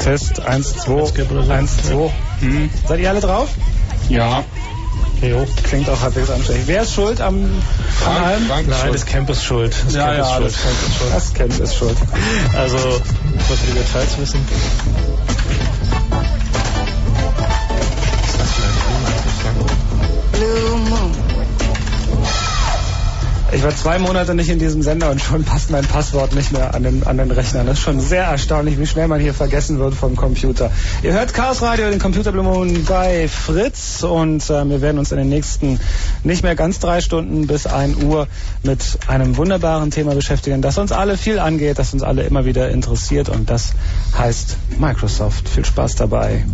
Test 1, 2, 1, 2. Hm. Seid ihr alle drauf? Ja. Jo, klingt auch halbwegs anständig. Wer ist schuld am Frank, an allem? Frank ist Nein, schuld. das Camp ist schuld. Das Ja, Camp ist ja, schuld. das Camp ist schuld. Das Camp ist schuld. Also, was wir Details wissen. Ich war zwei Monate nicht in diesem Sender und schon passt mein Passwort nicht mehr an den, an den Rechner. Das ist schon sehr erstaunlich, wie schnell man hier vergessen wird vom Computer. Ihr hört Chaos Radio, den Computer Blue Moon bei Fritz und äh, wir werden uns in den nächsten nicht mehr ganz drei Stunden bis 1 Uhr mit einem wunderbaren Thema beschäftigen, das uns alle viel angeht, das uns alle immer wieder interessiert und das heißt Microsoft. Viel Spaß dabei.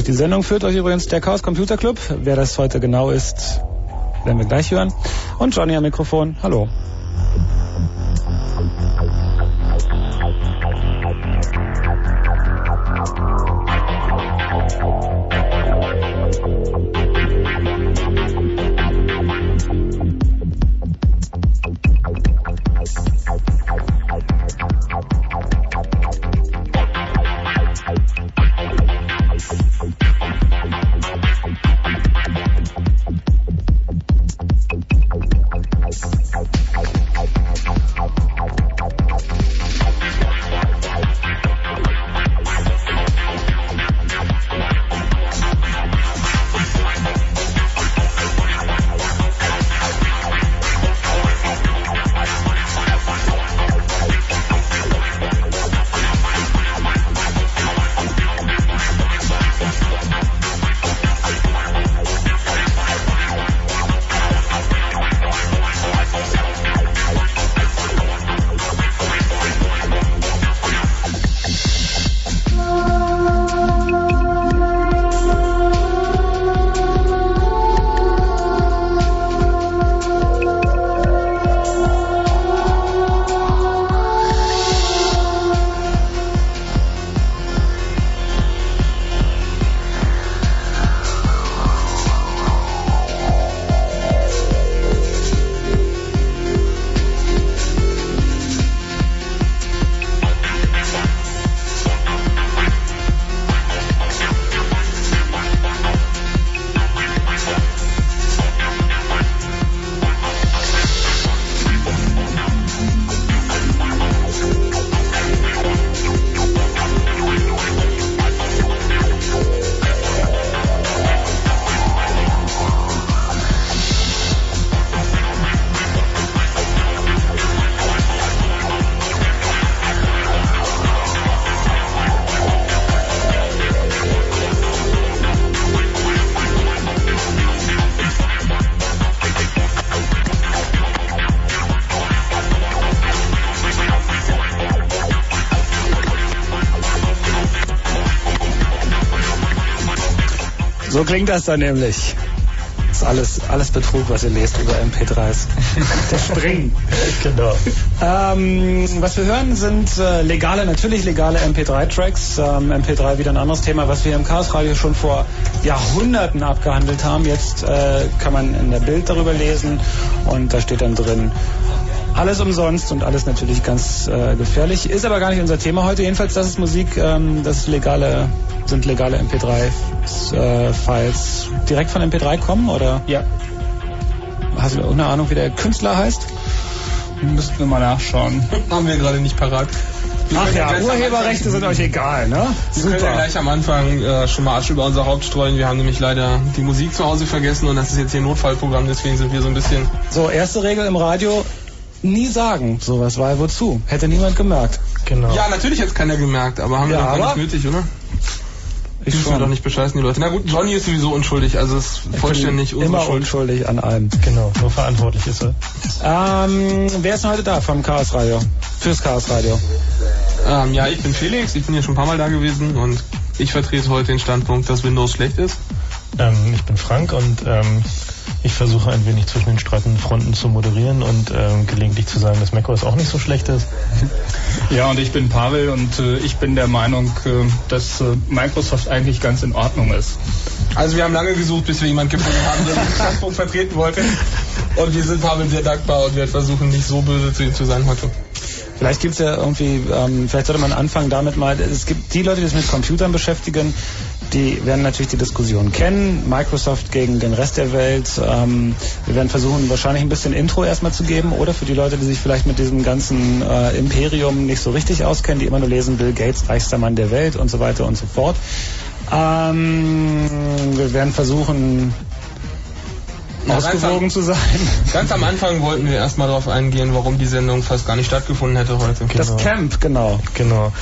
Durch die Sendung führt euch übrigens der Chaos Computer Club. Wer das heute genau ist, werden wir gleich hören. Und Johnny am Mikrofon. Hallo. So klingt das dann nämlich. Das ist alles, alles Betrug, was ihr lest über MP3s. Der Springen. Genau. Ähm, was wir hören, sind äh, legale, natürlich legale MP3-Tracks. Ähm, MP3 wieder ein anderes Thema, was wir im Chaos Radio schon vor Jahrhunderten abgehandelt haben. Jetzt äh, kann man in der Bild darüber lesen und da steht dann drin, alles umsonst und alles natürlich ganz äh, gefährlich. Ist aber gar nicht unser Thema heute. Jedenfalls, das ist Musik, ähm, das legale, sind legale MP3-Files. Äh, Direkt von MP3 kommen oder Ja, hast du irgendeine Ahnung, wie der Künstler heißt? müssten wir mal nachschauen. Haben wir gerade nicht parat. Wir Ach ja, Urheberrechte sind euch egal, ne? Wir können ja gleich am Anfang äh, schon mal Asche über unser Haupt streuen. Wir haben nämlich leider die Musik zu Hause vergessen und das ist jetzt hier ein Notfallprogramm, deswegen sind wir so ein bisschen. So, erste Regel im Radio, nie sagen sowas, weil wozu? Hätte niemand gemerkt. Genau. Ja, natürlich hat keiner gemerkt, aber haben wir Ja, doch gar nicht nötig, oder? Müssen wir doch nicht bescheißen, die Leute. Na gut, Johnny ist sowieso unschuldig, also es ist vollständig unsere Immer Schuld. unschuldig an allem. Genau, nur verantwortlich ist er. Ähm, wer ist denn heute da vom Chaos Radio? Fürs Chaos Radio. Ähm, ja, ich bin Felix, ich bin hier schon ein paar Mal da gewesen und ich vertrete heute den Standpunkt, dass Windows schlecht ist. Ähm, ich bin Frank und ähm, ich versuche ein wenig zwischen den streitenden Fronten zu moderieren und ähm, gelegentlich zu sagen, dass macOS auch nicht so schlecht ist. Ja, und ich bin Pavel und äh, ich bin der Meinung, äh, dass äh, Microsoft eigentlich ganz in Ordnung ist. Also wir haben lange gesucht, bis wir jemanden gefunden haben, der den Standpunkt vertreten wollte. Und wir sind Pavel sehr dankbar und werden versuchen, nicht so böse zu ihm zu sein heute. Vielleicht gibt's ja irgendwie, ähm, vielleicht sollte man anfangen damit mal, es gibt die Leute, die sich mit Computern beschäftigen, die werden natürlich die Diskussion kennen. Microsoft gegen den Rest der Welt. Ähm, wir werden versuchen, wahrscheinlich ein bisschen Intro erstmal zu geben. Oder für die Leute, die sich vielleicht mit diesem ganzen äh, Imperium nicht so richtig auskennen, die immer nur lesen, Bill Gates, reichster Mann der Welt und so weiter und so fort. Ähm, wir werden versuchen, Na, ausgewogen ganz zu sein. Ganz am Anfang wollten wir erstmal darauf eingehen, warum die Sendung fast gar nicht stattgefunden hätte heute. Das Genau. Camp, genau. Genau.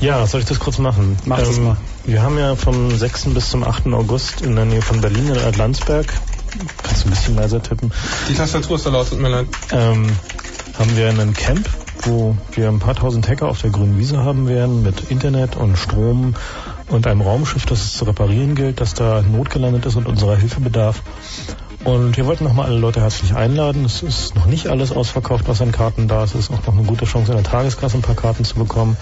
Ja, soll ich das kurz machen? Ähm, Mach das mal. Wir haben ja vom 6. bis zum 8. August in der Nähe von Berlin in Adlandsberg, kannst du ein bisschen leiser tippen, Die Tastatur ist so laut, tut mir leid. ähm, haben wir einen Camp, wo wir ein paar tausend Hacker auf der grünen Wiese haben werden mit Internet und Strom und einem Raumschiff, das es zu reparieren gilt, das da notgelandet ist und unserer Hilfe bedarf. Und wir wollten nochmal alle Leute herzlich einladen. Es ist noch nicht alles ausverkauft, was an Karten da ist. Es ist auch noch eine gute Chance, in der Tageskasse ein paar Karten zu bekommen.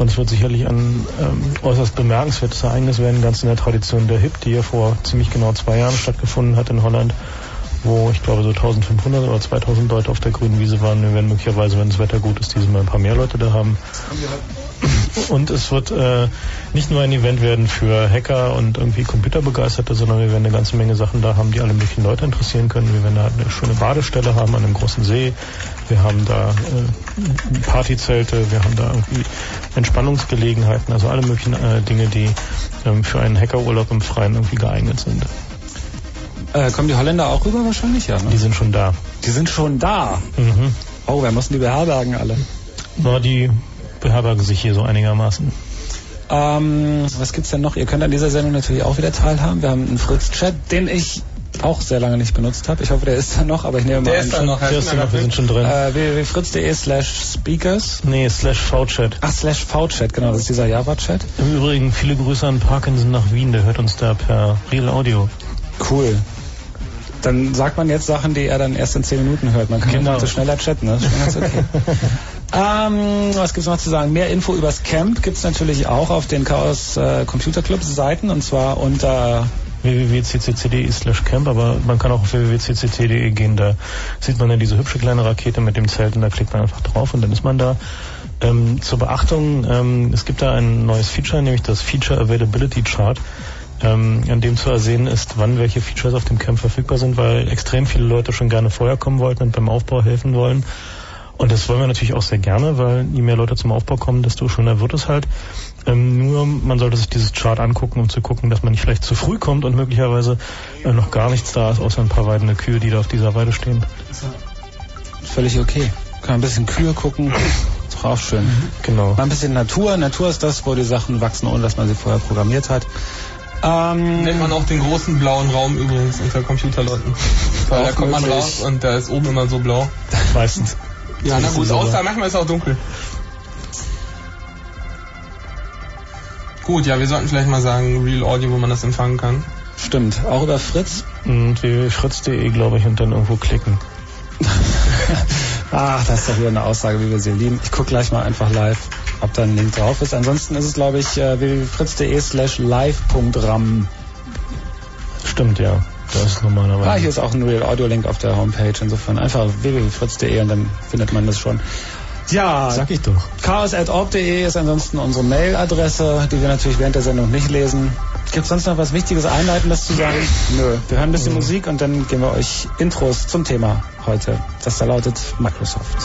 Und es wird sicherlich ein ähm, äußerst bemerkenswertes Ereignis werden, ganz in der Tradition der HIP, die ja vor ziemlich genau zwei Jahren stattgefunden hat in Holland, wo ich glaube so 1500 oder 2000 Leute auf der grünen Wiese waren. Wir werden möglicherweise, wenn das Wetter gut ist, dieses Mal ein paar mehr Leute da haben. Und es wird äh, nicht nur ein Event werden für Hacker und irgendwie Computerbegeisterte, sondern wir werden eine ganze Menge Sachen da haben, die alle möglichen Leute interessieren können. Wir werden da eine schöne Badestelle haben an einem großen See. Wir haben da äh, Partyzelte, wir haben da irgendwie Entspannungsgelegenheiten, also alle möglichen äh, Dinge, die ähm, für einen Hackerurlaub im Freien irgendwie geeignet sind. Äh, kommen die Holländer auch rüber wahrscheinlich? Ja, ne? Die sind schon da. Die sind schon da. Mhm. Oh, wer müssen die beherbergen alle? Na, die beherbergen sich hier so einigermaßen. Ähm, was gibt's denn noch? Ihr könnt an dieser Sendung natürlich auch wieder teilhaben. Wir haben einen Fritz-Chat, den ich auch sehr lange nicht benutzt habe. Ich hoffe, der ist da noch, aber ich nehme mal Der an, ist da noch, Hier ist noch, wir sind schon drin. Äh, www.fritz.de slash speakers. Nee, slash V-Chat. Ach, slash V-Chat, genau, das ist dieser Java-Chat. Im Übrigen viele Grüße an Parkinson nach Wien, der hört uns da per Real Audio. Cool. Dann sagt man jetzt Sachen, die er dann erst in 10 Minuten hört. Man kann Genau. genau. schneller chatten, ne? das ist schon ganz okay. ähm, was gibt's noch zu sagen? Mehr Info übers Camp gibt's natürlich auch auf den Chaos äh, Computer Club Seiten und zwar unter www.ccc.de slash camp, aber man kann auch auf www.ccc.de gehen, da sieht man dann diese hübsche kleine Rakete mit dem Zelt und da klickt man einfach drauf und dann ist man da. Ähm, zur Beachtung, ähm, es gibt da ein neues Feature, nämlich das Feature Availability Chart, ähm, an dem zu ersehen ist, wann welche Features auf dem Camp verfügbar sind, weil extrem viele Leute schon gerne vorher kommen wollten und beim Aufbau helfen wollen. Und das wollen wir natürlich auch sehr gerne, weil je mehr Leute zum Aufbau kommen, desto schöner wird es halt. Ähm, nur man sollte sich dieses Chart angucken, um zu gucken, dass man nicht vielleicht zu früh kommt und möglicherweise äh, noch gar nichts da ist, außer ein paar weidende Kühe, die da auf dieser Weide stehen. völlig okay. Kann ein bisschen Kühe gucken. Ist doch auch schön. Genau. Mal ein bisschen Natur. Natur ist das, wo die Sachen wachsen, ohne dass man sie vorher programmiert hat. Ähm, Nennt man auch den großen blauen Raum übrigens unter Computerleuten. Weil da kommt man raus und da ist oben immer so blau. Meistens. Ja, na gut, außer manchmal ist es auch dunkel. Gut, ja, wir sollten vielleicht mal sagen, Real Audio, wo man das empfangen kann. Stimmt. Auch über Fritz. Und www.fritz.de, glaube ich, und dann irgendwo klicken. Ach, das ist doch wieder eine Aussage, wie wir sie lieben. Ich gucke gleich mal einfach live, ob da ein Link drauf ist. Ansonsten ist es, glaube ich, äh, www.fritz.de slash live.ram. Stimmt, ja. Das normalerweise. Ah, hier ist auch ein Real Audio Link auf der Homepage. Insofern einfach www.fritz.de und dann findet man das schon. Ja, Sag ich doch. chaos.org.de ist ansonsten unsere Mailadresse, die wir natürlich während der Sendung nicht lesen. Gibt es sonst noch was Wichtiges, Einleitendes zu sagen? Nö. Wir hören ein bisschen Musik und dann geben wir euch Intros zum Thema heute. Das da lautet Microsoft.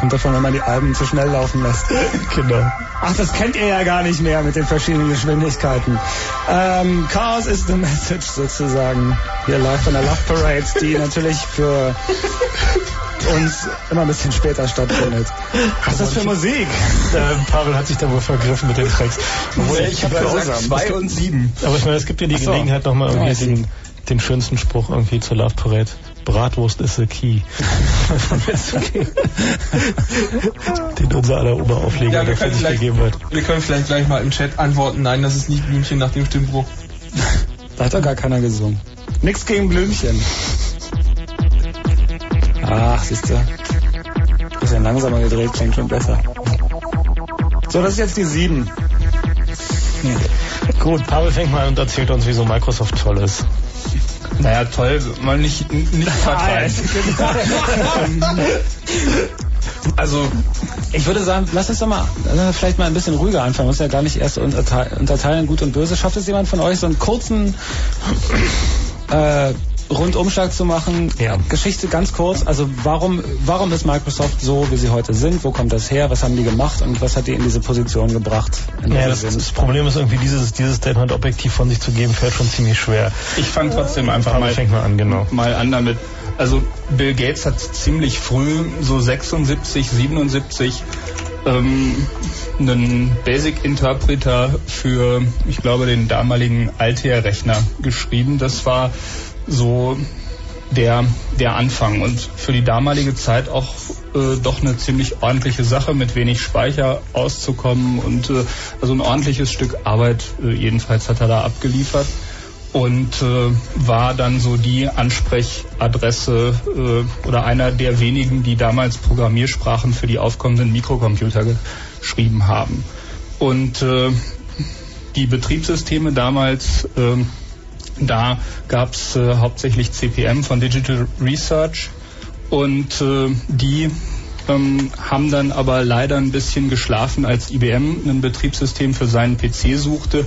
Kommt davon, wenn man die Alben zu schnell laufen lässt. Genau. Ach, das kennt ihr ja gar nicht mehr mit den verschiedenen Geschwindigkeiten. Ähm, Chaos ist the message sozusagen. Hier live von der Love Parade, die natürlich für uns immer ein bisschen später stattfindet. Was ist das für Musik? Äh, Pavel hat sich da wohl vergriffen mit den Tracks. Obwohl, ich hab gesagt, zwei und sieben. Aber ich meine, es gibt ja die Ach so. Gelegenheit, nochmal irgendwie den, den schönsten Spruch irgendwie zur Love Parade Bratwurst is the key. Den unser aller Oberaufleger Ja, dafür vielleicht, gegeben hat. wir können vielleicht gleich mal im Chat antworten. Nein, das ist nicht Blümchen nach dem Stimmbruch. Da hat doch gar keiner gesungen. Nix gegen Blümchen. Ach, siehst du. Bisschen langsamer gedreht, klingt schon besser. So, das ist jetzt die 7. Gut, Pavel fängt mal an und erzählt uns, wieso Microsoft toll ist. Naja, toll, mal nicht, nicht verteilen. Also, ich würde sagen, lass uns doch mal vielleicht mal ein bisschen ruhiger anfangen. Muss ja gar nicht erst unterteilen, unterteilen gut und böse. Schafft es jemand von euch, so einen kurzen äh, Rundumschlag zu machen? Ja. Geschichte ganz kurz. Also, warum, warum ist Microsoft so, wie sie heute sind? Wo kommt das her? Was haben die gemacht und was hat die in diese Position gebracht? Ja, das, das Problem ist irgendwie, dieses, dieses Statement objektiv von sich zu geben, fällt schon ziemlich schwer. Ich fange trotzdem einfach mal, mal an, genau. mal an damit. Also Bill Gates hat ziemlich früh, so 76, 77, ähm, einen Basic-Interpreter für, ich glaube, den damaligen Altair-Rechner geschrieben. Das war so der, der Anfang und für die damalige Zeit auch äh, doch eine ziemlich ordentliche Sache, mit wenig Speicher auszukommen und äh, also ein ordentliches Stück Arbeit äh, jedenfalls hat er da abgeliefert und äh, war dann so die Ansprechadresse äh, oder einer der wenigen, die damals Programmiersprachen für die aufkommenden Mikrocomputer geschrieben haben. Und äh, die Betriebssysteme damals, ähm, da gab es äh, hauptsächlich CPM von Digital Research und äh, die ähm, haben dann aber leider ein bisschen geschlafen, als IBM ein Betriebssystem für seinen PC suchte.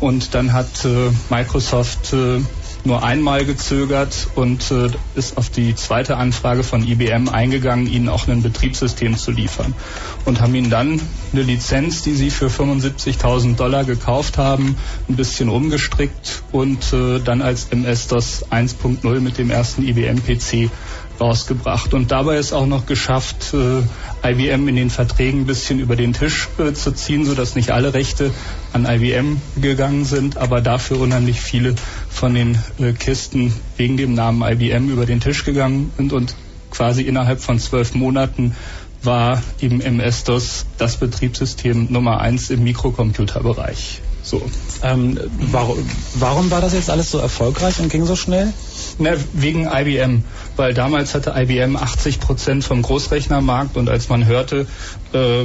Und dann hat äh, Microsoft äh, nur einmal gezögert und äh, ist auf die zweite Anfrage von IBM eingegangen, ihnen auch ein Betriebssystem zu liefern. Und haben ihnen dann eine Lizenz, die sie für 75.000 Dollar gekauft haben, ein bisschen umgestrickt und äh, dann als MS-DOS 1.0 mit dem ersten IBM-PC rausgebracht. Und dabei ist auch noch geschafft, äh, IBM in den Verträgen ein bisschen über den Tisch äh, zu ziehen, sodass nicht alle Rechte an IBM gegangen sind, aber dafür unheimlich viele von den äh, Kisten wegen dem Namen IBM über den Tisch gegangen sind und quasi innerhalb von zwölf Monaten war eben MS-DOS das Betriebssystem Nummer eins im Mikrocomputerbereich. So. Ähm, warum, warum war das jetzt alles so erfolgreich und ging so schnell? Na, wegen IBM, weil damals hatte IBM 80 Prozent vom Großrechnermarkt und als man hörte, äh,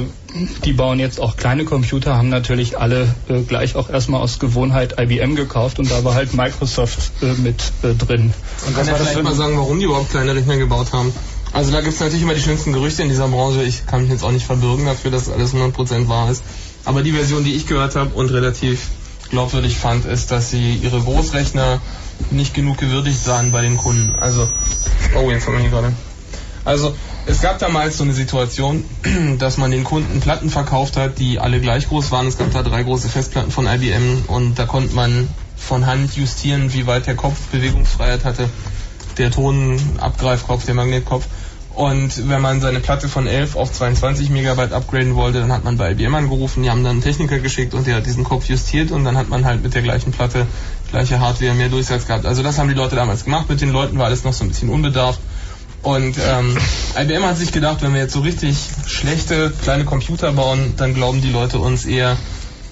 die bauen jetzt auch kleine Computer, haben natürlich alle äh, gleich auch erstmal aus Gewohnheit IBM gekauft und da war halt Microsoft äh, mit äh, drin. Und kann ja vielleicht mal sagen, warum die überhaupt kleine Rechner gebaut haben. Also da gibt es natürlich immer die schlimmsten Gerüchte in dieser Branche. Ich kann mich jetzt auch nicht verbürgen dafür, dass alles 100% wahr ist. Aber die Version, die ich gehört habe und relativ glaubwürdig fand, ist, dass sie ihre Großrechner nicht genug gewürdigt sahen bei den Kunden. Also, oh, jetzt haben wir gerade. Also, es gab damals so eine Situation, dass man den Kunden Platten verkauft hat, die alle gleich groß waren. Es gab da drei große Festplatten von IBM und da konnte man von Hand justieren, wie weit der Kopf Bewegungsfreiheit hatte. Der Tonabgreifkopf, der Magnetkopf. Und wenn man seine Platte von 11 auf 22 Megabyte upgraden wollte, dann hat man bei IBM angerufen, die haben dann einen Techniker geschickt und der hat diesen Kopf justiert und dann hat man halt mit der gleichen Platte, gleiche Hardware, mehr Durchsatz gehabt. Also das haben die Leute damals gemacht. Mit den Leuten war alles noch so ein bisschen unbedarft. Und ähm, IBM hat sich gedacht, wenn wir jetzt so richtig schlechte kleine Computer bauen, dann glauben die Leute uns eher,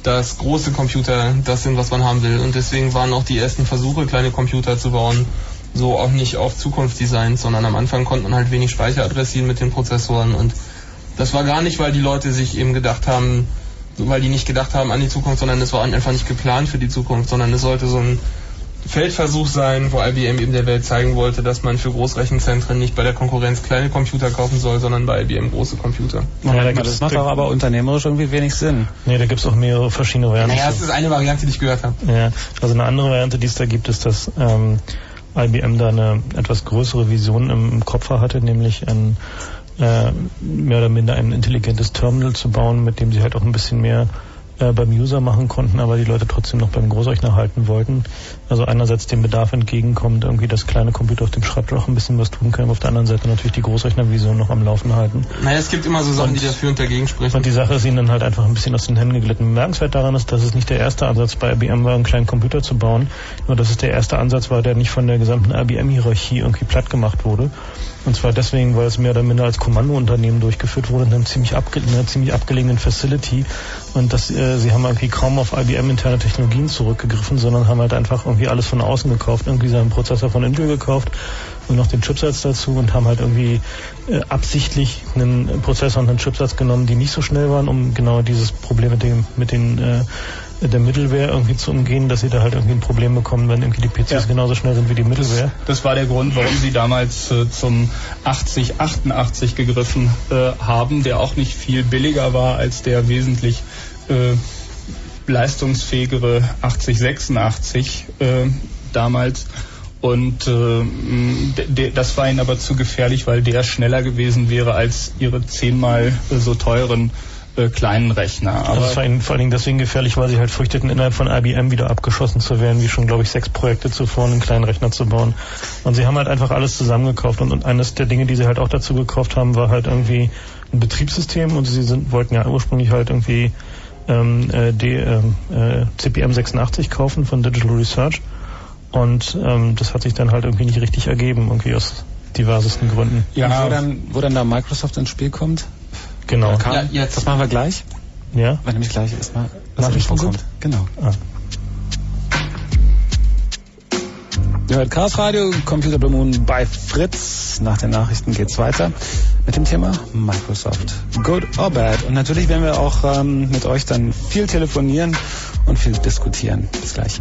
dass große Computer das sind, was man haben will. Und deswegen waren auch die ersten Versuche, kleine Computer zu bauen, so auch nicht auf Zukunft designt, sondern am Anfang konnte man halt wenig Speicher adressieren mit den Prozessoren. Und das war gar nicht, weil die Leute sich eben gedacht haben, weil die nicht gedacht haben an die Zukunft, sondern es war einfach nicht geplant für die Zukunft, sondern es sollte so ein Feldversuch sein, wo IBM eben der Welt zeigen wollte, dass man für Großrechenzentren nicht bei der Konkurrenz kleine Computer kaufen soll, sondern bei IBM große Computer. Ja, da da gibt's- das macht doch aber unternehmerisch irgendwie wenig Sinn. Nee, da gibt es auch mehrere verschiedene Varianten. Naja, das ist eine Variante, die ich gehört habe. Ja, also eine andere Variante, die es da gibt, ist, dass ähm, IBM da eine etwas größere Vision im, im Kopf hatte, nämlich ein äh, mehr oder minder ein intelligentes Terminal zu bauen, mit dem sie halt auch ein bisschen mehr äh, beim User machen konnten, aber die Leute trotzdem noch beim Großrechner halten wollten. Also einerseits dem Bedarf entgegenkommt, irgendwie das kleine Computer auf dem Schreibtisch auch ein bisschen was tun kann, auf der anderen Seite natürlich die Großrechnervision noch am Laufen halten. Naja, es gibt immer so Sachen, Und- die dafür und dagegen sprechen. Und die Sache ist ihnen dann halt einfach ein bisschen aus den Händen geglitten. Bemerkenswert daran ist, dass es nicht der erste Ansatz bei IBM war, einen kleinen Computer zu bauen, nur dass es der erste Ansatz war, der nicht von der gesamten IBM-Hierarchie irgendwie platt gemacht wurde. Und zwar deswegen, weil es mehr oder minder als Kommandounternehmen durchgeführt wurde in, einem ziemlich abge in einer ziemlich abgelegenen Facility. Und das, äh, sie haben irgendwie kaum auf IBM-interne Technologien zurückgegriffen, sondern haben halt einfach irgendwie alles von außen gekauft. Irgendwie sie haben einen Prozessor von Intel gekauft und noch den Chipsatz dazu und haben halt irgendwie äh, absichtlich einen Prozessor und einen Chipsatz genommen, die nicht so schnell waren, um genau dieses Problem mit dem mit den äh, der Middleware irgendwie zu umgehen, dass sie da halt irgendwie ein Problem bekommen, wenn irgendwie die PCs Ja. genauso schnell sind wie die Middleware. Das war der Grund, warum sie damals äh, zum 8088 gegriffen äh, haben, der auch nicht viel billiger war als der wesentlich äh, leistungsfähigere 8086 äh, damals. Und äh, das war ihnen aber zu gefährlich, weil der schneller gewesen wäre als ihre zehnmal äh, so teuren äh, kleinen Rechner. Aber das war ihnen vor allen Dingen deswegen gefährlich, weil sie halt fürchteten, innerhalb von IBM wieder abgeschossen zu werden, wie schon, glaube ich, sechs Projekte zuvor, einen kleinen Rechner zu bauen. Und sie haben halt einfach alles zusammengekauft. Und, und eines der Dinge, die sie halt auch dazu gekauft haben, war halt irgendwie ein Betriebssystem. Und sie sind, wollten ja ursprünglich halt irgendwie ähm, äh, die, ähm, äh, CPM 86 kaufen von Digital Research. Und ähm, das hat sich dann halt irgendwie nicht richtig ergeben, irgendwie aus diversesten Gründen. Und wo dann, wo dann da Microsoft ins Spiel kommt? Genau. Ja, jetzt. Das machen wir gleich, Ja? weil nämlich gleich erstmal das Nachrichten Info kommt. Genau. Ah. Ihr hört Chaos Radio, Computer Blue Moon bei Fritz. Nach den Nachrichten geht's weiter mit dem Thema Microsoft. Good or bad? Und natürlich werden wir auch ähm, mit euch dann viel telefonieren und viel diskutieren. Bis gleich.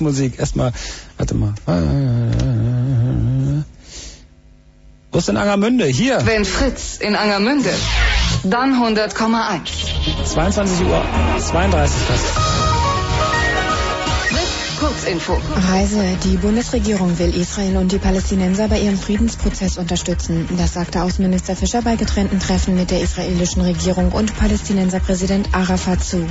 Nee, nee, nix Musik. Erstmal, warte mal. Wo ist denn Angermünde? Hier. Wenn Fritz in Angermünde, dann 100,1. 22 Uhr 32 fast. Kurzinfo. Reise. Die Bundesregierung will Israel und die Palästinenser bei ihrem Friedensprozess unterstützen. Das sagte Außenminister Fischer bei getrennten Treffen mit der israelischen Regierung und Palästinenserpräsident Arafat zu.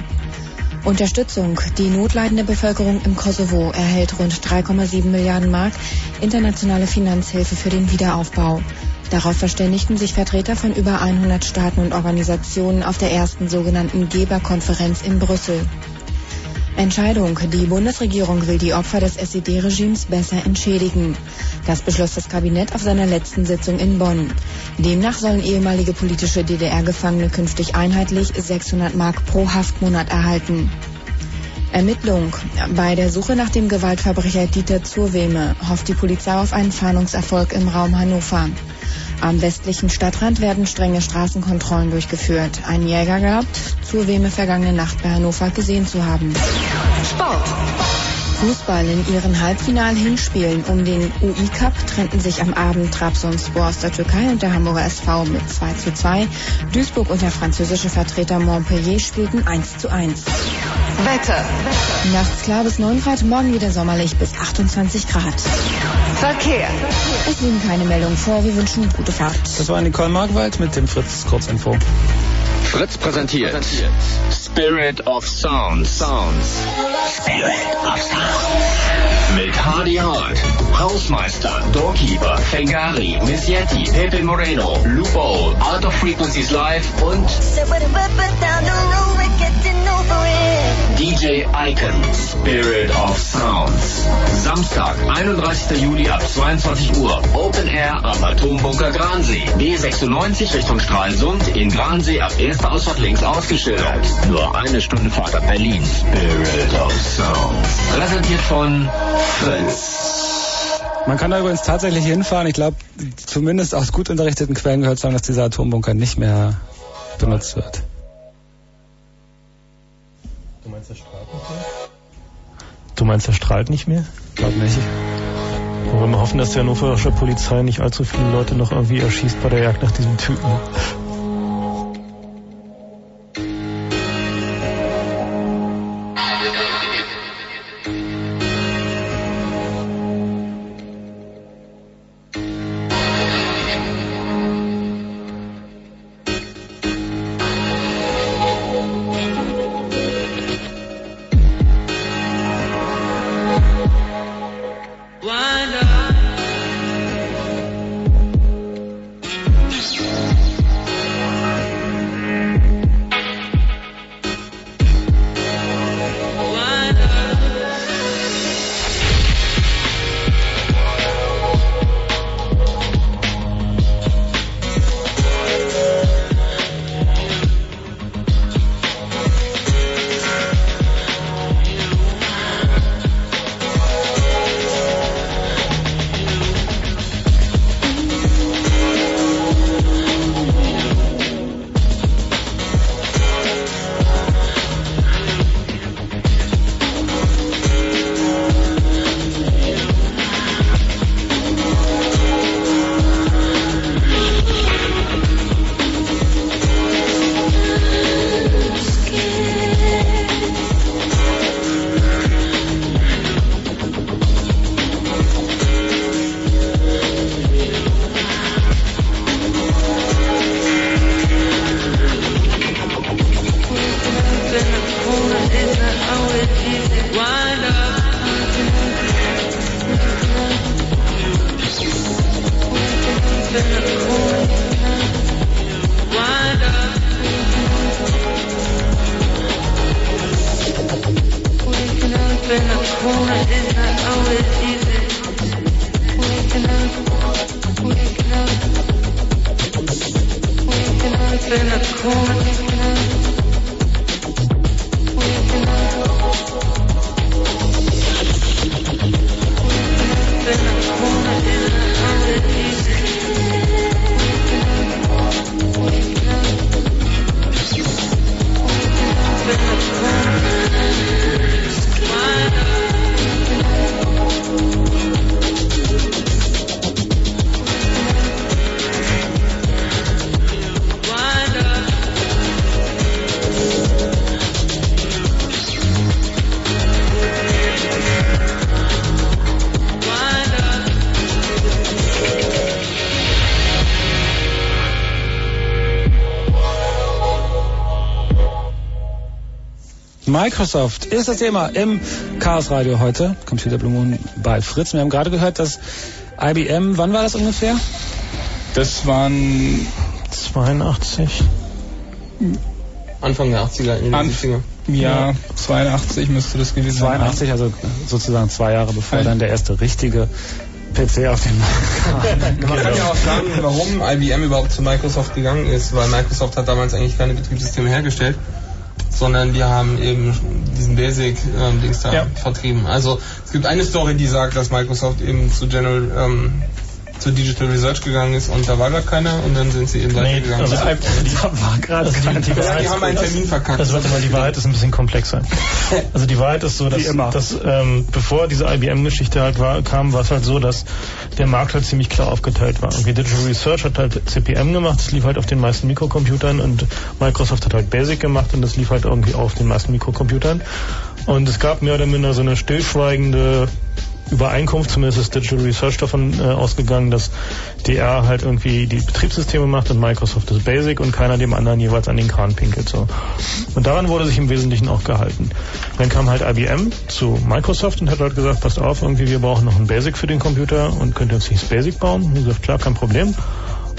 Unterstützung. Die notleidende Bevölkerung im Kosovo erhält rund 3,7 Milliarden Mark internationale Finanzhilfe für den Wiederaufbau. Darauf verständigten sich Vertreter von über 100 Staaten und Organisationen auf der ersten sogenannten Geberkonferenz in Brüssel. Entscheidung. Die Bundesregierung will die Opfer des SED-Regimes besser entschädigen. Das beschloss das Kabinett auf seiner letzten Sitzung in Bonn. Demnach sollen ehemalige politische DDR-Gefangene künftig einheitlich 600 Mark pro Haftmonat erhalten. Ermittlung. Bei der Suche nach dem Gewaltverbrecher Dieter Zurweme hofft die Polizei auf einen Fahndungserfolg im Raum Hannover. Am westlichen Stadtrand werden strenge Straßenkontrollen durchgeführt. Ein Jäger glaubt, Zurweme vergangene Nacht bei Hannover gesehen zu haben. Fußball in ihren Halbfinal-Hinspielen um den UI-Cup trennten sich am Abend Trabzonspor aus der Türkei und der Hamburger SV mit 2 zu 2. Duisburg und der französische Vertreter Montpellier spielten 1 zu 1. Wetter. Nachts klar bis 9 Grad, morgen wieder sommerlich bis 28 Grad. Verkehr. Es liegen keine Meldungen vor, wir wünschen gute Fahrt. Das war Nicole Markwald mit dem Fritz Kurzinfo. Fritz präsentiert Spirit of Sounds. Sounds. Mit Hardy Hart, Hausmeister, Doorkeeper, Fengari, Miss Yeti, Pepe Moreno, Lupo, Art of Frequencies Live und DJ Icon. Spirit of Sounds. Samstag, 31. Juli ab 22 Uhr. Open Air am Atombunker Gransee. B96 Richtung Stralsund. In Gransee ab erster Ausfahrt links ausgeschildert. Nur eine Stunde Fahrt ab Berlin. Spirit of Sounds. Präsentiert von Fritz. Man kann da übrigens tatsächlich hinfahren. Ich glaube, zumindest aus gut unterrichteten Quellen gehört zu haben, dass dieser Atombunker nicht mehr benutzt wird. Du meinst, er strahlt nicht mehr? Du meinst, er strahlt nicht mehr? Glaub nicht. Wollen wir hoffen, dass die hannoverische Polizei nicht allzu viele Leute noch irgendwie erschießt bei der Jagd nach diesem Typen. Microsoft ist das Thema im Chaos Radio heute. Computer Blue Moon bei Fritz. Wir haben gerade gehört, dass IBM, wann war das ungefähr? Das waren 82. Anfang der 80er, in den Anf- 70er. ja, 82 müsste das gewesen sein. 82, also sozusagen zwei Jahre bevor Ein- dann der erste richtige PC auf den Markt kam. Man kann ja auch sagen, warum IBM überhaupt zu Microsoft gegangen ist, weil Microsoft hat damals eigentlich keine Betriebssysteme hergestellt, sondern die haben eben diesen Basic-Dings da Ja. vertrieben. Also es gibt eine Story, die sagt, dass Microsoft eben zu General, ähm, zu Digital Research gegangen ist und da war gar keiner und dann sind sie eben Nee, weitergegangen. also, Da war gerade also die, die, die haben einen Termin verkackt. also warte mal, die Wahrheit ist ein bisschen komplexer. Also die Wahrheit ist so, dass, dass ähm, bevor diese IBM-Geschichte halt war, kam, war es halt so, dass der Markt halt ziemlich klar aufgeteilt war. Irgendwie Digital Research hat halt CPM gemacht, das lief halt auf den meisten Mikrocomputern und Microsoft hat halt Basic gemacht und das lief halt irgendwie auf den meisten Mikrocomputern. Und es gab mehr oder minder so eine stillschweigende Übereinkunft, zumindest ist Digital Research davon äh, ausgegangen, dass DR halt irgendwie die Betriebssysteme macht und Microsoft das Basic und keiner dem anderen jeweils an den Kran pinkelt. So. Und daran wurde sich im Wesentlichen auch gehalten. Dann kam halt IBM zu Microsoft und hat halt gesagt, passt auf, irgendwie wir brauchen noch ein Basic für den Computer und könnt ihr uns nicht das Basic bauen? Und gesagt, klar, kein Problem.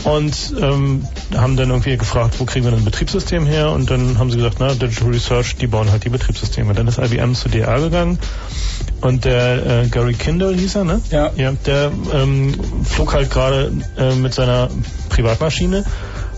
Und ähm, haben dann irgendwie gefragt, wo kriegen wir denn ein Betriebssystem her? Und dann haben sie gesagt, na, Digital Research, die bauen halt die Betriebssysteme. Dann ist IBM zu DR gegangen und der äh, Gary Kindle hieß er, ne? Ja. Ja, der ähm, flog halt gerade äh, mit seiner Privatmaschine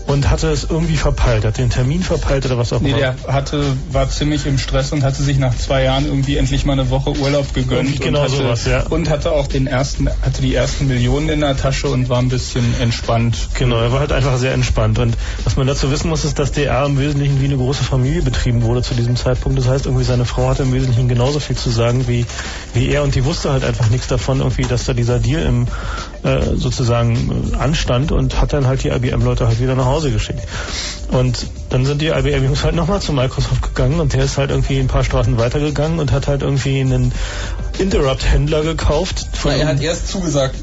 und hatte es irgendwie verpeilt, hat den Termin verpeilt oder was auch Nee, immer. der hatte, war ziemlich im Stress und hatte sich nach zwei Jahren irgendwie endlich mal eine Woche Urlaub gegönnt. Irgendwie genau und hatte, sowas, ja. Und hatte auch den ersten, hatte die ersten Millionen in der Tasche und war ein bisschen entspannt. Genau, er war halt einfach sehr entspannt. Und was man dazu wissen muss, ist, dass DR im Wesentlichen wie eine große Familie betrieben wurde zu diesem Zeitpunkt. Das heißt, irgendwie seine Frau hatte im Wesentlichen genauso viel zu sagen wie, wie er und die wusste halt einfach nichts davon, irgendwie, dass da dieser Deal im äh, sozusagen äh, anstand und hat dann halt die IBM-Leute halt wieder nach Hause geschickt. Und dann sind die IBM-Jungs halt nochmal zu Microsoft gegangen und der ist halt irgendwie ein paar Straßen weitergegangen und hat halt irgendwie einen Interrupt-Händler gekauft. Von Na, er hat erst zugesagt.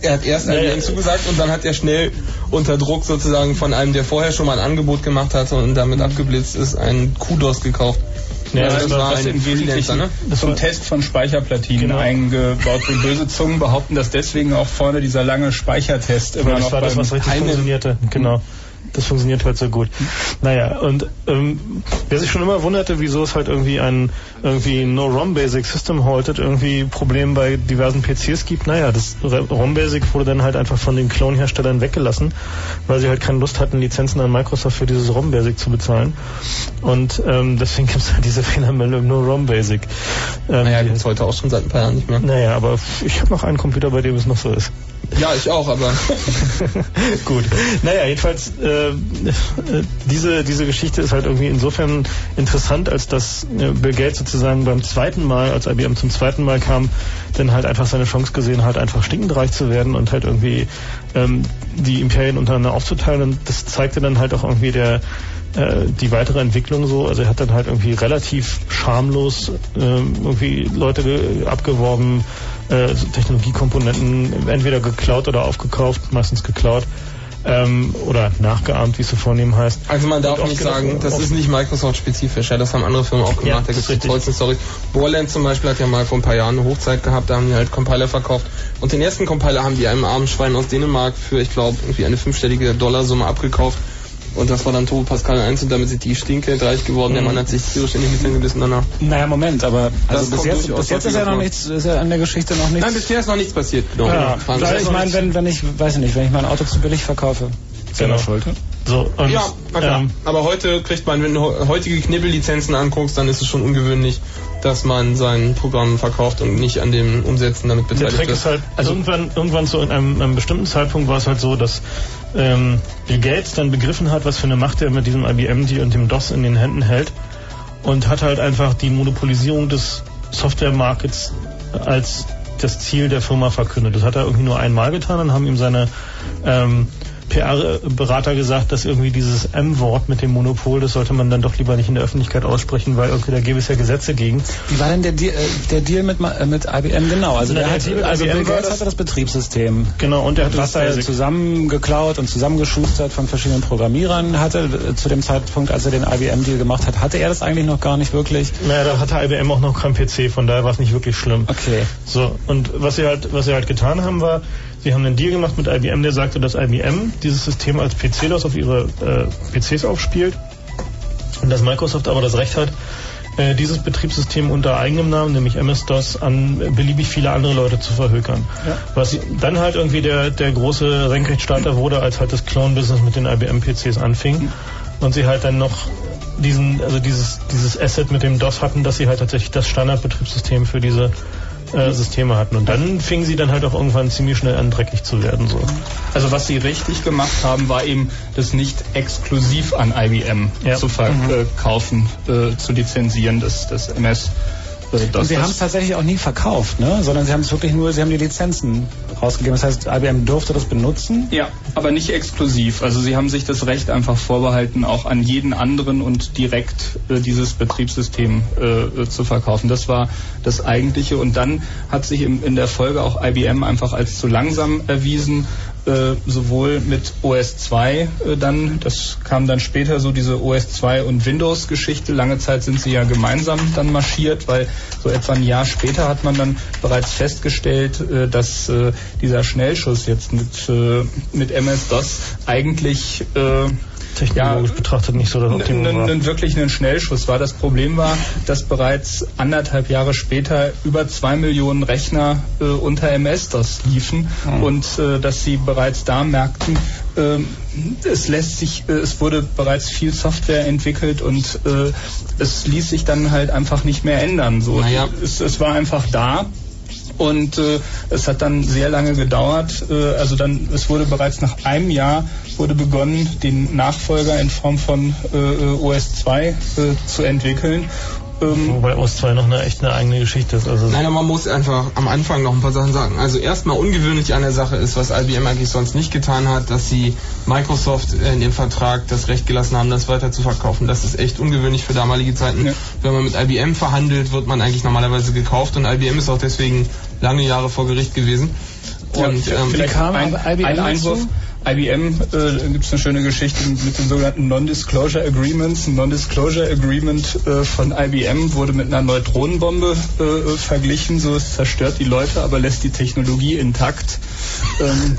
Er hat erst IBM zugesagt und dann hat er schnell unter Druck sozusagen von einem, der vorher schon mal ein Angebot gemacht hatte und damit abgeblitzt ist, einen Kudos gekauft. Ja, Also das das war was ein im Wesentlichen ne? Das zum war- Test von Speicherplatinen Genau. eingebaut wird. Böse Zungen behaupten, dass deswegen auch vorne dieser lange Speichertest immer Ja, das noch war das, was richtig funktionierte. Genau. Das funktioniert halt so gut. Naja, und ähm, wer sich schon immer wunderte, wieso es halt irgendwie ein irgendwie No-ROM-Basic System Halted irgendwie Problem bei diversen PCs gibt, naja, das ROM-Basic wurde dann halt einfach von den Clone-Herstellern weggelassen, weil sie halt keine Lust hatten, Lizenzen an Microsoft für dieses ROM-Basic zu bezahlen. Und ähm, deswegen gibt es halt diese Fehlermeldung No-ROM-Basic. Ähm, Naja, die- gibt's heute auch schon seit ein paar Jahren nicht mehr. naja, aber ich habe noch einen Computer, bei dem es noch so ist. Ja, ich auch, aber Gut. Naja, jedenfalls, äh, äh, diese, diese Geschichte ist halt irgendwie insofern interessant, als dass äh, Bill Gates sozusagen beim zweiten Mal, als IBM zum zweiten Mal kam, dann halt einfach seine Chance gesehen hat, einfach stinkend reich zu werden und halt irgendwie ähm, die Imperien untereinander aufzuteilen. Und das zeigte dann halt auch irgendwie der äh, die weitere Entwicklung so. Also er hat dann halt irgendwie relativ schamlos ähm, irgendwie Leute ge- abgeworben, äh, so Technologiekomponenten entweder geklaut oder aufgekauft, meistens geklaut. Ähm, oder nachgeahmt, wie es so vornehm heißt. also man darf nicht oft sagen, das ist nicht Microsoft-spezifisch, ja, das haben andere Firmen auch Ja, gemacht, da das gibt es tollsten Stories. Borland zum Beispiel hat ja mal vor ein paar Jahren eine Hochzeit gehabt, da haben die halt Compiler verkauft und den ersten Compiler haben die einem armen Schwein aus Dänemark für, ich glaube, irgendwie eine fünfstellige Dollarsumme abgekauft und das war dann Turbo Pascal 1 und damit sind die stinkend reich geworden, Mhm. der Mann hat sich tierisch in die Mitte gebissen danach. Naja, Moment, aber also Das bis jetzt, bis jetzt ist ja noch nichts, ist ja an der Geschichte noch nichts. Nein, bisher ist noch nichts passiert. Genau. ja, Sie- ich meine, wenn, wenn ich, weiß ich nicht, wenn ich mein Auto zu billig verkaufe, selber Genau. schuld. So, und, Ja, klar. ähm, aber heute kriegt man, wenn du heu- heutige Knibbellizenzen anguckst, dann ist es schon ungewöhnlich, dass man sein Programm verkauft und nicht an dem Umsetzen damit Der beteiligt Trick wird. ist halt, also irgendwann, irgendwann zu einem, einem bestimmten Zeitpunkt war es halt so, dass ähm, Bill Gates dann begriffen hat, was für eine Macht er mit diesem IBM die und dem DOS in den Händen hält und hat halt einfach die Monopolisierung des Software-Markets als das Ziel der Firma verkündet. Das hat er irgendwie nur einmal getan, dann haben ihm seine ähm, PR-Berater gesagt, dass irgendwie dieses M-Wort mit dem Monopol, das sollte man dann doch lieber nicht in der Öffentlichkeit aussprechen, weil irgendwie da gäbe es ja Gesetze gegen. Wie war denn der Deal, äh, der Deal mit, äh, mit IBM genau? Also, Na, der der hat, mit also IBM Bill Gates das- hatte das Betriebssystem. Genau, und hatte was das er zusammengeklaut und zusammengeschustert von verschiedenen Programmierern hatte. Äh, Zu dem Zeitpunkt, als er den IBM-Deal gemacht hat, hatte er das eigentlich noch gar nicht wirklich. Naja, da hatte IBM auch noch kein PC, von daher war es nicht wirklich schlimm. Okay. So, und was sie halt, was sie halt getan haben, war, sie haben einen Deal gemacht mit IBM, der sagte, dass IBM dieses System als PC-Los auf ihre äh, PCs aufspielt und dass Microsoft aber das Recht hat, äh, dieses Betriebssystem unter eigenem Namen, nämlich MS-DOS, an beliebig viele andere Leute zu verhökern. Ja. Was dann halt irgendwie der, der große Senkrechtstarter wurde, als halt das Clone-Business mit den IBM-PCs anfing und sie halt dann noch diesen, also dieses, dieses Asset mit dem DOS hatten, dass sie halt tatsächlich das Standardbetriebssystem für diese äh, Systeme hatten. Und dann fingen sie dann halt auch irgendwann ziemlich schnell an, dreckig zu werden. So. Also was sie richtig gemacht haben, war eben das nicht exklusiv an IBM Ja. zu verkaufen, äh, zu lizenzieren, das, das MS. Und das, sie haben es tatsächlich auch nie verkauft, ne? sondern sie haben es wirklich nur, sie haben die Lizenzen rausgegeben. Das heißt, IBM durfte das benutzen. Ja, aber nicht exklusiv. Also sie haben sich das Recht einfach vorbehalten, auch an jeden anderen und direkt äh, dieses Betriebssystem äh, äh, zu verkaufen. Das war das Eigentliche. Und dann hat sich im, in der Folge auch IBM einfach als zu langsam erwiesen. Äh, sowohl mit OS 2 äh, dann, das kam dann später so diese OS 2 und Windows Geschichte. Lange Zeit sind sie ja gemeinsam dann marschiert, weil so etwa ein Jahr später hat man dann bereits festgestellt, äh, dass äh, dieser Schnellschuss jetzt mit, äh, mit MS-DOS eigentlich äh, Technologisch Ja, betrachtet nicht so das Optimum war. wirklich einen Schnellschuss war. Das Problem war, dass bereits anderthalb Jahre später über zwei Millionen Rechner äh, unter MS-DOS liefen und äh, dass sie bereits da merkten, ähm, es lässt sich, äh, es wurde bereits viel Software entwickelt und äh, es ließ sich dann halt einfach nicht mehr ändern. So, Naja. es, es war einfach da. Und äh, es hat dann sehr lange gedauert. Äh, also dann, es wurde bereits nach einem Jahr wurde begonnen, den Nachfolger in Form von äh, äh, OS 2 äh, zu entwickeln. Ähm, Wobei OS 2 noch eine echt eine eigene Geschichte ist. Also Nein, aber man muss einfach am Anfang noch ein paar Sachen sagen. Also erstmal ungewöhnlich an der Sache ist, was IBM eigentlich sonst nicht getan hat, dass sie Microsoft in dem Vertrag das Recht gelassen haben, das weiter zu verkaufen. Das ist echt ungewöhnlich für damalige Zeiten. Ja. Wenn man mit IBM verhandelt, wird man eigentlich normalerweise gekauft und IBM ist auch deswegen lange Jahre vor Gericht gewesen. Und ja, ähm, kam ein, IBM ein Einwurf. dazu? IBM äh, gibt es eine schöne Geschichte mit den sogenannten Non-Disclosure Agreements. Ein Non-Disclosure Agreement äh, von IBM wurde mit einer Neutronenbombe äh, verglichen. So, es zerstört die Leute, aber lässt die Technologie intakt. Ähm,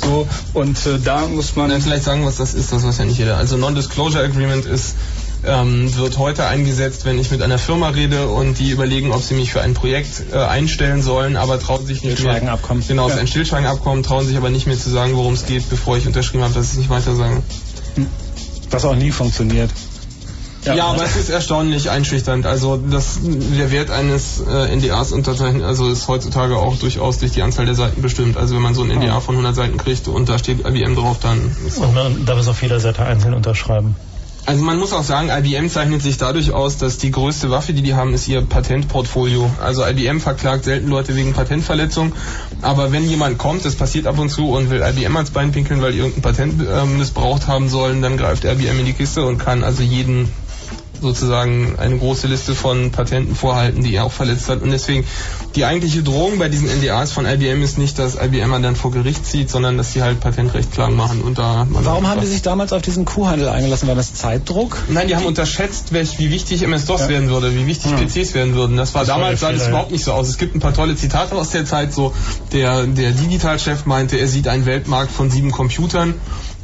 so, und äh, da muss man. dann vielleicht sagen, was das ist, das weiß ja nicht jeder. Also Non-Disclosure Agreement ist ähm, wird heute eingesetzt, wenn ich mit einer Firma rede und die überlegen, ob sie mich für ein Projekt äh, einstellen sollen, aber trauen sich nicht mehr. Genau, Ja. ein Stillschweigenabkommen, trauen sich aber nicht mehr zu sagen, worum es geht, bevor ich unterschrieben habe, dass ich es nicht weiter sage. Was auch nie funktioniert. Ja, aber es ist erstaunlich einschüchternd. Also das, der Wert eines äh, NDAs unterzeichnen, also ist heutzutage auch durchaus durch die Anzahl der Seiten bestimmt. Also wenn man so ein NDA von 100 Seiten kriegt und da steht IBM drauf, dann ist und man darf es auf jeder Seite einzeln unterschreiben. Also man muss auch sagen, IBM zeichnet sich dadurch aus, dass die größte Waffe, die die haben, ist ihr Patentportfolio. Also IBM verklagt selten Leute wegen Patentverletzung, aber wenn jemand kommt, das passiert ab und zu und will IBM ans Bein pinkeln, weil die irgendein Patent ähm, missbraucht haben sollen, dann greift IBM in die Kiste und kann also jeden sozusagen eine große Liste von Patenten vorhalten, die er auch verletzt hat. Und deswegen, die eigentliche Drohung bei diesen NDAs von IBM ist nicht, dass IBM dann vor Gericht zieht, sondern dass sie halt Patentrechtklagen machen. Und da man Warum haben die sich damals auf diesen Kuhhandel eingelassen? War das Zeitdruck? Nein, die haben unterschätzt, welch, wie wichtig MS-DOS werden würde, wie wichtig PCs werden würden. Das war Das damals sah das überhaupt nicht so aus. Es gibt ein paar tolle Zitate aus der Zeit. So der der Digital-Chef meinte, er sieht einen Weltmarkt von sieben Computern.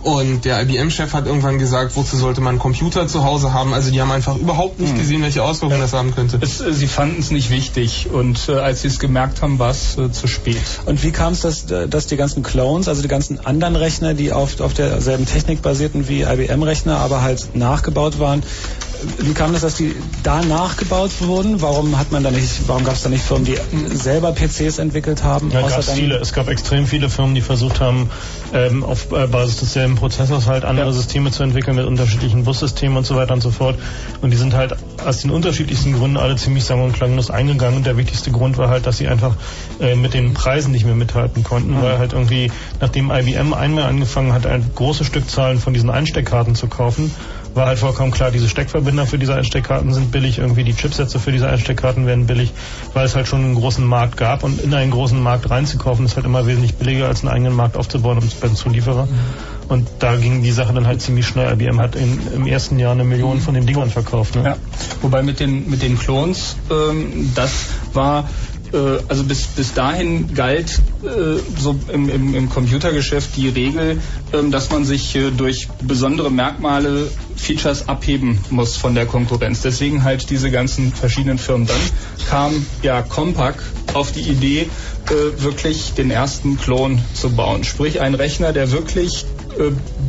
Und der IBM-Chef hat irgendwann gesagt, wozu sollte man einen Computer zu Hause haben? Also die haben einfach überhaupt nicht gesehen, welche Auswirkungen das haben könnte. Es, äh, sie fanden es nicht wichtig und äh, als sie es gemerkt haben, war es äh, zu spät. Und wie kam es, dass, dass die ganzen Clones, also die ganzen anderen Rechner, die auf, auf derselben Technik basierten wie IBM-Rechner, aber halt nachgebaut waren, wie kam das, dass die da nachgebaut wurden? Warum hat man da nicht, warum gab es da nicht Firmen, die selber PCs entwickelt haben? Ja, gab's viele. Es gab extrem viele Firmen, die versucht haben, ähm, auf äh, Basis desselben Prozessors halt andere ja. Systeme zu entwickeln mit unterschiedlichen Bussystemen und so weiter und so fort. Und die sind halt aus den unterschiedlichsten Gründen alle ziemlich sang- und klanglos eingegangen. Und der wichtigste Grund war halt, dass sie einfach äh, mit den Preisen nicht mehr mithalten konnten, mhm. weil halt irgendwie, nachdem IBM einmal angefangen hat, halt große Stückzahlen von diesen Einsteckkarten zu kaufen, war halt vollkommen klar, diese Steckverbinder für diese Einsteckkarten sind billig, irgendwie die Chipsätze für diese Einsteckkarten werden billig, weil es halt schon einen großen Markt gab und in einen großen Markt reinzukaufen ist halt immer wesentlich billiger als einen eigenen Markt aufzubauen als Zulieferer. Und da ging die Sache dann halt ziemlich schnell. IBM hat in, im ersten Jahr eine Million von den Dingern verkauft. Ne? Ja. Wobei mit den mit den Clones, ähm, das war also bis, bis dahin galt äh, so im, im, im Computergeschäft die Regel, ähm, dass man sich äh, durch besondere Merkmale Features abheben muss von der Konkurrenz. Deswegen halt diese ganzen verschiedenen Firmen. Dann kam ja Compaq auf die Idee, wirklich den ersten Klon zu bauen. Sprich, ein Rechner, der wirklich äh,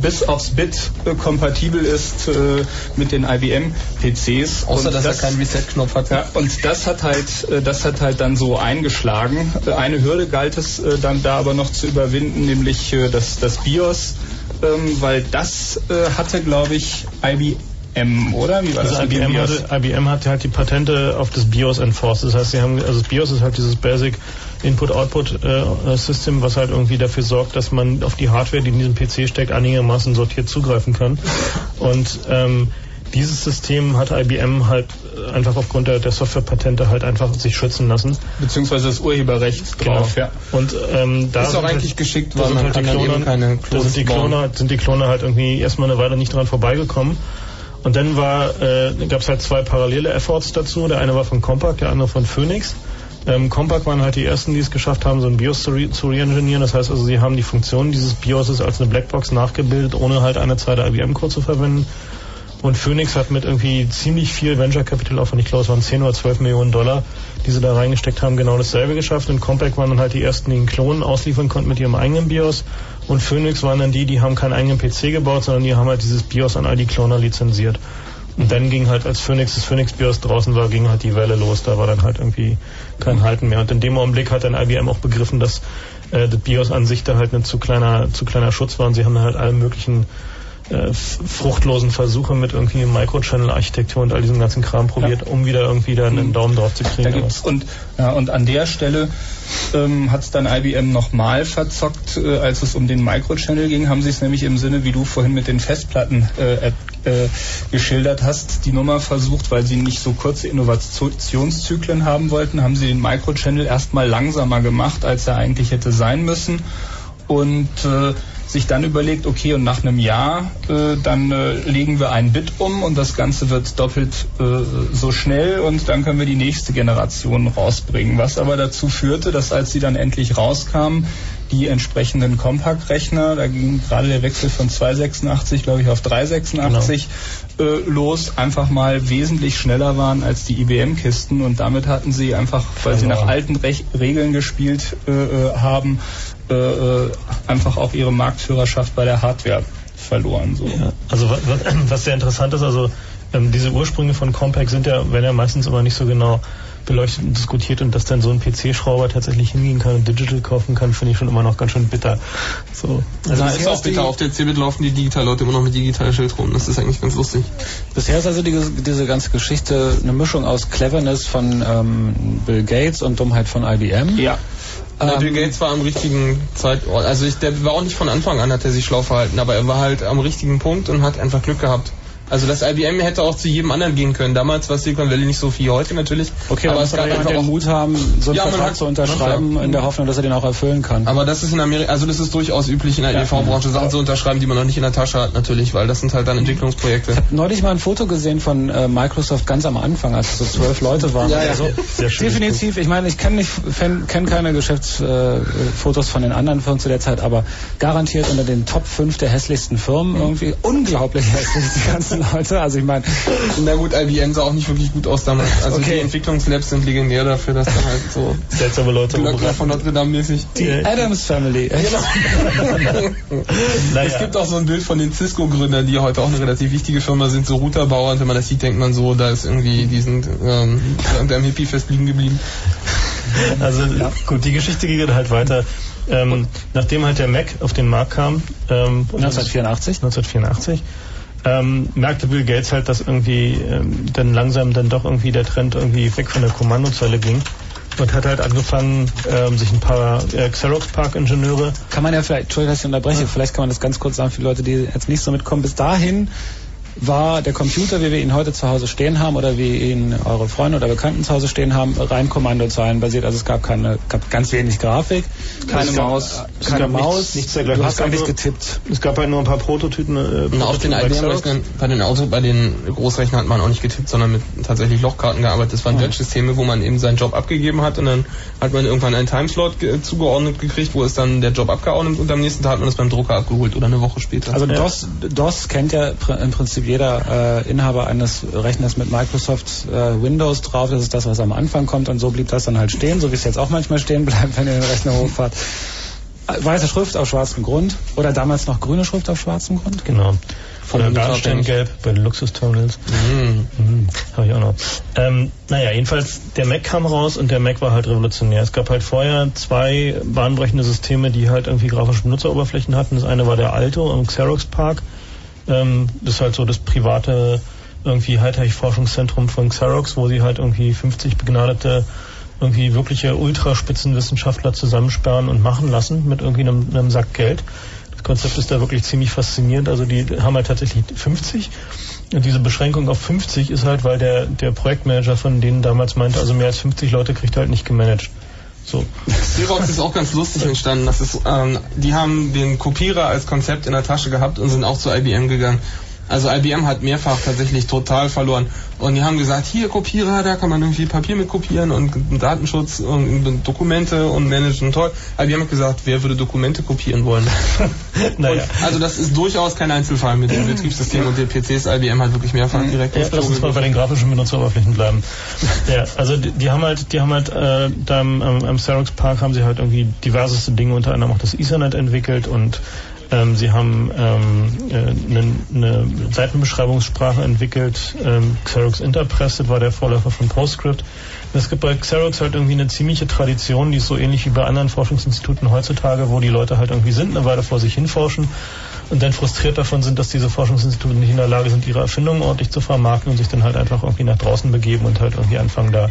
bis aufs Bit äh, kompatibel ist äh, mit den IBM-PCs. Außer, und dass das, er keinen Reset-Knopf hat. Ja, und das hat halt, das hat halt dann so eingeschlagen. Eine Hürde galt es dann da aber noch zu überwinden, nämlich das, das BIOS, ähm, weil das hatte, glaube ich, IBM oder? Wie war also das IBM, hatte, IBM hat halt die Patente auf das BIOS enforced. Das heißt, sie haben, also das BIOS ist halt dieses Basic Input-Output-System, was halt irgendwie dafür sorgt, dass man auf die Hardware, die in diesem PC steckt, einigermaßen sortiert zugreifen kann. Und ähm, dieses System hat IBM halt einfach aufgrund der, der Softwarepatente halt einfach sich schützen lassen. Beziehungsweise das Urheberrecht drauf, genau. ja. Und ähm, da ist auch eigentlich halt, geschickt, weil man halt kann Klone, eben keine Klons da sind die Klone, sind die Klone halt irgendwie erstmal eine Weile nicht dran vorbeigekommen. Und dann war, äh, gab es halt zwei parallele Efforts dazu. Der eine war von Compaq, der andere von Phoenix. Ähm, Compaq waren halt die ersten, die es geschafft haben, so ein BIOS zu, re zu re-engineeren. Das heißt also, sie haben die Funktion dieses BIOSes als eine Blackbox nachgebildet, ohne halt eine zweite IBM-Code zu verwenden. Und Phoenix hat mit irgendwie ziemlich viel Venture Capital Aufwand, ich glaube es waren 10 oder 12 Millionen Dollar, die sie da reingesteckt haben, genau dasselbe geschafft. Und Compaq waren dann halt die ersten, die einen Klon ausliefern konnten mit ihrem eigenen BIOS. Und Phoenix waren dann die, die haben keinen eigenen PC gebaut, sondern die haben halt dieses BIOS an all die Cloner lizenziert. Und dann ging halt, als Phoenix, das Phoenix BIOS draußen war, ging halt die Welle los. Da war dann halt irgendwie kein Halten mehr. Und in dem Augenblick hat dann IBM auch begriffen, dass äh, das BIOS an sich da halt ein zu kleiner, zu kleiner Schutz war. Und sie haben halt alle möglichen äh, fruchtlosen Versuche mit irgendwie Microchannel-Architektur und all diesem ganzen Kram probiert, ja. um wieder irgendwie da einen mhm. Daumen drauf zu kriegen. Da gibt's, und, ja, und an der Stelle ähm, hat es dann IBM nochmal verzockt, äh, als es um den Microchannel ging, haben sie es nämlich im Sinne, wie du vorhin mit den Festplatten äh, äh, geschildert hast, die Nummer versucht, weil sie nicht so kurze Innovationszyklen haben wollten, haben sie den Microchannel erstmal langsamer gemacht, als er eigentlich hätte sein müssen. Und äh, sich dann überlegt, okay, und nach einem Jahr, äh, dann äh, legen wir ein Bit um und das Ganze wird doppelt äh, so schnell und dann können wir die nächste Generation rausbringen. Was aber dazu führte, dass als sie dann endlich rauskamen, die entsprechenden Compact-Rechner, da ging gerade der Wechsel von 286, glaube ich, auf 386 genau. äh, los, einfach mal wesentlich schneller waren als die IBM-Kisten und damit hatten sie einfach, weil sie nach alten Rech Regeln gespielt äh, äh haben, äh, äh, einfach auch ihre Marktführerschaft bei der Hardware verloren. So. Ja, also was, was, sehr interessant ist, also ähm, diese Ursprünge von Compaq sind ja, werden ja meistens immer nicht so genau beleuchtet und diskutiert und dass dann so ein PC-Schrauber tatsächlich hingehen kann und Digital kaufen kann, finde ich schon immer noch ganz schön bitter. So. Also das ist auch bitter. Auf der Cebit laufen die Digital-Leute immer noch mit Digital-Schild rum. Das ist eigentlich ganz lustig. Bisher ist also die, diese ganze Geschichte eine Mischung aus Cleverness von ähm, Bill Gates und Dummheit von IBM. Ja. Na, Bill ähm, Gates war am richtigen Zeitort. Also ich, der war auch nicht von Anfang an, hat er sich schlau verhalten, aber er war halt am richtigen Punkt und hat einfach Glück gehabt. Also das IBM hätte auch zu jedem anderen gehen können. Damals war Silicon Valley nicht so viel heute natürlich. Okay, aber es gab einfach den Mut haben, so einen ja, Vertrag hat, zu unterschreiben, in der Hoffnung, dass er den auch erfüllen kann. Aber das ist in Amerika, also das ist durchaus üblich in der ja. EV-Branche, Sachen zu unterschreiben, die man noch nicht in der Tasche hat natürlich, weil das sind halt dann Entwicklungsprojekte. Ich habe neulich mal ein Foto gesehen von äh, Microsoft ganz am Anfang, als es so zwölf Leute waren. Ja, ja. So. Definitiv, ich meine, ich kenne nicht, kenne keine Geschäftsfotos äh, von den anderen Firmen zu der Zeit, aber garantiert unter den Top 5 der hässlichsten Firmen irgendwie unglaublich hässlich, die ganzen Leute. Also ich meine, Na gut, IBM sah auch nicht wirklich gut aus damals. Also Okay. die Entwicklungslabs sind legendär dafür, dass da halt so Seltsame Leute Glöckner von Notre Dame mäßig. die Adams Family. Naja. Es gibt auch so ein Bild von den Cisco-Gründern, die heute auch eine relativ wichtige Firma sind, so Routerbauer. Und wenn man das sieht, denkt man so, da ist irgendwie, die sind ähm, an deinem Hippie-Fest liegen geblieben. Also gut, die Geschichte geht halt weiter. Ähm, nachdem halt der Mac auf den Markt kam, ähm, 1984. 1984, ähm, merkte Bill Gates halt, dass irgendwie ähm, dann langsam dann doch irgendwie der Trend irgendwie weg von der Kommandozeile ging und hat halt angefangen, ähm, sich ein paar äh, Xerox Park Ingenieure Kann man ja vielleicht, Entschuldigung, dass ich unterbreche, vielleicht kann man das ganz kurz sagen für die Leute, die jetzt nicht so mitkommen. Bis dahin war der Computer, wie wir ihn heute zu Hause stehen haben oder wie ihn eure Freunde oder Bekannten zu Hause stehen haben, rein Kommandozeilen basiert. Also es gab keine, gab ganz wenig Grafik, Keine Es gab, Maus. Es keine gab Maus. nichts- nichts dergleichen. du Es hast gab eigentlich getippt. Es gab halt nur ein paar Prototypen. Äh, Und auf den Prototypen bei den Auto, bei den Großrechnern hat man auch nicht getippt, sondern mit tatsächlich Lochkarten gearbeitet. Das waren Wedge-Systeme, wo man eben seinen Job abgegeben hat und dann hat man irgendwann einen Timeslot ge zugeordnet gekriegt, wo ist dann der Job abgeordnet und am nächsten Tag hat man das beim Drucker abgeholt oder eine Woche später. Also Ja. DOS, DOS kennt ja pr- im Prinzip jeder äh, Inhaber eines Rechners mit Microsoft äh, Windows drauf. Das ist das, was am Anfang kommt und so blieb das dann halt stehen, so wie es jetzt auch manchmal stehen bleibt, wenn ihr den Rechner hochfahrt. Äh, Weiße Schrift auf schwarzem Grund oder damals noch grüne Schrift auf schwarzem Grund. Genau. Von Oder der Garnsteingelb bei den Luxusterminals. Mhm. Mhm, habe ich auch noch. Ähm, naja, jedenfalls, der Mac kam raus und der Mac war halt revolutionär. Es gab halt vorher zwei bahnbrechende Systeme, die halt irgendwie grafische Benutzeroberflächen hatten. Das eine war der Alto am Xerox Park. Ähm, das ist halt so das private irgendwie Hightech-Forschungszentrum von Xerox, wo sie halt irgendwie 50 begnadete irgendwie wirkliche Ultraspitzenwissenschaftler zusammensperren und machen lassen mit irgendwie einem, einem Sack Geld. Das Konzept ist da wirklich ziemlich faszinierend. Also die haben halt tatsächlich 50. Und diese Beschränkung auf 50 ist halt, weil der, der Projektmanager von denen damals meinte, also mehr als 50 Leute kriegt er halt nicht gemanagt. So. Xerox ist auch ganz lustig entstanden. Das ist, ähm, die haben den Kopierer als Konzept in der Tasche gehabt und sind auch zu IBM gegangen. Also IBM hat mehrfach tatsächlich total verloren. Und die haben gesagt, hier Kopierer, da kann man irgendwie Papier mit kopieren und Datenschutz und Dokumente und managen, toll. IBM hat gesagt, wer würde Dokumente kopieren wollen? Naja. Und, also das ist durchaus kein Einzelfall mit dem Betriebssystem und den PCs. IBM hat wirklich mehrfach direkt Ja, lass uns mal bei den grafischen Benutzeroberflächen bleiben. ja, also die, die haben halt, die haben halt äh, da am, am am Xerox Park haben sie halt irgendwie diverseste Dinge, unter anderem auch das Ethernet entwickelt und ähm, sie haben ähm, äh, eine, eine Seitenbeschreibungssprache entwickelt, ähm, Xerox Interpress, war der Vorläufer von PostScript. Es gibt bei Xerox halt irgendwie eine ziemliche Tradition, die ist so ähnlich wie bei anderen Forschungsinstituten heutzutage, wo die Leute halt irgendwie sind, eine Weile vor sich hin forschen und dann frustriert davon sind, dass diese Forschungsinstitute nicht in der Lage sind, ihre Erfindungen ordentlich zu vermarkten und sich dann halt einfach irgendwie nach draußen begeben und halt irgendwie anfangen, da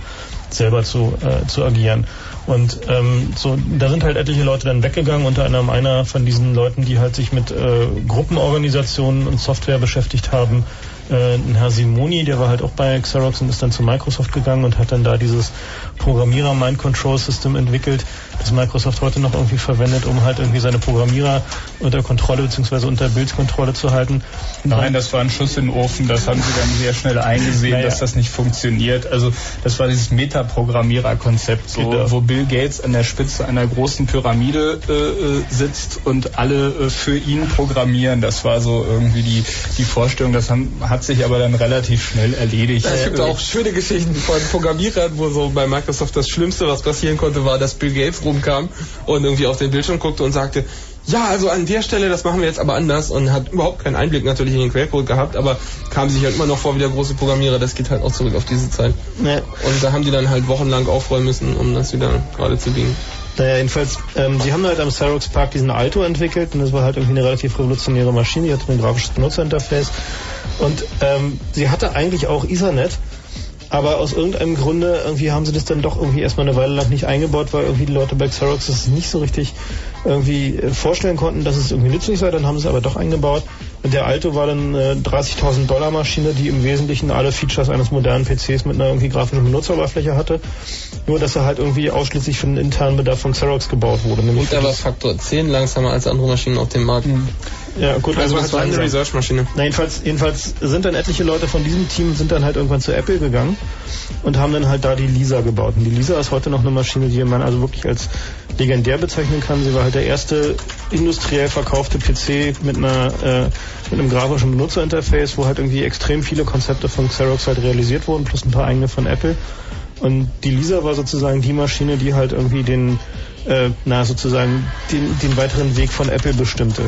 selber zu, äh, zu agieren. Und ähm, so, da sind halt etliche Leute dann weggegangen, unter anderem einer von diesen Leuten, die halt sich mit äh, Gruppenorganisationen und Software beschäftigt haben, äh, ein Herr Simoni, der war halt auch bei Xerox und ist dann zu Microsoft gegangen und hat dann da dieses Programmierer Mind Control System entwickelt, das Microsoft heute noch irgendwie verwendet, um halt irgendwie seine Programmierer unter Kontrolle bzw. unter Bildkontrolle zu halten. Nein, das war ein Schuss in den Ofen. Das haben sie dann sehr schnell eingesehen, Naja. dass das nicht funktioniert. Also das war dieses Metaprogrammierer-Konzept, so, Genau. wo Bill Gates an der Spitze einer großen Pyramide äh, äh, sitzt und alle äh, für ihn programmieren. Das war so irgendwie die, die Vorstellung. Das haben, hat sich aber dann relativ schnell erledigt. Es gibt Äh, auch schöne Geschichten von Programmierern, wo so bei Microsoft das Schlimmste, was passieren konnte, war, dass Bill Gates rumkam und irgendwie auf den Bildschirm guckte und sagte, ja, also an der Stelle, das machen wir jetzt aber anders und hat überhaupt keinen Einblick natürlich in den Quellcode gehabt, aber kam sich halt immer noch vor wie der große Programmierer, das geht halt auch zurück auf diese Zeit. Ja. Und da haben die dann halt wochenlang aufräumen müssen, um das wieder gerade zu biegen. Naja, jedenfalls, ähm, die haben halt am Xerox Park diesen Alto entwickelt und das war halt irgendwie eine relativ revolutionäre Maschine, die hatte ein grafisches Benutzerinterface und ähm, sie hatte eigentlich auch Ethernet, aber aus irgendeinem Grunde irgendwie haben sie das dann doch irgendwie erstmal eine Weile lang nicht eingebaut, weil irgendwie die Leute bei Xerox das nicht so richtig irgendwie äh, vorstellen konnten, dass es irgendwie nützlich sei, dann haben sie es aber doch eingebaut. Und der Alto war dann eine 30.000 Dollar Maschine, die im Wesentlichen alle Features eines modernen PCs mit einer irgendwie grafischen Benutzeroberfläche hatte. Nur, dass er halt irgendwie ausschließlich für den internen Bedarf von Xerox gebaut wurde. Nämlich Und er war Faktor 10 langsamer als andere Maschinen auf dem Markt. Ja, gut, Also das war eine langsam. Research-Maschine. Na, jedenfalls, jedenfalls sind dann etliche Leute von diesem Team sind dann halt irgendwann zu Apple gegangen und haben dann halt da die Lisa gebaut. Und die Lisa ist heute noch eine Maschine, die man also wirklich als legendär bezeichnen kann. Sie war halt der erste industriell verkaufte PC mit einer äh, mit einem grafischen Benutzerinterface, wo halt irgendwie extrem viele Konzepte von Xerox halt realisiert wurden, plus ein paar eigene von Apple. Und die Lisa war sozusagen die Maschine, die halt irgendwie den, äh, na sozusagen den, den weiteren Weg von Apple bestimmte.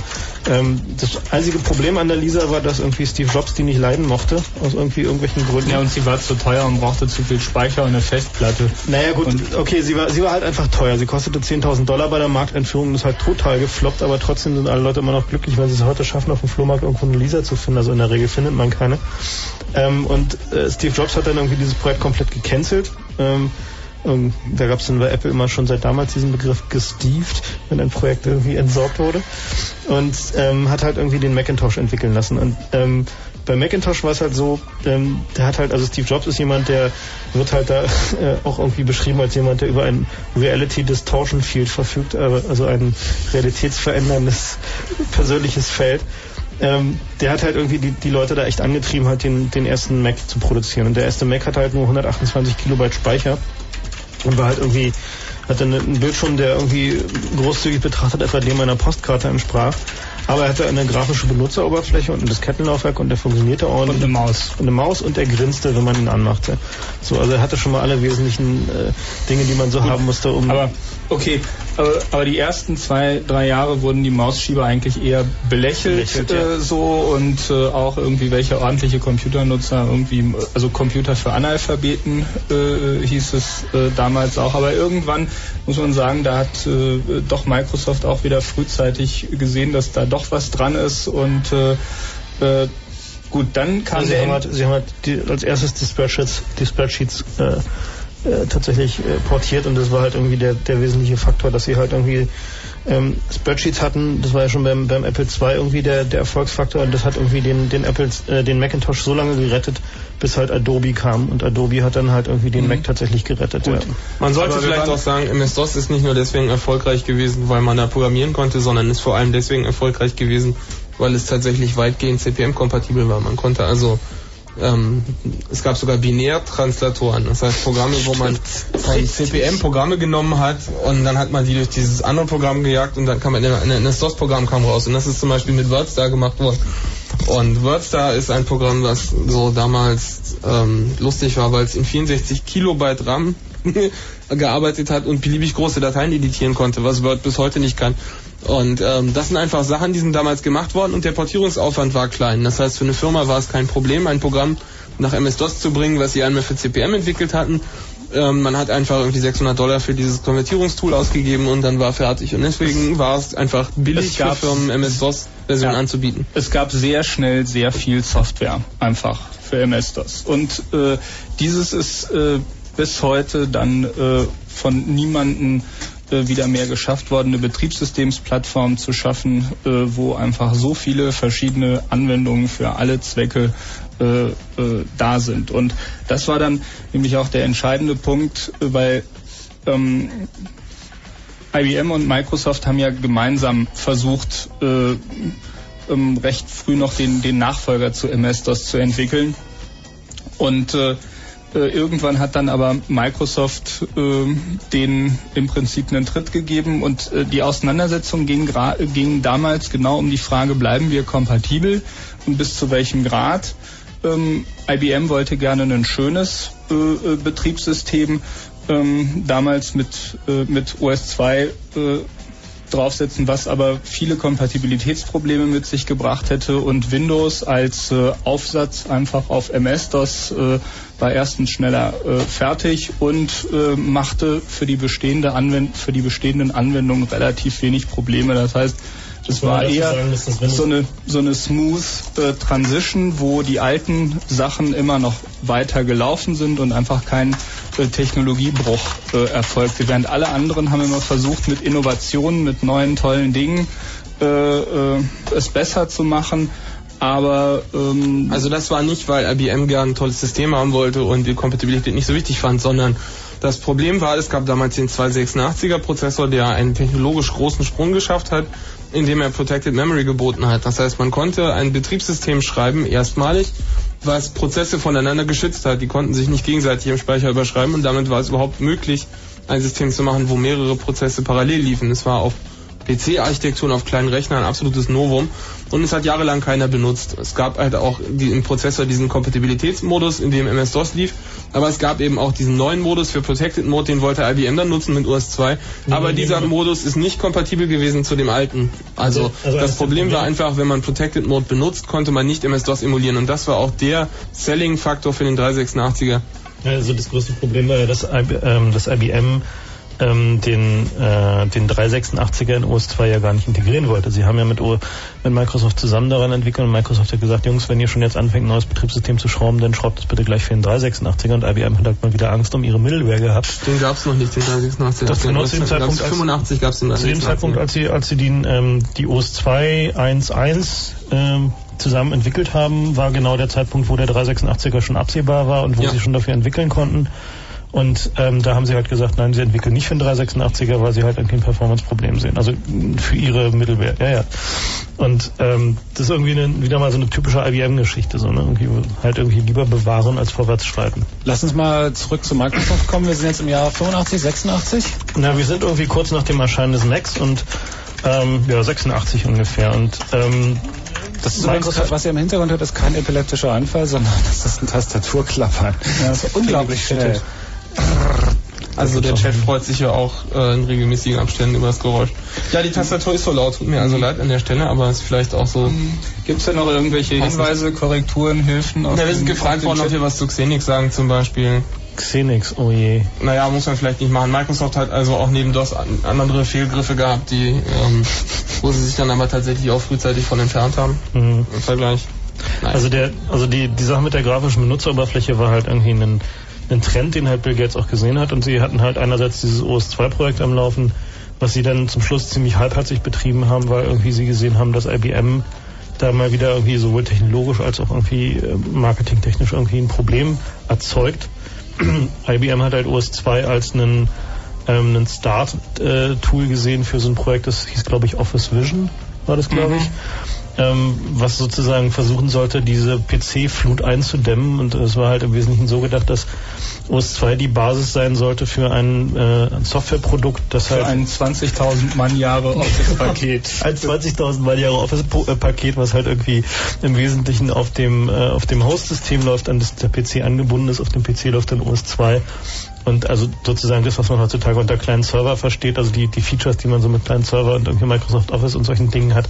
Ähm, das einzige Problem an der Lisa war, dass irgendwie Steve Jobs die nicht leiden mochte, aus irgendwie irgendwelchen Gründen. Ja, und sie war zu teuer und brauchte zu viel Speicher und eine Festplatte. Naja gut, Und- okay, sie war, sie war halt einfach teuer. Sie kostete 10.000 Dollar bei der Markteinführung und ist halt total gefloppt, aber trotzdem sind alle Leute immer noch glücklich, weil sie es heute schaffen, auf dem Flohmarkt irgendwo eine Lisa zu finden. Also in der Regel findet man keine. Ähm, und äh, Steve Jobs hat dann irgendwie dieses Projekt komplett gecancelt. Ähm, ähm, da gab es dann bei Apple immer schon seit damals diesen Begriff gesteeved, wenn ein Projekt irgendwie entsorgt wurde. Und ähm, hat halt irgendwie den Macintosh entwickeln lassen. Und ähm, bei Macintosh war es halt so, ähm, der hat halt, also Steve Jobs ist jemand, der wird halt da äh, auch irgendwie beschrieben als jemand, der über ein Reality Distortion Field verfügt, also ein realitätsveränderndes persönliches Feld. Ähm, der hat halt irgendwie die, die Leute da echt angetrieben, halt den, den ersten Mac zu produzieren. Und der erste Mac hat halt nur 128 Kilobyte Speicher und war halt irgendwie, hatte eine- einen Bildschirm, der irgendwie großzügig betrachtet etwa dem einer Postkarte entsprach. Aber er hatte eine grafische Benutzeroberfläche und ein Diskettenlaufwerk und der funktionierte ordentlich. Und eine Maus. Und eine Maus und er grinste, wenn man ihn anmachte. So, also er hatte schon mal alle wesentlichen äh, Dinge, die man so haben musste, um. Aber okay, aber, aber die ersten zwei, drei Jahre wurden die Mausschieber eigentlich eher belächelt, Belächelt, ja. äh, so und äh, auch irgendwie welche ordentliche Computernutzer irgendwie, also Computer für Analphabeten äh, hieß es äh, damals auch. Aber irgendwann muss man sagen, da hat äh, doch Microsoft auch wieder frühzeitig gesehen, dass da doch was dran ist und äh, äh, gut, dann kam Also sie haben halt, sie haben halt die, als erstes die Spreadsheets, die Spreadsheets äh, tatsächlich äh, portiert und das war halt irgendwie der, der wesentliche Faktor, dass sie halt irgendwie ähm, Spreadsheets hatten, das war ja schon beim, beim Apple II irgendwie der, der Erfolgsfaktor und das hat irgendwie den, den Apple, äh, den Macintosh so lange gerettet, bis halt Adobe kam und Adobe hat dann halt irgendwie den Mac tatsächlich gerettet. Gut. Ja. Man sollte Aber vielleicht auch sagen, MS-DOS ist nicht nur deswegen erfolgreich gewesen, weil man da programmieren konnte, sondern ist vor allem deswegen erfolgreich gewesen, weil es tatsächlich weitgehend CPM-kompatibel war. Man konnte also, ähm, es gab sogar Binärtranslatoren, das heißt Programme, wo man von CPM Programme genommen hat und dann hat man die durch dieses andere Programm gejagt und dann kam ein, ein MS-DOS-Programm kam raus und das ist zum Beispiel mit WordStar gemacht worden. Und WordStar ist ein Programm, was so damals ähm, lustig war, weil es in 64 Kilobyte RAM gearbeitet hat und beliebig große Dateien editieren konnte, was Word bis heute nicht kann. Und ähm, das sind einfach Sachen, die sind damals gemacht worden und der Portierungsaufwand war klein. Das heißt, für eine Firma war es kein Problem, ein Programm nach MS-DOS zu bringen, was sie einmal für CPM entwickelt hatten. Ähm, man hat einfach irgendwie 600 Dollar für dieses Konvertierungstool ausgegeben und dann war fertig. Und deswegen war es einfach billig Es für Firmen, MS-DOS-Versionen Ja. anzubieten. es gab sehr schnell sehr viel Software einfach für MS-DOS. Und äh, dieses ist äh, bis heute dann äh, von niemanden äh, wieder mehr geschafft worden, eine Betriebssystemsplattform zu schaffen, äh, wo einfach so viele verschiedene Anwendungen für alle Zwecke äh, äh, da sind. Und das war dann nämlich auch der entscheidende Punkt, äh, weil ähm, IBM und Microsoft haben ja gemeinsam versucht, äh, ähm, recht früh noch den, den Nachfolger zu MS-DOS zu entwickeln. Und äh, äh, irgendwann hat dann aber Microsoft äh, den im Prinzip einen Tritt gegeben und äh, die Auseinandersetzung ging, ging damals genau um die Frage, bleiben wir kompatibel und bis zu welchem Grad. Ähm, IBM wollte gerne ein schönes äh, äh, Betriebssystem, ähm, damals mit, äh, mit OS 2 äh, draufsetzen, was aber viele Kompatibilitätsprobleme mit sich gebracht hätte und Windows als äh, Aufsatz einfach auf MS-DOS äh, war erstens schneller äh, fertig und äh, machte für die bestehende Anwend für die bestehenden Anwendungen relativ wenig Probleme. Das heißt, das war eher so eine so eine smooth äh, Transition, wo die alten Sachen immer noch weiter gelaufen sind und einfach kein äh, Technologiebruch äh, erfolgte. Während alle anderen haben immer versucht, mit Innovationen, mit neuen tollen Dingen äh, äh, es besser zu machen. Aber ähm, Also das war nicht, weil IBM gern ein tolles System haben wollte und die Kompatibilität nicht so wichtig fand, sondern das Problem war, es gab damals den 286er Prozessor, der einen technologisch großen Sprung geschafft hat indem er Protected Memory geboten hat. Das heißt, man konnte ein Betriebssystem schreiben, erstmalig, was Prozesse voneinander geschützt hat. Die konnten sich nicht gegenseitig im Speicher überschreiben und damit war es überhaupt möglich, ein System zu machen, wo mehrere Prozesse parallel liefen. Es war auf PC-Architekturen auf kleinen Rechnern ein absolutes Novum und es hat jahrelang keiner benutzt. Es gab halt auch die, im Prozessor diesen Kompatibilitätsmodus, in dem MS-DOS lief, aber es gab eben auch diesen neuen Modus für Protected Mode, den wollte IBM dann nutzen mit OS 2, nee, aber dieser. Modus ist nicht kompatibel gewesen zu dem alten. Also, also, also das Problem, Problem war einfach, wenn man Protected Mode benutzt, konnte man nicht MS-DOS emulieren und das war auch der Selling-Faktor für den 386er. Also das größte Problem war ja, dass, ähm, dass IBM ähm, den, äh, den 386er in OS 2 ja gar nicht integrieren wollte. Sie haben ja mit, mit Microsoft zusammen daran entwickelt und Microsoft hat gesagt, Jungs, wenn ihr schon jetzt anfängt, ein neues Betriebssystem zu schrauben, dann schraubt es bitte gleich für den 386er und IBM hat halt mal wieder Angst um ihre Middleware gehabt. Den gab es noch nicht, den 386er. Das genau zu dem Zeitpunkt, 85 gab es den Zu dem Zeitpunkt, als sie, als sie die, ähm, die OS 2.1.1 ähm, zusammen entwickelt haben, war genau der Zeitpunkt, wo der 386er schon absehbar war und wo ja. sie schon dafür entwickeln konnten. Und ähm, da haben sie halt gesagt, nein, sie entwickeln nicht für den 386er, weil sie halt ein Performance-Problem sehen. Also für ihre Mittelware. Ja, ja. Und ähm, das ist irgendwie eine, wieder mal so eine typische IBM-Geschichte, so ne? Irgendwie halt irgendwie lieber bewahren als vorwärts schreiten. Lass uns mal zurück zu Microsoft kommen. Wir sind jetzt im Jahr 85, 86? Na, wir sind irgendwie kurz nach dem Erscheinen des Macs und ähm, ja, 86 ungefähr. Und ähm, das ist Microsoft, was ihr im Hintergrund hört, ist kein epileptischer Anfall, sondern das ist ein Tastaturklappern. Ja, das ist unglaublich schnell. Also der Chat freut sich ja auch äh, in regelmäßigen Abständen über das Geräusch. Ja, die Tastatur ist so laut, tut mir also leid an der Stelle, aber ist vielleicht auch so. Gibt es da noch irgendwelche Hinweise, Korrekturen, Hilfen? Ja, wir sind gefragt worden, ob wir was zu Xenix sagen zum Beispiel. Xenix, oh je. Naja, muss man vielleicht nicht machen. Microsoft hat also auch neben DOS andere Fehlgriffe gehabt, die, ähm, wo sie sich dann aber tatsächlich auch frühzeitig von entfernt haben. Mhm. Im Vergleich. Nein. Also der, also die, die Sache mit der grafischen Benutzeroberfläche war halt irgendwie ein einen Trend, den halt Bill Gates auch gesehen hat. Und sie hatten halt einerseits dieses OS2-Projekt am Laufen, was sie dann zum Schluss ziemlich halbherzig betrieben haben, weil irgendwie sie gesehen haben, dass IBM da mal wieder irgendwie sowohl technologisch als auch irgendwie äh, marketingtechnisch irgendwie ein Problem erzeugt. IBM hat halt OS2 als einen, ähm, einen Start-Tool gesehen für so ein Projekt, das hieß glaube ich Office Vision, war das glaube ich. Mhm ähm, was sozusagen versuchen sollte, diese PC-Flut einzudämmen. Und es war halt im Wesentlichen so gedacht, dass OS 2 die Basis sein sollte für ein, äh, ein Softwareprodukt, das halt... Für ein 20.000 Mann-Jahre Office-Paket. ein 20.000 Mann-Jahre Office-Paket, was halt irgendwie im Wesentlichen auf dem, äh, auf dem Host-System läuft, an das der PC angebunden ist. Auf dem PC läuft dann OS 2 und also sozusagen das, was man heutzutage unter kleinen Server versteht, also die, die Features, die man so mit kleinen Server und irgendwie Microsoft Office und solchen Dingen hat,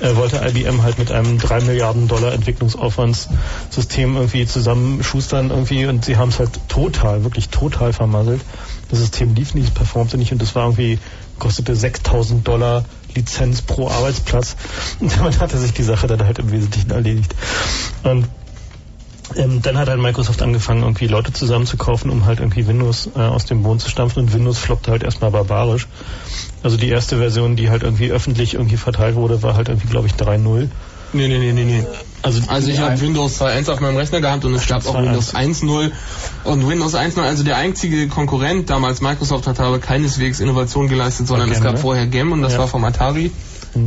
äh, wollte IBM halt mit einem 3 Milliarden Dollar Entwicklungsaufwandssystem irgendwie zusammenschustern irgendwie und sie haben es halt total, wirklich total vermasselt. Das System lief nicht, es performte nicht und das war irgendwie, kostete 6000 Dollar Lizenz pro Arbeitsplatz. Und damit hatte sich die Sache dann halt im Wesentlichen erledigt. Und ähm, dann hat halt Microsoft angefangen, irgendwie Leute zusammenzukaufen, um halt irgendwie Windows äh, aus dem Boden zu stampfen und Windows floppte halt erstmal barbarisch. Also die erste Version, die halt irgendwie öffentlich irgendwie verteilt wurde, war halt irgendwie, glaube ich, 3.0. Nee, nee, nee, nee, nee. Also, also ich habe Windows 2.1 auf meinem Rechner gehabt und es gab auch Windows 1.0 und Windows 1.0, also der einzige Konkurrent damals Microsoft hat aber keineswegs Innovation geleistet, sondern okay, es gab ne? vorher GEM und das ja. war vom Atari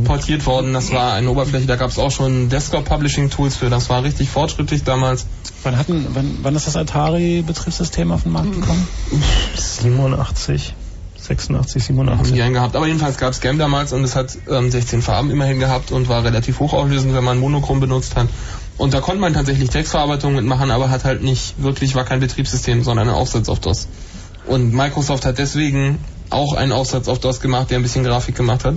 portiert worden. Das war eine Oberfläche, da gab es auch schon Desktop-Publishing-Tools für. Das war richtig fortschrittlich damals. Wann, hatten, wann, wann ist das Atari-Betriebssystem auf den Markt gekommen? 87. 86, 87. Haben gehabt. Aber jedenfalls gab es Game damals und es hat ähm, 16 Farben immerhin gehabt und war relativ hochauflösend, wenn man Monochrom benutzt hat. Und da konnte man tatsächlich Textverarbeitung mitmachen, aber hat halt nicht wirklich, war kein Betriebssystem, sondern ein Aufsatz auf DOS. Und Microsoft hat deswegen auch einen Aufsatz auf DOS gemacht, der ein bisschen Grafik gemacht hat.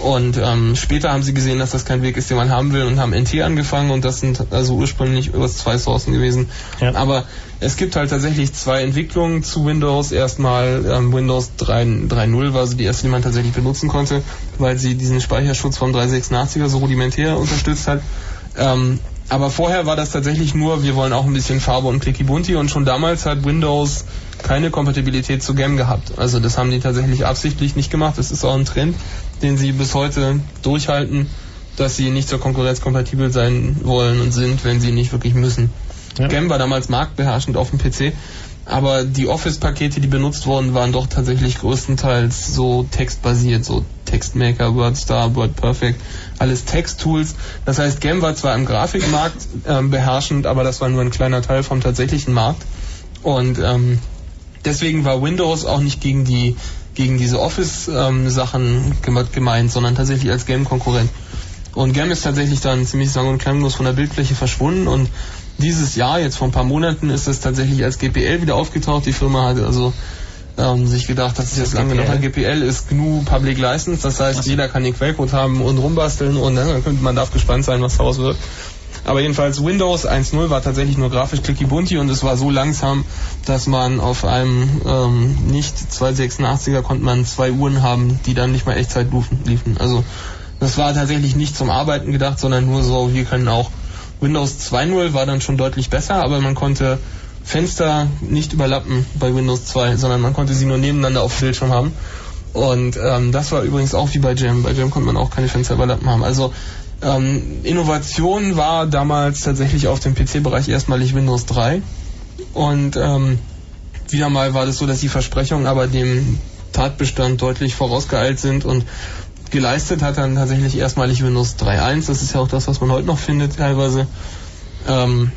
Und ähm, später haben sie gesehen, dass das kein Weg ist, den man haben will und haben NT angefangen und das sind also ursprünglich über zwei Sourcen gewesen. Ja. Aber es gibt halt tatsächlich zwei Entwicklungen zu Windows. Erstmal ähm, Windows 3.0 war so die erste, die man tatsächlich benutzen konnte, weil sie diesen Speicherschutz vom 386er so rudimentär unterstützt hat. Ähm, aber vorher war das tatsächlich nur, wir wollen auch ein bisschen Farbe und Clicky Bunti und schon damals hat Windows keine Kompatibilität zu GEM gehabt. Also das haben die tatsächlich absichtlich nicht gemacht. Das ist auch ein Trend, den sie bis heute durchhalten, dass sie nicht zur Konkurrenz kompatibel sein wollen und sind, wenn sie nicht wirklich müssen. Ja. GEM war damals marktbeherrschend auf dem PC, aber die Office-Pakete, die benutzt wurden, waren doch tatsächlich größtenteils so textbasiert, so Textmaker, WordStar, WordPerfect, alles Texttools. Das heißt, GEM war zwar im Grafikmarkt ähm, beherrschend, aber das war nur ein kleiner Teil vom tatsächlichen Markt. Und ähm, deswegen war Windows auch nicht gegen die gegen diese Office-Sachen ähm, gemeint, sondern tatsächlich als Game-Konkurrent. Und GEM ist tatsächlich dann ziemlich sang- und klanglos von der Bildfläche verschwunden und dieses Jahr, jetzt vor ein paar Monaten, ist es tatsächlich als GPL wieder aufgetaucht. Die Firma hat also ähm, sich gedacht, das ist jetzt lange genug. GPL ist GNU Public License, das heißt, jeder kann den Quellcode haben und rumbasteln und ne, dann könnte man darf gespannt sein, was daraus wird. Aber jedenfalls Windows 1.0 war tatsächlich nur grafisch clicky bunti und es war so langsam, dass man auf einem ähm, nicht 286er konnte man zwei Uhren haben, die dann nicht mal Echtzeit liefen. Also das war tatsächlich nicht zum Arbeiten gedacht, sondern nur so, wir können auch. Windows 2.0 war dann schon deutlich besser, aber man konnte Fenster nicht überlappen bei Windows 2, sondern man konnte sie nur nebeneinander auf dem Bildschirm haben. Und ähm, das war übrigens auch wie bei Jam. Bei Jam konnte man auch keine Fenster überlappen haben. Also ähm, Innovation war damals tatsächlich auf dem PC-Bereich erstmalig Windows 3. Und ähm, wieder mal war das so, dass die Versprechungen aber dem Tatbestand deutlich vorausgeeilt sind und geleistet hat dann tatsächlich erstmalig Windows 3.1. Das ist ja auch das, was man heute noch findet teilweise. Ähm,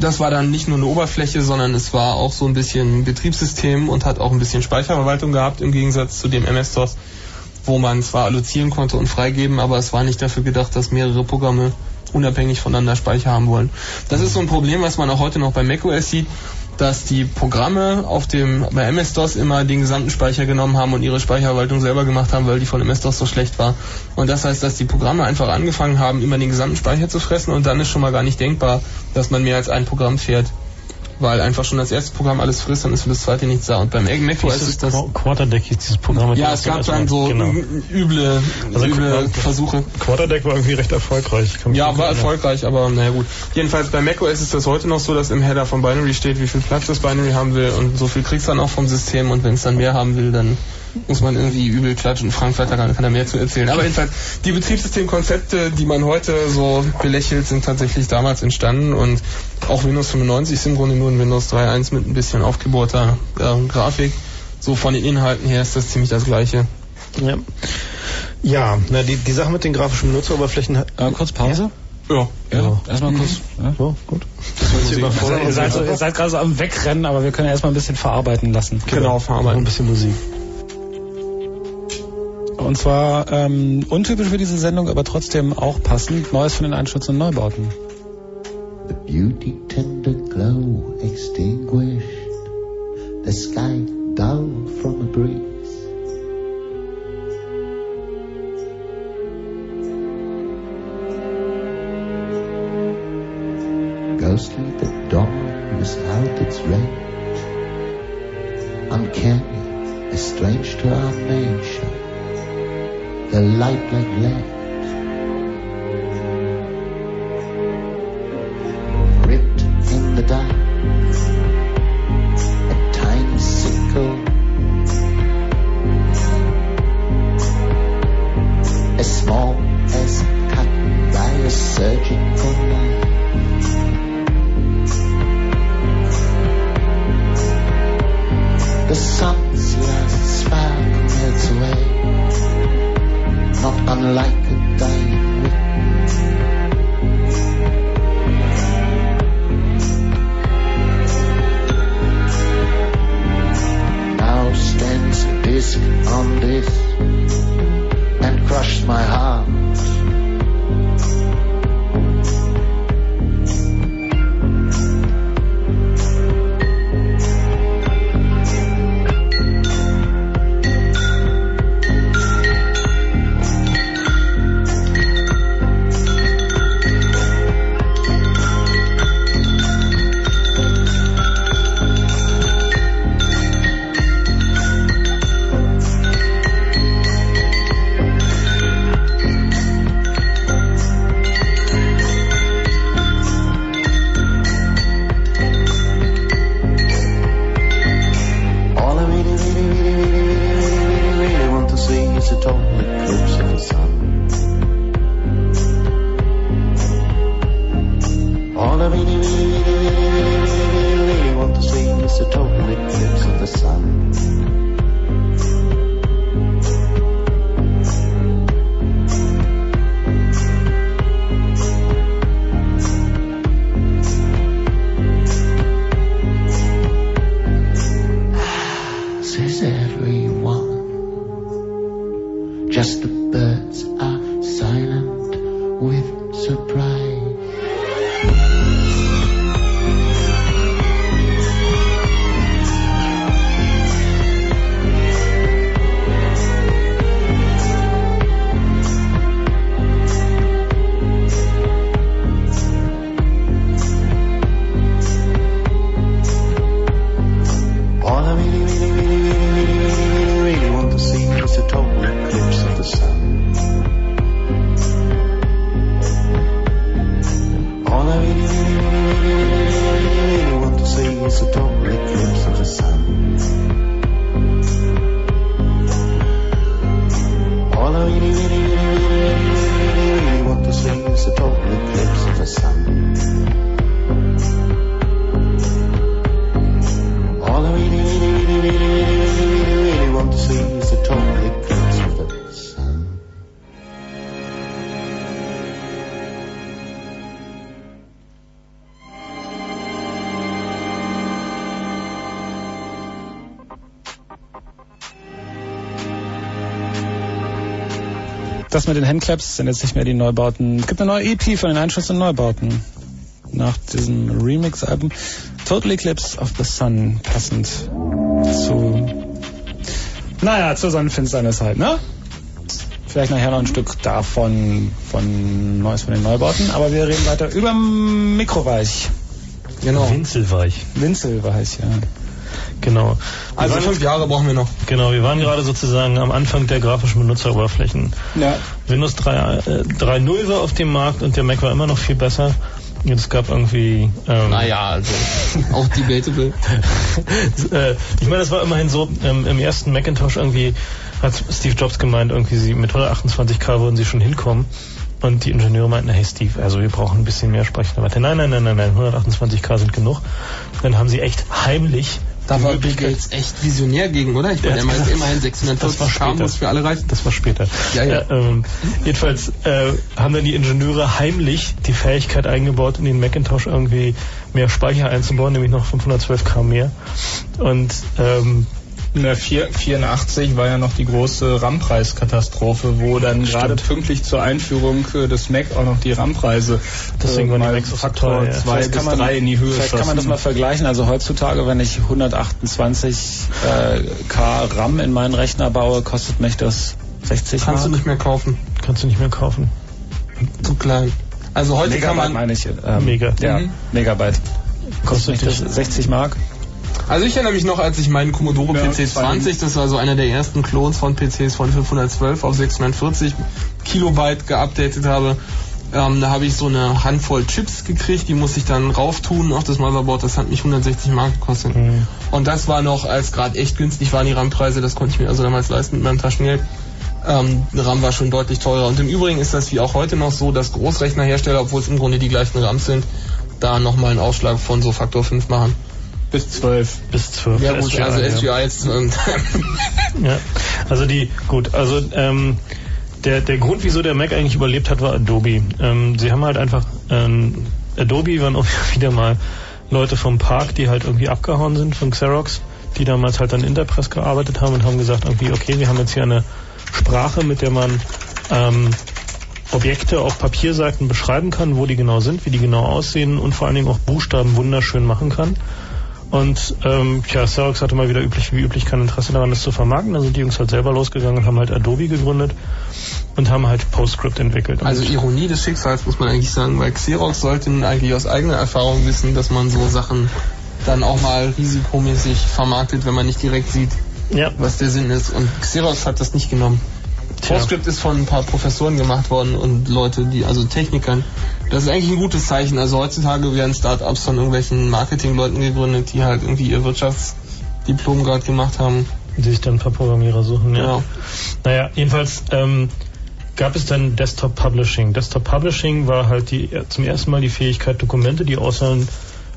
das war dann nicht nur eine Oberfläche, sondern es war auch so ein bisschen Betriebssystem und hat auch ein bisschen Speicherverwaltung gehabt im Gegensatz zu dem MS-DOS, wo man zwar allozieren konnte und freigeben, aber es war nicht dafür gedacht, dass mehrere Programme unabhängig voneinander Speicher haben wollen. Das ist so ein Problem, was man auch heute noch bei macOS sieht dass die Programme auf dem bei MS-DOS immer den gesamten Speicher genommen haben und ihre Speicherverwaltung selber gemacht haben, weil die von MS-DOS so schlecht war. Und das heißt, dass die Programme einfach angefangen haben, immer den gesamten Speicher zu fressen und dann ist schon mal gar nicht denkbar, dass man mehr als ein Programm fährt weil einfach schon das erste Programm alles frisst, dann ist für das zweite nichts da. Und beim macOS ist das... Quarterdeck hieß dieses Programm. Ja, es gab dann so genau. üble, also üble Versuche. Quarterdeck war irgendwie recht erfolgreich. Ja, war erfolgreich, aber naja gut. Jedenfalls bei macOS ist das heute noch so, dass im Header von Binary steht, wie viel Platz das Binary haben will und so viel kriegst du dann auch vom System und wenn es dann mehr haben will, dann muss man irgendwie übel klatschen. Frank Flatter kann, kann da mehr zu erzählen. Aber jedenfalls, die Betriebssystemkonzepte, die man heute so belächelt, sind tatsächlich damals entstanden und auch Windows 95 ist im Grunde nur ein Windows 3.1 mit ein bisschen aufgebohrter äh, Grafik. So von den Inhalten her ist das ziemlich das gleiche. Ja, ja na, die, die Sache mit den grafischen Benutzeroberflächen... Äh, kurz Pause? Ja. Ja, ja. erstmal kurz. Mhm. Ja. So, gut. Also, ihr seid, ihr seid gerade so am Wegrennen, aber wir können erstmal ein bisschen verarbeiten lassen. Genau, genau verarbeiten. Ein bisschen Musik. Und zwar ähm, untypisch für diese Sendung, aber trotzdem auch passend. Neues von den Einstürzen und Neubauten. The beauty tender glow extinguished, the sky dull from a breeze. Ghostly the dawn without its range, uncanny, as strange to our nature the light like lead. says everyone. Just the birds Das mit den Handclaps sind jetzt nicht mehr die Neubauten. Es gibt eine neue EP von den Einschuss und Neubauten. Nach diesem Remix-Album Total Eclipse of the Sun, passend zu, naja, zur Sonnenfinsternis halt, ne? Vielleicht nachher noch ein Stück davon, von Neues von den Neubauten, aber wir reden weiter über Mikroweich. Genau. Winzelweich. Winzelweich, ja. Genau. Also wir waren, fünf Jahre brauchen wir noch. genau, wir waren gerade sozusagen am Anfang der grafischen Benutzeroberflächen. Ja. Windows 3, äh, 3.0 war auf dem Markt und der Mac war immer noch viel besser. Es gab irgendwie. Ähm, Naja, also auch debatable. äh, ich meine, das war immerhin so, ähm, im ersten Macintosh irgendwie hat Steve Jobs gemeint, irgendwie sie mit 128k würden sie schon hinkommen. Und die Ingenieure meinten, hey Steve, also wir brauchen ein bisschen mehr Speicherrate. Nein, nein, nein, nein, nein, 128k sind genug. Dann haben sie echt heimlich Da war Bill Gates echt visionär gegen, oder? Ich Der meine, er hat meint gesagt, immerhin das war 640 später. muss für alle reichen. Das war später. Ja, ja. ähm, jedenfalls äh, haben dann die Ingenieure heimlich die Fähigkeit eingebaut, in den Macintosh irgendwie mehr Speicher einzubauen, nämlich noch 512k mehr. Und ähm, In der 4, 84 war ja noch die große RAM-Preiskatastrophe, wo dann gerade pünktlich zur Einführung äh, des Mac auch noch die RAM-Preise Deswegen waren die mal Macs so Faktor teuer, ja. 2 Vielleicht bis kann man- 3 in die Höhe Vielleicht kann man das schossen. mal vergleichen. Also heutzutage, wenn ich 128 äh, K RAM in meinen Rechner baue, kostet mich das 60 Kannst du Mark. nicht mehr kaufen. kannst du nicht mehr kaufen. Zu klein. Also heute kann Megabyte man. meine ich. Ähm, Mega. Ja, Mhm. Megabyte. Kostet mich das 60 Mark? Also ich erinnere mich noch, als ich meinen Commodore PC 20, das war so einer der ersten Klons von PCs von 512 auf 640 Kilobyte geupdatet habe. Ähm, da habe ich so eine Handvoll Chips gekriegt, die musste ich dann rauftun auf das Motherboard, das hat mich 160 Mark gekostet. Mhm. Und das war noch, als gerade echt günstig waren die RAM-Preise, das konnte ich mir also damals leisten mit meinem Taschengeld. Ähm, RAM war schon deutlich teurer. Und im Übrigen ist das wie auch heute noch so, dass Großrechnerhersteller, obwohl es im Grunde die gleichen RAMs sind, da nochmal einen Ausschlag von so Faktor 5 machen. Bis 12. Bis 12. Ja gut, SGI, also ja. SGI jetzt... Ähm, Ja, also die, gut, also ähm, der, der Grund, wieso der Mac eigentlich überlebt hat, war Adobe. Ähm, sie haben halt einfach, ähm, Adobe waren auch wieder mal Leute vom Park, die halt irgendwie abgehauen sind von Xerox, die damals halt an Interpress gearbeitet haben und haben gesagt, irgendwie, okay, wir haben jetzt hier eine Sprache, mit der man ähm, Objekte auf Papierseiten beschreiben kann, wo die genau sind, wie die genau aussehen und vor allen Dingen auch Buchstaben wunderschön machen kann. Und ähm, ja, Xerox hatte mal wieder üblich wie üblich kein Interesse daran, das zu vermarkten. Sind die Jungs halt selber losgegangen und haben halt Adobe gegründet und haben halt PostScript entwickelt. also Ironie des Schicksals muss man eigentlich sagen, weil Xerox sollte nun eigentlich aus eigener Erfahrung wissen, dass man so Sachen dann auch mal risikomäßig vermarktet, wenn man nicht direkt sieht, ja, was der Sinn ist. Und Xerox hat das nicht genommen. PostScript ist von ein paar Professoren gemacht worden und Leute, die, also Technikern. Das ist eigentlich ein gutes Zeichen. Also heutzutage werden Startups von irgendwelchen Marketingleuten gegründet, die halt irgendwie ihr Wirtschaftsdiplom gerade gemacht haben. die sich dann ein paar Programmierer suchen. Ja. Ja. Naja, jedenfalls ähm, gab es dann Desktop Publishing. Desktop Publishing war halt die, zum ersten Mal die Fähigkeit, Dokumente, die aussahen,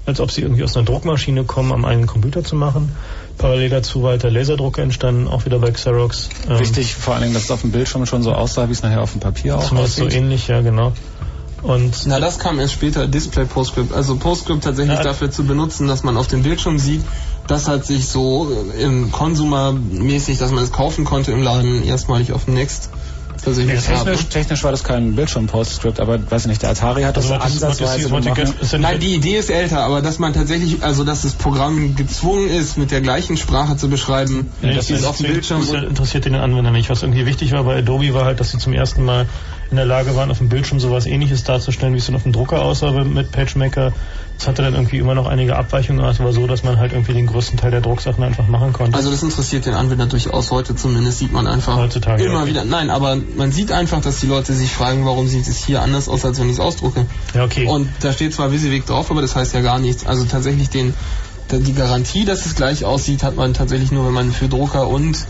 als ob sie irgendwie aus einer Druckmaschine kommen, am eigenen Computer zu machen. Parallel dazu weiter Laserdrucke entstanden, auch wieder bei Xerox. Ähm, Wichtig vor allen Dingen, dass es auf dem Bildschirm schon so aussah, wie es nachher auf dem Papier auch Zumindest so aussieht. ähnlich, ja genau. Und Na, das kam erst später, Display PostScript. Also PostScript tatsächlich Ja. dafür zu benutzen, dass man auf dem Bildschirm sieht, das hat sich so im Konsumermäßig, dass man es kaufen konnte im Laden, erstmalig auf dem Next tatsächlich technisch, habe. technisch war das kein Bildschirm-Postscript, aber weiß ich nicht, der Atari hat das Also, ansatzweise denn- Nein, die Idee ist älter, aber dass man tatsächlich, also dass das Programm gezwungen ist, mit der gleichen Sprache zu beschreiben, Nee, das ist auf dem Bildschirm. das interessiert den Anwender nicht. Was irgendwie wichtig war bei Adobe war halt, dass sie zum ersten Mal in der Lage waren, auf dem Bildschirm sowas ähnliches darzustellen, wie es dann auf dem Drucker aussah mit PageMaker. Es hatte dann irgendwie immer noch einige Abweichungen, aber es war so, dass man halt irgendwie den größten Teil der Drucksachen einfach machen konnte. Also das interessiert den Anwender durchaus heute zumindest, sieht man einfach Heutzutage, immer ja. wieder. Nein, aber man sieht einfach, dass die Leute sich fragen, warum sieht es hier anders aus, als wenn ich es ausdrucke. ja, okay. Und da steht zwar WYSIWYG drauf, aber das heißt ja gar nichts. Also tatsächlich den, die Garantie, dass es gleich aussieht, hat man tatsächlich nur, wenn man für Drucker und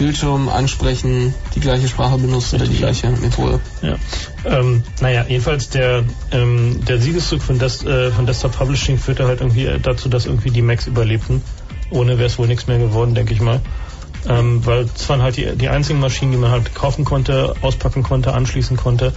Bildschirm ansprechen die gleiche Sprache benutzt oder die gleiche Methode. Ja. Ähm, naja, jedenfalls der, ähm, der Siegeszug von, Des, äh, von Desktop Publishing führte halt irgendwie dazu, dass irgendwie die Macs überlebten. Ohne wäre es wohl nichts mehr geworden, denke ich mal. Ähm, weil es waren halt die, die einzigen Maschinen, die man halt kaufen konnte, auspacken konnte, anschließen konnte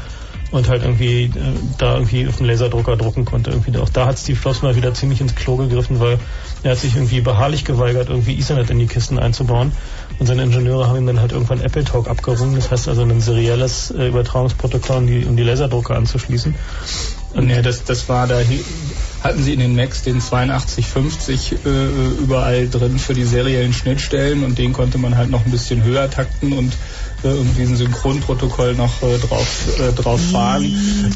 und halt irgendwie äh, da irgendwie auf dem Laserdrucker drucken konnte. Irgendwie auch da hat Steve Jobs mal wieder ziemlich ins Klo gegriffen, weil er hat sich irgendwie beharrlich geweigert, irgendwie Ethernet in die Kisten einzubauen. Und seine Ingenieure haben ihm dann halt irgendwann Apple Talk abgerungen. Das heißt also ein serielles äh, Übertragungsprotokoll, um die, um die Laserdrucker anzuschließen. Und Nee, das, das war da, hatten sie in den Macs den 8250 äh, überall drin für die seriellen Schnittstellen und den konnte man halt noch ein bisschen höher takten und äh, irgendwie ein Synchronprotokoll noch äh, drauf, äh, drauf fahren.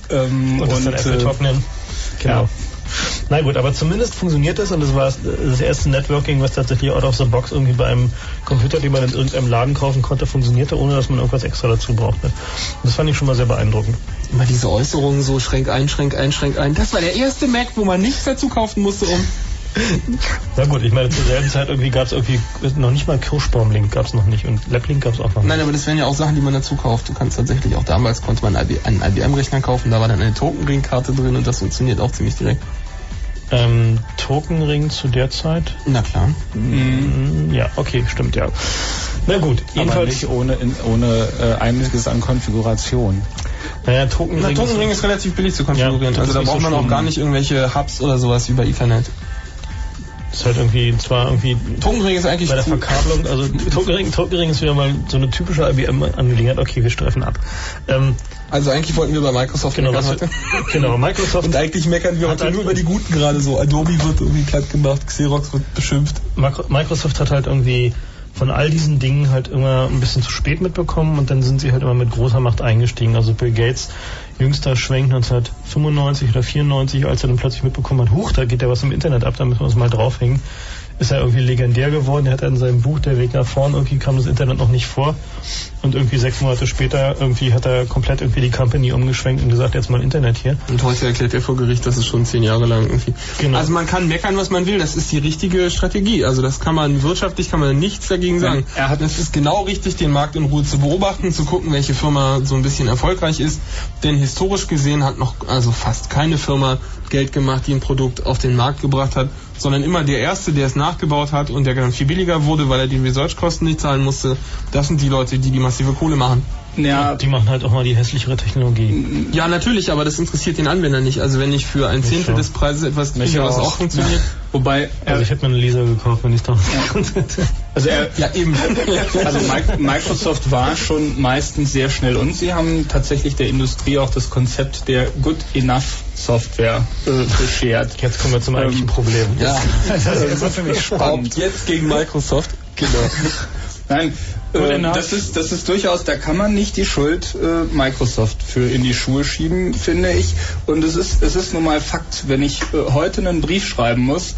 Ähm, und das dann Apple Talk nennen. Genau. Ja. Na gut, aber zumindest funktioniert das und das war das, erste Networking, was tatsächlich out of the box irgendwie bei einem Computer, den man in irgendeinem Laden kaufen konnte, funktionierte, ohne dass man irgendwas extra dazu brauchte. Und das fand ich schon mal sehr beeindruckend. Immer diese Äußerungen so Schränk ein, Schränk ein, Schränk ein. Das war der erste Mac, wo man nichts dazu kaufen musste, um Na gut, ich meine, zur selben Zeit irgendwie gab es irgendwie noch nicht mal Kirschbaumlink gab es noch nicht und Laplink gab es auch noch nicht. Nein, aber das wären ja auch Sachen, die man dazu kauft. Du kannst tatsächlich auch damals konnte man einen IB- einen IBM-Rechner kaufen, da war dann eine Tokenring-Karte drin und das funktioniert auch ziemlich direkt. Ähm, Tokenring zu der Zeit? Na klar. Mm, Ja, okay, stimmt, ja. Na gut, Aber jedenfalls. nicht ohne, in, ohne äh, einiges an Konfiguration. naja, Tokenring. Na, Tokenring ist relativ billig zu konfigurieren. Ja, also da ist braucht so man auch gar nicht irgendwelche Hubs oder sowas wie bei Ethernet. Ist halt irgendwie zwar irgendwie Tokenring ist eigentlich bei der Verkabelung, also Tokenring, Tokenring ist wieder mal so eine typische IBM-Angelegenheit. Okay, wir streifen ab. Ähm, Also eigentlich wollten wir bei Microsoft genau, meckern heute. genau, Microsoft, Und eigentlich meckern wir heute halt- nur über die Guten gerade so. Adobe wird irgendwie platt gemacht, Xerox wird beschimpft. Microsoft hat halt irgendwie von all diesen Dingen halt immer ein bisschen zu spät mitbekommen und dann sind sie halt immer mit großer Macht eingestiegen. Also Bill Gates, jüngster Schwenk 1995 oder 94, als er dann plötzlich mitbekommen hat, huch, da geht ja was im Internet ab, da müssen wir uns mal draufhängen, ist er irgendwie legendär geworden. Er hat in seinem Buch Der Weg nach vorn, irgendwie kam das Internet noch nicht vor und irgendwie sechs Monate später irgendwie hat er komplett irgendwie die Company umgeschwenkt und gesagt, jetzt mal Internet hier. Und heute erklärt er vor Gericht, dass es schon zehn Jahre lang irgendwie. Genau. Also man kann meckern, was man will. Das ist die richtige Strategie. Also das kann man wirtschaftlich kann man nichts dagegen sagen. er hat- es ist genau richtig, den Markt in Ruhe zu beobachten, zu gucken, welche Firma so ein bisschen erfolgreich ist. Denn historisch gesehen hat noch also fast keine Firma Geld gemacht, die ein Produkt auf den Markt gebracht hat, sondern immer der erste, der es nachgebaut hat und der dann viel billiger wurde, weil er die Research-Kosten nicht zahlen musste. Das sind die Leute, die die massive Kohle machen. Ja, Die machen halt auch mal die hässlichere Technologie. Ja, natürlich, aber das interessiert den Anwender nicht. Also wenn ich für ein Zehntel schon. des Preises etwas kriege, was auch. funktioniert. wobei Also ich hätte mir einen Laser gekauft, wenn ich da hätte. also er, Ja, eben. Also Mi- Microsoft war schon meistens sehr schnell und sie haben tatsächlich der Industrie auch das Konzept der Good Enough Software äh, beschert. Jetzt kommen wir zum eigentlichen Ähm, Problem. ja. Das ist für mich spannend. Jetzt gegen Microsoft. Genau. Nein, Äh, enough. das ist das ist durchaus, da kann man nicht die Schuld äh, Microsoft für in die Schuhe schieben, finde ich. Und es ist es ist nun mal Fakt, wenn ich äh, heute einen Brief schreiben muss,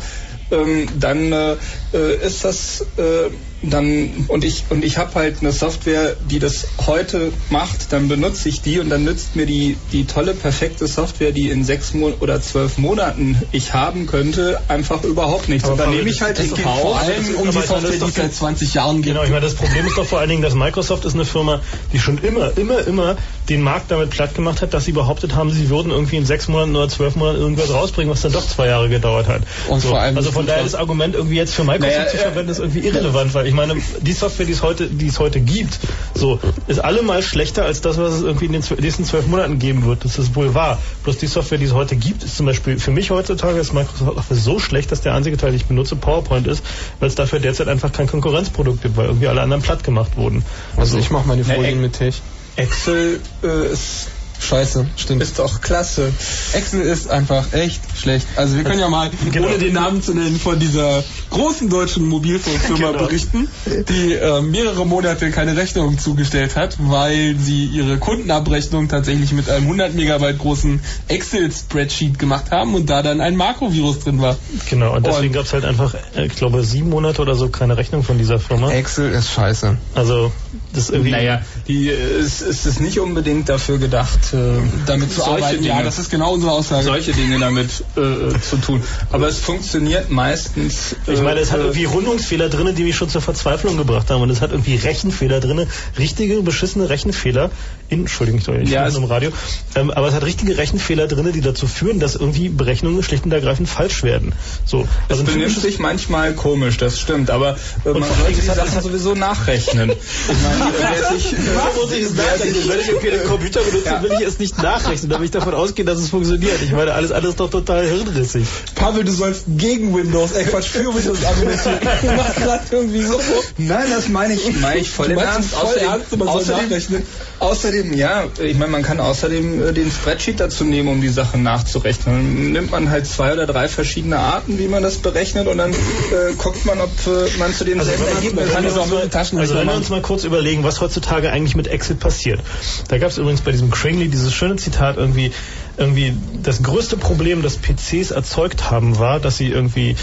ähm, dann äh, äh, ist das äh, dann und ich und ich habe halt eine Software, die das heute macht, dann benutze ich die und dann nützt mir die die tolle perfekte Software, die in sechs Mon oder zwölf Monaten ich haben könnte, einfach überhaupt nichts. Aber und dann nehme ich halt das geht. Vor allem um die Software, die seit 20 Jahren gibt. Genau, ich meine, das Problem ist doch vor allen Dingen, dass Microsoft ist eine Firma, die schon immer, immer, immer den Markt damit platt gemacht hat, dass sie behauptet haben, sie würden irgendwie in sechs Monaten oder zwölf Monaten irgendwas rausbringen, was dann doch zwei Jahre gedauert hat. Und vor allem- also von daher das Argument irgendwie jetzt für Microsoft Naja, zu äh, verwenden, ist irgendwie irrelevant, weil ich meine, die Software, die es heute, die es heute gibt, so, ist allemal schlechter als das, was es irgendwie in den nächsten zwölf Monaten geben wird. Das ist wohl wahr. Bloß die Software, die es heute gibt, ist zum Beispiel für mich heutzutage ist Microsoft Office so schlecht, dass der einzige Teil, den ich benutze, PowerPoint ist, weil es dafür derzeit einfach kein Konkurrenzprodukt gibt, weil irgendwie alle anderen platt gemacht wurden. Also ich mache meine Ne, Folien mit Tech. Excel äh, ist, Scheiße, stimmt. ist doch klasse. Excel ist einfach echt schlecht. Also wir können ja mal, Genau. ohne den Namen zu nennen, von dieser großen deutschen Mobilfunkfirma Genau. berichten, die äh, mehrere Monate keine Rechnung zugestellt hat, weil sie ihre Kundenabrechnung tatsächlich mit einem 100 Megabyte großen Excel-Spreadsheet gemacht haben und da dann ein Makrovirus drin war. Genau, und deswegen gab es halt einfach, äh, ich glaube, sieben Monate oder so keine Rechnung von dieser Firma. Excel ist scheiße. Also, das ist irgendwie. Naja, die, äh, es, es ist nicht unbedingt dafür gedacht, äh, Damit zu solche arbeiten, ja, Dinge- das ist genau unsere Aussage. solche Dinge damit äh, zu tun. Aber es funktioniert meistens. Äh, Ich meine, es hat äh, irgendwie Rundungsfehler drin, die mich schon zur Verzweiflung gebracht haben. Und es hat irgendwie Rechenfehler drin, richtige, beschissene Rechenfehler. In, Entschuldigung, ich ich Ja, bin es- im Radio. Ähm, aber es hat richtige Rechenfehler drin, die dazu führen, dass irgendwie Berechnungen schlicht und ergreifend falsch werden. So, Es also ein benimmt sich manchmal komisch, das stimmt, aber äh, man sollte es die Sachen sowieso nachrechnen. Ich meine, wer sich, Warum muss ich es nachrechnen? Wenn ich irgendwie den Computer benutze, Ja. will ich es nicht nachrechnen, damit ich davon ausgehe, dass es funktioniert. Ich meine, alles andere ist doch total hirnrissig. Pavel, du sollst gegen Windows, äh Quatsch, für Windows argumentieren. Du machst gerade irgendwie so. Nein, das meine ich, meine ich voll Du im Ernst. voll Außerdem, ernst, man soll außerdem, nachrechnen? außerdem, ja, ich meine, man kann außerdem äh, den Spreadsheet dazu nehmen, um die Sachen nachzurechnen. Dann nimmt man halt zwei oder drei verschiedene Arten, wie man das berechnet und dann äh, guckt man, ob äh, man zu denselben Also mal, dem Taschenrechner also wenn wir uns mal kurz überlegen, was heutzutage eigentlich mit Excel passiert. Da gab es übrigens bei diesem Crangley dieses schöne Zitat irgendwie, irgendwie das größte Problem, das PCs erzeugt haben, war, dass sie irgendwie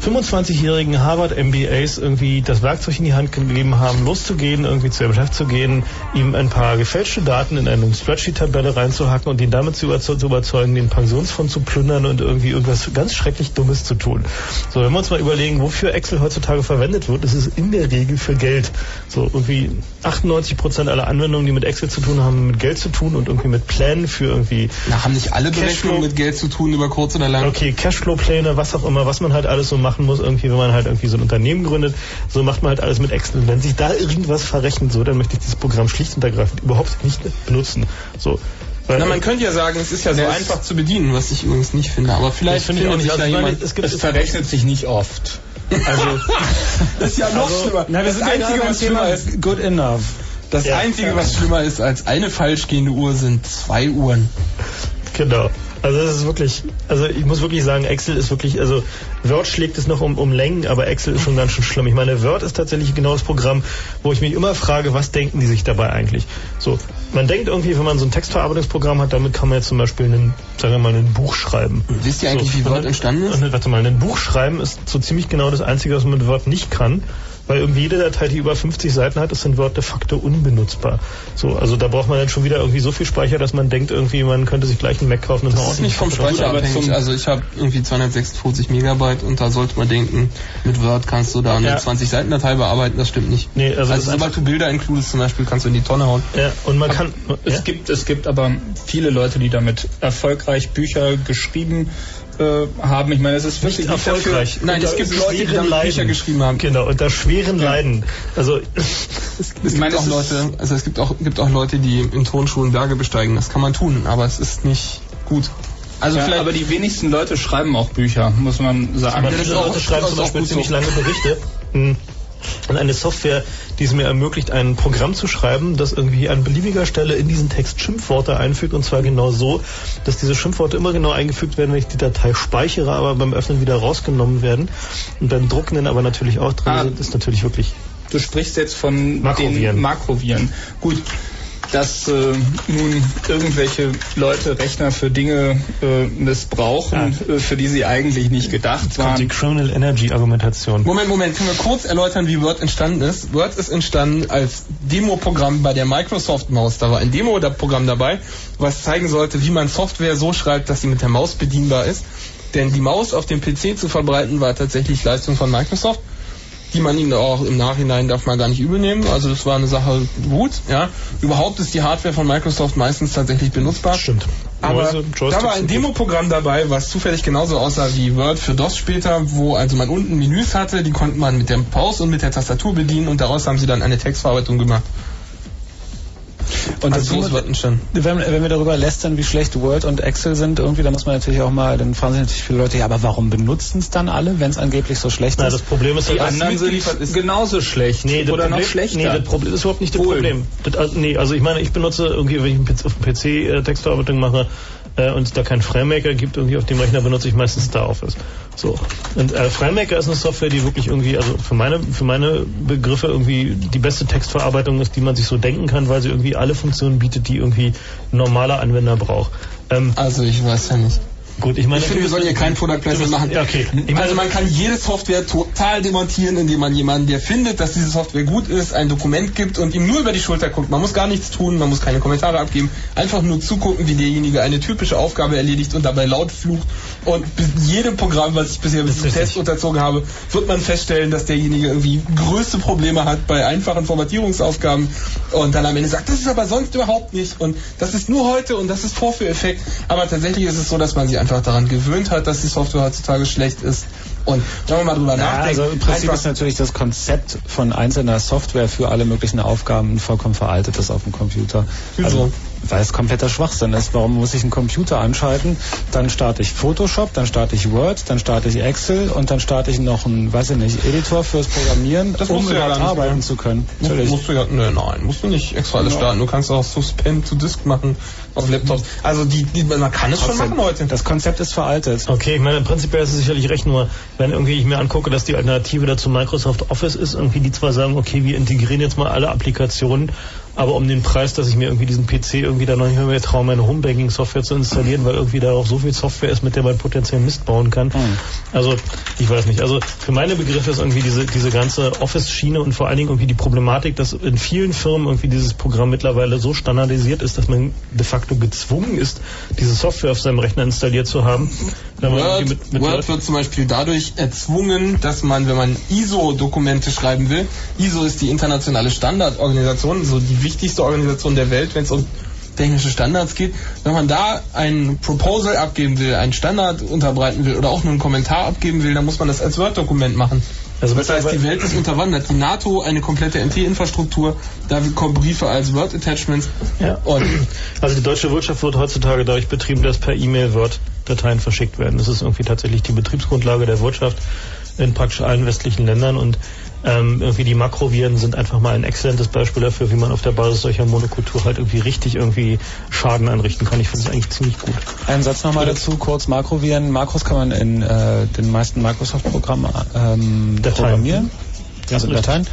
25-jährigen Harvard-MBAs irgendwie das Werkzeug in die Hand gegeben haben, loszugehen, irgendwie zu ihrem Chef zu gehen, ihm ein paar gefälschte Daten in eine Spreadsheet-Tabelle reinzuhacken und ihn damit zu, überze zu überzeugen, den Pensionsfonds zu plündern und irgendwie irgendwas ganz schrecklich Dummes zu tun. So, wenn wir uns mal überlegen, wofür Excel heutzutage verwendet wird, ist es in der Regel für Geld. So, irgendwie 98 Prozent aller Anwendungen, die mit Excel zu tun haben, mit Geld zu tun und irgendwie mit Plänen für irgendwie Na, haben nicht alle Berechnungen mit Geld zu tun, über kurz oder lang? Okay, Cashflow-Pläne, was auch immer, was man halt alles so machen muss, irgendwie, wenn man halt irgendwie so ein Unternehmen gründet, so macht man halt alles mit Excel. Und wenn sich da irgendwas verrechnet, so, dann möchte ich dieses Programm schlicht und ergreifend überhaupt nicht benutzen. So. Weil, Na, man könnte ja sagen, es ist ja so einfach zu bedienen, was ich übrigens nicht finde. Aber vielleicht das finde ich auch findet nicht. sich Also, jemand. es gibt Es verrechnet sich nicht oft. Also, Das ist ja noch schlimmer. Na, das ja Einzige, was schlimmer ist, good enough. das Ja. Einzige, was schlimmer ist als eine falsch gehende Uhr, sind zwei Uhren. Genau. Also das ist wirklich, also ich muss wirklich sagen, Excel ist wirklich, also Word schlägt es noch um, um Längen, aber Excel ist schon ganz schön schlimm. Ich meine, Word ist tatsächlich genau das Programm, wo ich mich immer frage, was denken die sich dabei eigentlich? So, man denkt irgendwie, wenn man so ein Textverarbeitungsprogramm hat, damit kann man jetzt zum Beispiel einen, sagen wir mal, ein Buch schreiben. Wisst ihr eigentlich, wie und Word entstanden ist? und, Warte mal, ein Buch schreiben ist so ziemlich genau das Einzige, was man mit Word nicht kann. Weil irgendwie jede Datei, die über 50 Seiten hat, ist in Word de facto unbenutzbar. So, also da braucht man dann schon wieder irgendwie so viel Speicher, dass man denkt, irgendwie man könnte sich gleich einen Mac kaufen und Das ist nicht vom Speicher aber abhängig. zum- Also ich habe irgendwie 256 Megabyte und da sollte man denken, mit Word kannst du da eine Ja. 20 Seiten Datei bearbeiten, das stimmt nicht. Nee, also, Also, sobald du Bilder includest zum Beispiel, kannst du in die Tonne hauen. ja, und man kann, Es ja? gibt, es gibt aber viele Leute, die damit erfolgreich Bücher geschrieben äh, haben. Ich meine, es ist wirklich nicht nicht dafür- erfolgreich. Nein, es gibt Leute, die damit Bücher geschrieben haben. Genau, unter schweren Leiden. Also, Es Ich gibt meine, auch es Leute, also es gibt auch, gibt auch Leute, die in Tonschulen Berge besteigen. Das kann man tun, aber es ist nicht gut. Also Ja, vielleicht aber die wenigsten Leute schreiben auch Bücher, muss man sagen. viele ist auch- Leute schreiben zum Beispiel ziemlich so. lange Berichte. Hm. Und eine Software, die es mir ermöglicht, ein Programm zu schreiben, das irgendwie an beliebiger Stelle in diesen Text Schimpfworte einfügt und zwar genau so, dass diese Schimpfworte immer genau eingefügt werden, wenn ich die Datei speichere, aber beim Öffnen wieder rausgenommen werden und beim Drucken dann aber natürlich auch drin Ah. sind, ist natürlich wirklich Du sprichst jetzt von Makroviren. den Makroviren. Gut, dass äh, nun irgendwelche Leute Rechner für Dinge äh, missbrauchen, äh, für die sie eigentlich nicht gedacht kommt die waren. Criminal Energy Argumentation. Moment, Moment, können wir kurz erläutern, wie Word entstanden ist? Word ist entstanden als Demo-Programm bei der Microsoft Maus. Da war ein Demo-Programm dabei, was zeigen sollte, wie man Software so schreibt, dass sie mit der Maus bedienbar ist. Denn die Maus auf dem PC zu verbreiten war tatsächlich Leistung von Microsoft. Die man ihnen auch im Nachhinein darf man gar nicht übel nehmen. Also das war eine Sache gut, ja. Überhaupt ist die Hardware von Microsoft meistens tatsächlich benutzbar. Stimmt. Aber Mäuse, da war ein. Demoprogramm dabei, was zufällig genauso aussah wie Word für DOS später, wo also man unten Menüs hatte, die konnte man mit dem Pause und mit der Tastatur bedienen und daraus haben sie dann eine Textverarbeitung gemacht. Und also so ist Wattenstein. wenn, wenn wir darüber lästern, wie schlecht Word und Excel sind, irgendwie, dann muss man natürlich auch mal, dann fragen sich natürlich viele Leute, ja, aber warum benutzen es dann alle, wenn es angeblich so schlecht Na, ist? das Problem ist Die halt, anderen sind ist- genauso schlecht Nee, das oder Problem, noch schlechter. Nee, das Problem ist überhaupt nicht das Wohl. Problem. Das, also, nee, also ich meine, ich benutze irgendwie, wenn ich auf dem PC äh, Textverarbeitung mache äh, und es da keinen FrameMaker gibt, irgendwie auf dem Rechner benutze ich meistens StarOffice. So. Und äh, FrameMaker ist eine Software, die wirklich irgendwie, also für meine, für meine Begriffe irgendwie die beste Textverarbeitung ist, die man sich so denken kann, weil sie irgendwie alle Funktionen bietet, die irgendwie normaler Anwender braucht. Ähm, Also ich weiß ja nicht. Gut, ich meine, Ich finde, wir sollen hier kein Product Placement machen. Okay. Ich Also man kann jede Software total demontieren, indem man jemanden, der findet, dass diese Software gut ist, ein Dokument gibt und ihm nur über die Schulter guckt. Man muss gar nichts tun, man muss keine Kommentare abgeben, einfach nur zugucken, wie derjenige eine typische Aufgabe erledigt und dabei laut flucht. Und jedem Programm, was ich bisher bis zum. Test unterzogen habe, wird man feststellen, dass derjenige irgendwie größte Probleme hat bei einfachen Formatierungsaufgaben und dann am Ende sagt, das ist aber sonst überhaupt nicht und das ist nur heute und das ist Vorführeffekt. Aber tatsächlich ist es so, dass man sich einfach daran gewöhnt hat, dass die Software heutzutage schlecht ist. Und wenn man mal drüber Ja, nachdenkt, also im Prinzip einfach- ist natürlich das Konzept von einzelner Software für alle möglichen Aufgaben vollkommen veraltet ist auf dem Computer. Also, weil es kompletter Schwachsinn ist. Warum muss ich einen Computer anschalten? Dann starte ich Photoshop, dann starte ich Word, dann starte ich Excel und dann starte ich noch einen, weiß ich nicht, Editor fürs Programmieren, Das um musst du ja überhaupt nicht arbeiten mehr. zu können. Musst, Natürlich. musst du ja, nö, nein, musst du nicht extra alles starten. Du kannst auch Suspend zu Disk machen auf Laptops. Also die, die man kann es schon machen heute. Das Konzept ist veraltet. Okay, ich meine, prinzipiell ist es sicherlich recht, nur wenn irgendwie ich mir angucke, dass die Alternative dazu Microsoft Office ist, irgendwie die zwar sagen, okay, wir integrieren jetzt mal alle Applikationen, aber um den Preis, dass ich mir irgendwie diesen PC irgendwie da noch nicht mehr traue, meine Homebanking-Software zu installieren, weil irgendwie da auch so viel Software ist, mit der man potenziell Mist bauen kann. Also, ich weiß nicht. Also, für meine Begriffe ist irgendwie diese, diese ganze Office-Schiene und vor allen Dingen irgendwie die Problematik, dass in vielen Firmen irgendwie dieses Programm mittlerweile so standardisiert ist, dass man de facto gezwungen ist, diese Software auf seinem Rechner installiert zu haben. Word, mit, mit Word wird zum Beispiel dadurch erzwungen, dass man, wenn man ISO-Dokumente schreiben will, ISO ist die internationale Standardorganisation, so die wichtigste Organisation der Welt, wenn es um technische Standards geht, wenn man da ein Proposal abgeben will, einen Standard unterbreiten will oder auch nur einen Kommentar abgeben will, dann muss man das als Word-Dokument machen. Also das heißt, die Welt ist unterwandert. Die NATO, eine komplette MP-Infrastruktur, da kommen Briefe als Word-Attachments. Ja. Und Also die deutsche Wirtschaft wird heutzutage dadurch betrieben, dass per E-Mail Word-Dateien verschickt werden. Das ist irgendwie tatsächlich die Betriebsgrundlage der Wirtschaft in praktisch allen westlichen Ländern und ähm, irgendwie die Makroviren sind einfach mal ein exzellentes Beispiel dafür, wie man auf der Basis solcher Monokultur halt irgendwie richtig irgendwie Schaden anrichten kann. Ich finde es eigentlich ziemlich gut. Ein Satz nochmal dazu, kurz Makroviren. Makros kann man in äh, den meisten Microsoft-Programmen ähm, programmieren. Also. Dateien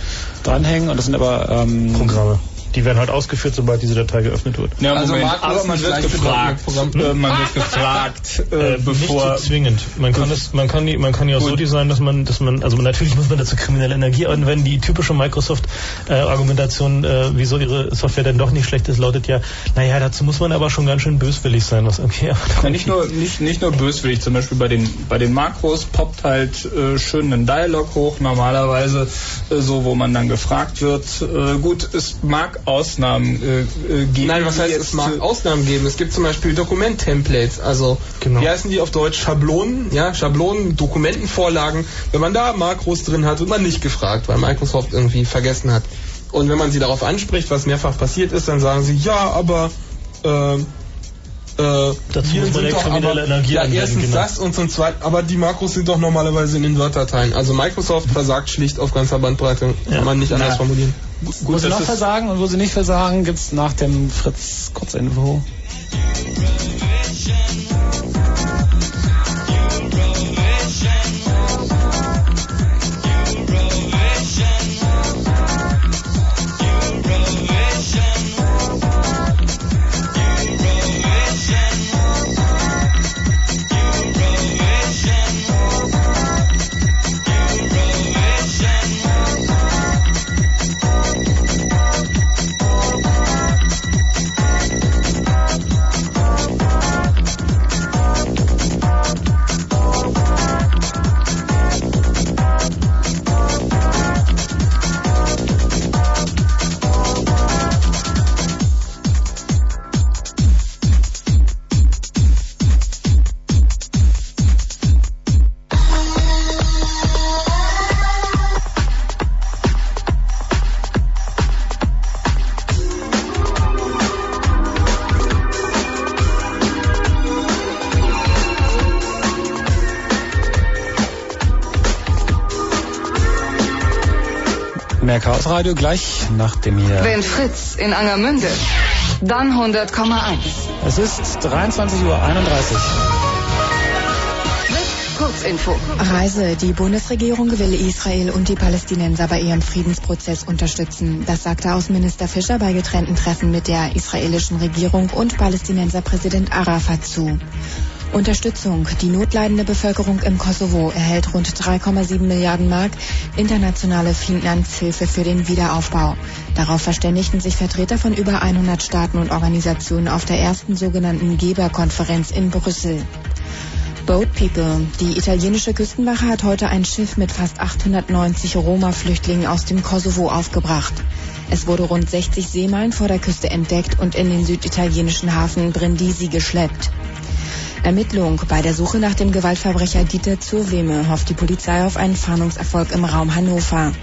dranhängen und das sind aber ähm, Programme. Die werden halt ausgeführt, sobald diese Datei geöffnet wird. Ja, Also Moment, Markus aber man wird gefragt. Äh, man wird gefragt, äh, Äh, bevor. nicht so zwingend. Man kann es, man kann die, man kann ja auch so designen, dass man, dass man, also natürlich muss man dazu kriminelle Energie anwenden. Die typische Microsoft-Argumentation, äh, wieso ihre Software denn doch nicht schlecht ist, lautet ja, naja, dazu muss man aber schon ganz schön böswillig sein, was irgendwie. Ja, nicht nur nicht, nicht nur böswillig, zum Beispiel bei den bei den Makros poppt halt äh, schön ein Dialog hoch, normalerweise äh, so, wo man dann gefragt wird. Äh, gut, es mag Ausnahmen äh, äh, geben. Nein, was heißt, es mag Ausnahmen geben. Es gibt zum Beispiel Dokument-Templates, also Genau. wie heißen die auf Deutsch? Schablonen, ja, Schablonen, Dokumentenvorlagen. Wenn man da Makros drin hat, wird man nicht gefragt, weil Microsoft irgendwie vergessen hat. Und wenn man sie darauf anspricht, was mehrfach passiert ist, dann sagen sie, ja, aber äh, äh, Dazu hier muss man doch aber, Energie Ja, anwenden, erstens genau. das und zum zweiten, aber die Makros sind doch normalerweise in den Word-Dateien. Also Microsoft versagt schlicht auf ganzer Bandbreite. Kann man nicht anders Na, formulieren. Wo sie noch versagen und wo sie nicht versagen, gibt's nach dem Fritz Radio gleich nach dem hier. Wenn Fritz in Angermünde, dann 100,1. Es ist 23.31 Uhr. Kurzinfo. Reise. Die Bundesregierung will Israel und die Palästinenser bei ihrem Friedensprozess unterstützen. Das sagte Außenminister Fischer bei getrennten Treffen mit der israelischen Regierung und Palästinenserpräsident Arafat zu. Unterstützung. Die notleidende Bevölkerung im Kosovo erhält rund 3,7 Milliarden Mark internationale Finanzhilfe für den Wiederaufbau. Darauf verständigten sich Vertreter von über 100 Staaten und Organisationen auf der ersten sogenannten Geberkonferenz in Brüssel. Boat People. Die italienische Küstenwache hat heute ein Schiff mit fast 890 Roma-Flüchtlingen aus dem Kosovo aufgebracht. Es wurde rund 60 Seemeilen vor der Küste entdeckt und in den süditalienischen Hafen Brindisi geschleppt. Ermittlung. Bei der Suche nach dem Gewaltverbrecher Dieter Zurweme hofft die Polizei auf einen Fahndungserfolg im Raum Hannover.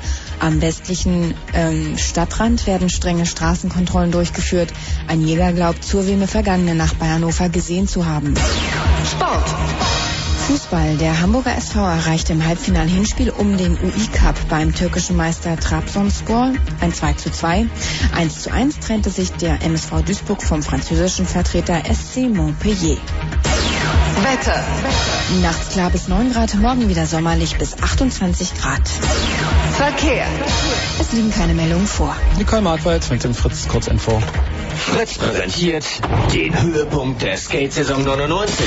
Am westlichen ähm, Stadtrand werden strenge Straßenkontrollen durchgeführt. Ein Jäger glaubt, Zurweme vergangene Nacht bei Hannover gesehen zu haben. Sport. Fußball. Der Hamburger SV erreichte im Halbfinal-Hinspiel um den UI-Cup beim türkischen Meister Trabzonspor ein 2 zu 2. 1 zu 1 trennte sich der MSV Duisburg vom französischen Vertreter SC Montpellier. Wetter. Nachts klar bis 9 Grad, morgen wieder sommerlich bis 28 Grad. Verkehr. Es liegen keine Meldungen vor. Nicole Markwald mit dem Fritz Kurzinfo. Fritz präsentiert den Höhepunkt der Skate-Saison 99.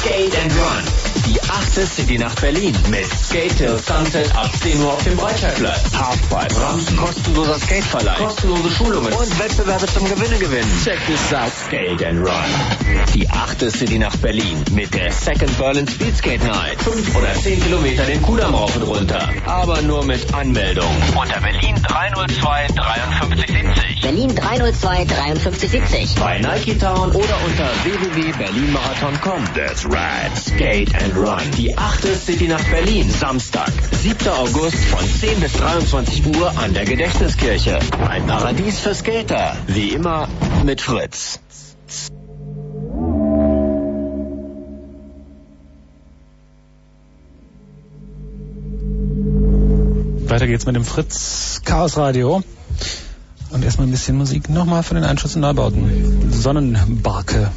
Skate and Run. Die achte City nach Berlin mit Skate Till Sunset ab 10 Uhr auf dem Breitscheidplatz. Halfpipe, Ramsen, kostenloser Skateverleih, kostenlose Schulungen und Wettbewerbe zum Gewinne gewinnen. Check this out. Skate and Run. Die achte City nach Berlin mit der Second Berlin Speedskate Night. 5 oder 10 Kilometer den Kudamm rauf und runter. Aber nur mit Anmeldung. Unter Berlin 302 5370. Berlin 302 5370. Bei Nike Town oder unter www.berlinmarathon.com. That's right. Skate and Run. Die achte City nach Berlin. Samstag, 7. August von 10 bis 23 Uhr an der Gedächtniskirche. Ein Paradies für Skater. Wie immer mit Fritz. Weiter geht's mit dem Fritz Chaos Radio. Und erstmal ein bisschen Musik nochmal für den Einschutz und Neubauten. Sonnenbarke.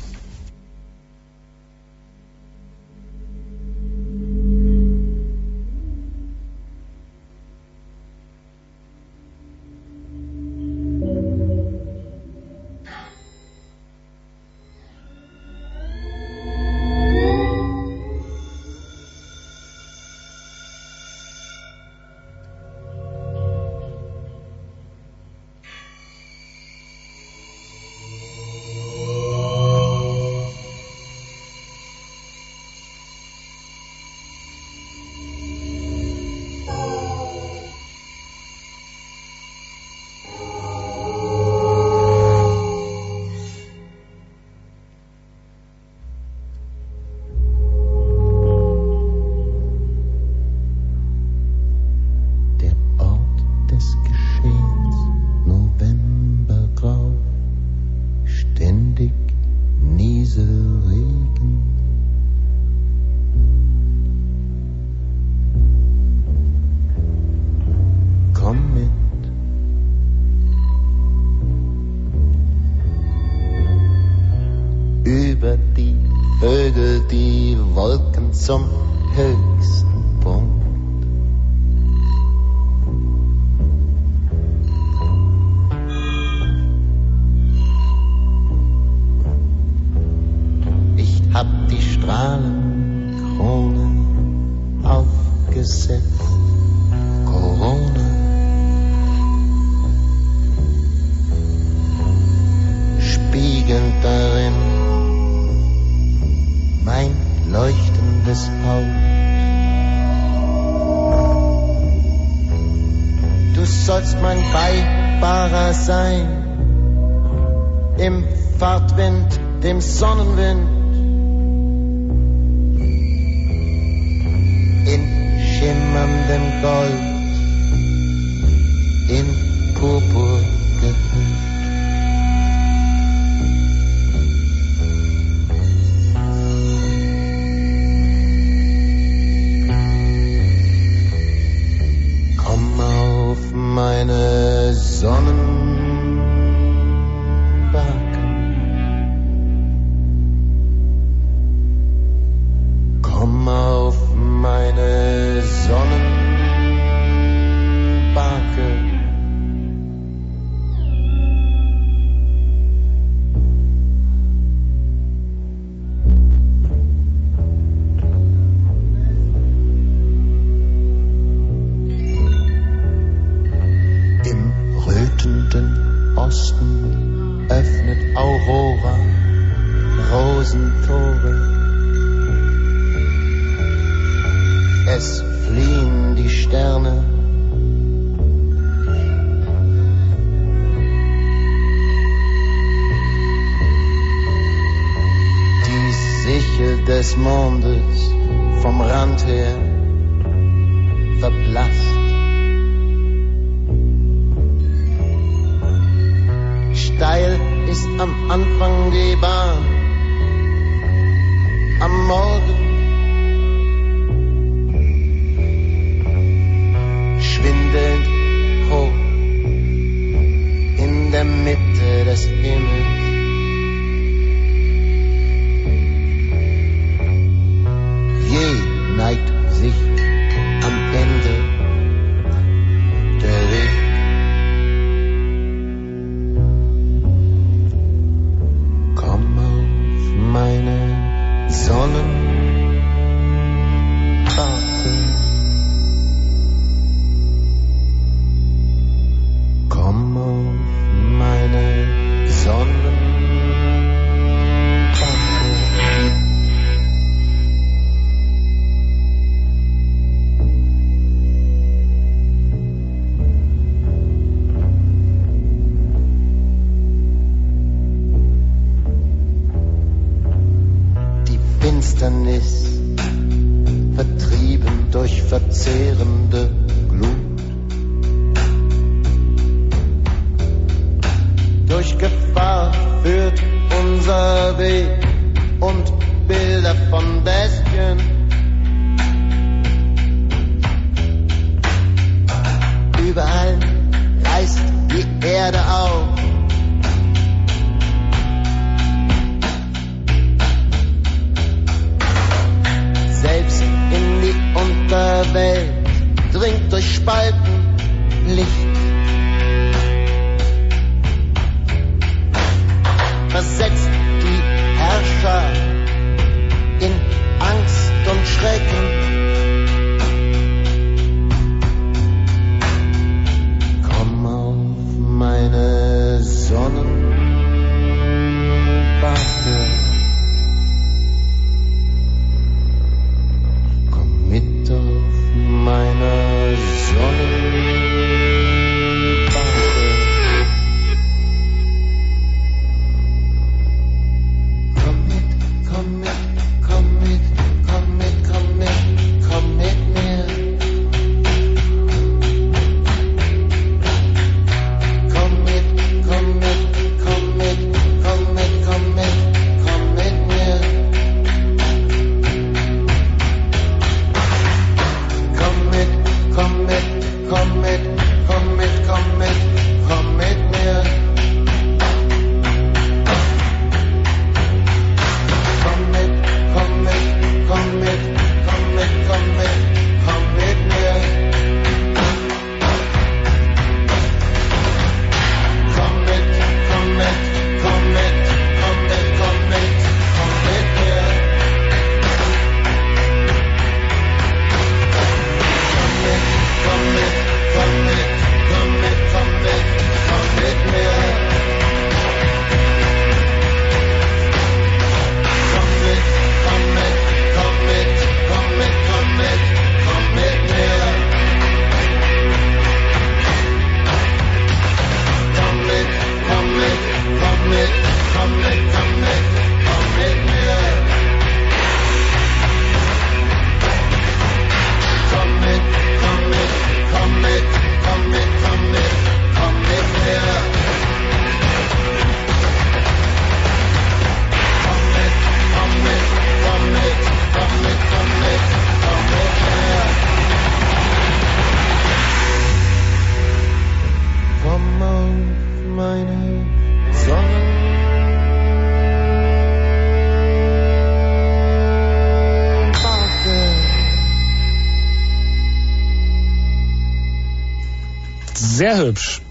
Hübsch.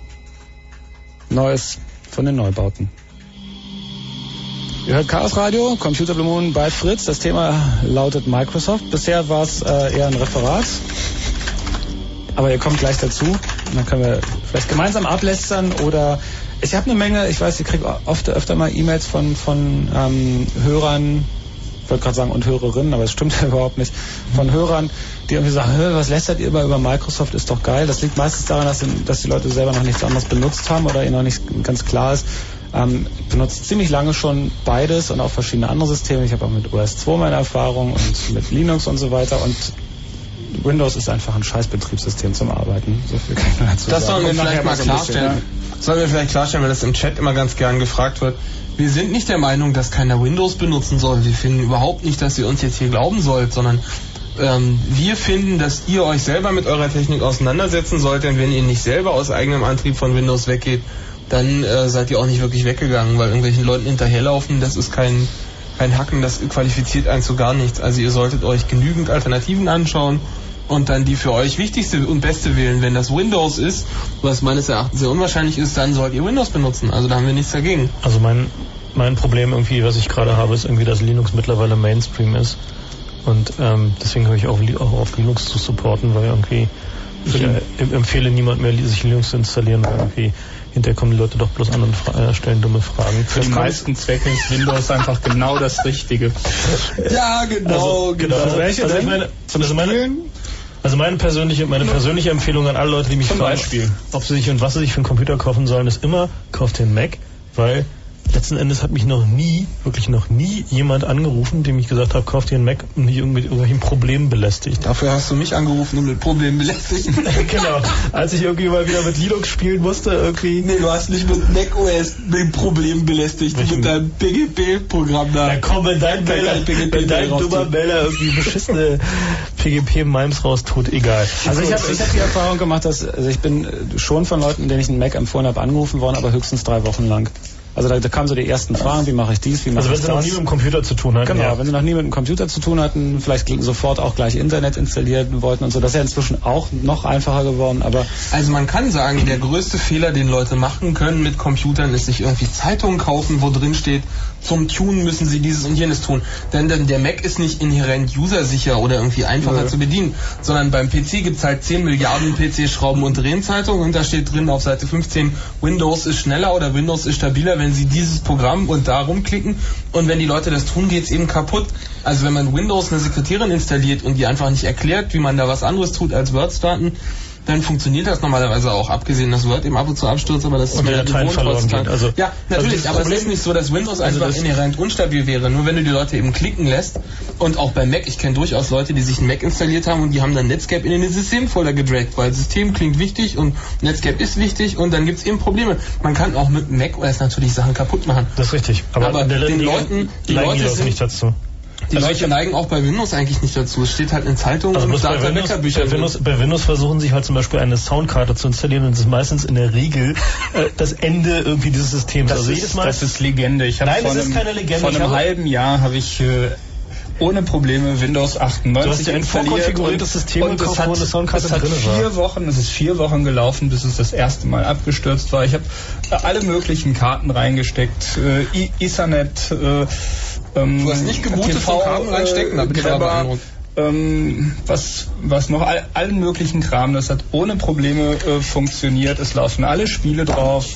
Neues von den Neubauten. Ihr hört Chaos Radio, Computer Blue Moon bei Fritz. Das Thema lautet Microsoft. Bisher war es äh, eher ein Referat. Aber ihr kommt gleich dazu. Und dann können wir vielleicht gemeinsam ablästern oder ich habe eine Menge, ich weiß, ich kriege oft öfter mal E-Mails von, von ähm, Hörern, ich wollte gerade sagen und Hörerinnen, aber es stimmt ja überhaupt nicht, von Hörern, die irgendwie sagen, "Hä, was lästert ihr immer über Microsoft, ist doch geil. Das liegt meistens daran, dass, dass die Leute selber noch nichts anderes benutzt haben oder ihnen noch nicht ganz klar ist. Ähm, ich benutze ziemlich lange schon beides und auch verschiedene andere Systeme. Ich habe auch mit OS 2 meine Erfahrung und mit Linux und so weiter und Windows ist einfach ein scheiß Betriebssystem zum Arbeiten. So viel kann ich nur dazu Das sagen. sollen wir vielleicht mal ein bisschen, klarstellen. Sollen wir vielleicht klarstellen, weil das im Chat immer ganz gern gefragt wird. Wir sind nicht der Meinung, dass keiner Windows benutzen soll. Wir finden überhaupt nicht, dass ihr uns jetzt hier glauben sollt, sondern ähm, wir finden, dass ihr euch selber mit eurer Technik auseinandersetzen sollt, denn wenn ihr nicht selber aus eigenem Antrieb von Windows weggeht, dann äh, seid ihr auch nicht wirklich weggegangen, weil irgendwelchen Leuten hinterherlaufen, das ist kein, kein Hacken, das qualifiziert einen zu gar nichts. Also ihr solltet euch genügend Alternativen anschauen und dann die für euch wichtigste und beste wählen. Wenn das Windows ist, was meines Erachtens sehr unwahrscheinlich ist, dann sollt ihr Windows benutzen. Also da haben wir nichts dagegen. Also mein, mein Problem irgendwie, was ich gerade habe, ist irgendwie, dass Linux mittlerweile Mainstream ist. Und ähm, deswegen höre ich auch, auch auf Linux zu supporten, weil irgendwie ich äh, em- empfehle niemand mehr, sich Linux zu installieren, weil irgendwie hinterher kommen die Leute doch bloß an und fra äh, stellen dumme Fragen. Für die meisten Zwecke ist Windows einfach genau das Richtige. Ja, genau, Also, genau. Also, welche also, ich meine, also meine, also meine persönliche, meine persönliche Empfehlung an alle Leute, die mich Zum fragen, Beispiel. ob sie sich und was sie sich für einen Computer kaufen sollen, ist immer, kauft den Mac, weil letzten Endes hat mich noch nie, wirklich noch nie jemand angerufen, dem ich gesagt habe, kauft dir einen Mac und mich irgendwie mit irgendwelchen Problemen belästigt. Dafür hast du mich angerufen und mit Problemen belästigt. genau. Als ich irgendwie mal wieder mit Linux spielen musste, irgendwie. Nee, du hast nicht mit macOS mit Problemen belästigt, Welchen- mit deinem PGP-Programm da. Na komm, wenn dein, PGP wenn dein raus dummer. Melder irgendwie beschissene PGP-Mimes raustut, egal. Also ich habe ich hab die Erfahrung gemacht, dass also ich bin äh, schon von Leuten, denen ich einen Mac empfohlen habe, angerufen worden, aber höchstens drei Wochen lang. Also da, da kamen so die ersten Fragen, wie mache ich dies, wie mache Also wenn ich sie noch das. nie mit dem Computer zu tun hatten. Genau, ja. wenn sie noch nie mit dem Computer zu tun hatten, vielleicht sofort auch gleich Internet installieren wollten und so. Das ist ja inzwischen auch noch einfacher geworden, aber Also man kann sagen, der größte Fehler, den Leute machen können mit Computern, ist sich irgendwie Zeitungen kaufen, wo drin steht, zum Tunen müssen sie dieses und jenes tun. Denn, denn der Mac ist nicht inhärent usersicher oder irgendwie einfacher Nö. zu bedienen, sondern beim PC gibt's halt 10 Milliarden PC-Schrauben und Drehzeitungen und da steht drin auf Seite 15, Windows ist schneller oder Windows ist stabiler, wenn sie dieses Programm und da rumklicken und wenn die Leute das tun, geht's eben kaputt. Also wenn man Windows eine Sekretärin installiert und die einfach nicht erklärt, wie man da was anderes tut als Word starten, dann funktioniert das normalerweise auch, abgesehen, dass Word eben ab und zu abstürzt, aber das ist Und die Dateien verloren gehen. Also- ja, also natürlich, das aber es Problem- ist nicht so, dass Windows Also einfach inhärent unstabil wäre. Nur wenn du die Leute eben klicken lässt und auch bei Mac, ich kenne durchaus Leute, die sich einen Mac installiert haben und die haben dann Netscape in den Systemfolder gedragt, weil System klingt wichtig und Netscape ist wichtig und dann gibt's eben Probleme. Man kann auch mit Mac OS natürlich Sachen kaputt machen. Das ist richtig. Aber, Aber den Leuten- die Leute sind- nicht dazu. Die Leute neigen auch bei Windows eigentlich nicht dazu. Es steht halt in Zeitungen Also und bei Windows, bei, Windows, bei Windows versuchen sich halt zum Beispiel eine Soundkarte zu installieren und das ist meistens in der Regel äh, das Ende irgendwie dieses Systems. Das, also ist, jedes Mal. das ist Legende. Ich habe Nein, vor das ist einem, keine Legende. Vor einem halben Jahr habe ich äh, ohne Probleme Windows 98 Du hast dir ein vorkonfiguriertes und- System und gekauft, es hat, wo eine es hat drin war. vier Wochen, es ist vier Wochen gelaufen, bis es das erste Mal abgestürzt war. Ich habe äh, alle möglichen Karten reingesteckt, äh, Ethernet, äh, ähm, Du hast nicht gebootet von Kabel reinstecken, da bin ich aber beeindruckt. Ähm, was, was noch, all, allen möglichen Kram, das hat ohne Probleme äh, funktioniert. Es laufen alle Spiele drauf.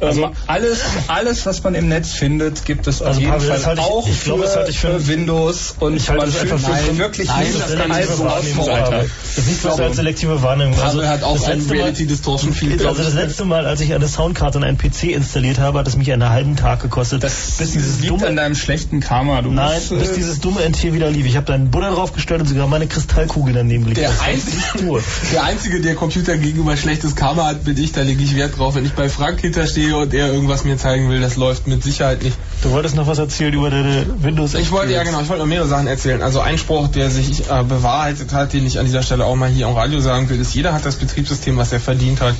Ähm, Also- alles, alles, was man im Netz findet, gibt es auf Also, jeden Pavel, das Fall halte ich- auch ich glaube, für, das halte ich für- Windows und Ich halte man das fühlt einfach für- wirklich Nein, nicht das das ich Alter. Das ist nicht bloß als selektive Wahrnehmung. Pavel hat auch das ein Reality Distortion Filter. Also das letzte Mal, als ich eine Soundkarte und einen PC installiert habe, hat es mich einen halben Tag gekostet, Das bis dieses liegt dumme an deinem schlechten Karma. Du Nein, musst, äh, bis dieses dumme NT wieder lief. Ich habe da einen Buddha draufgestellt und sogar meine Kristallkugel daneben gelegt. Der einzige, der einzige, der Computer gegenüber schlechtes Karma hat, bin ich. Da lege ich Wert drauf. Wenn ich bei Frank hinterstehe und er irgendwas mir zeigen will, das läuft mit Sicherheit nicht. Du wolltest noch was erzählen über deine Windows Ich wollte, ja genau, ich wollte noch mehrere Sachen erzählen. Also ein Spruch, der sich äh, bewahrheitet hat, den ich an dieser Stelle auch mal hier am Radio sagen will, ist, jeder hat das Betriebssystem, was er verdient hat.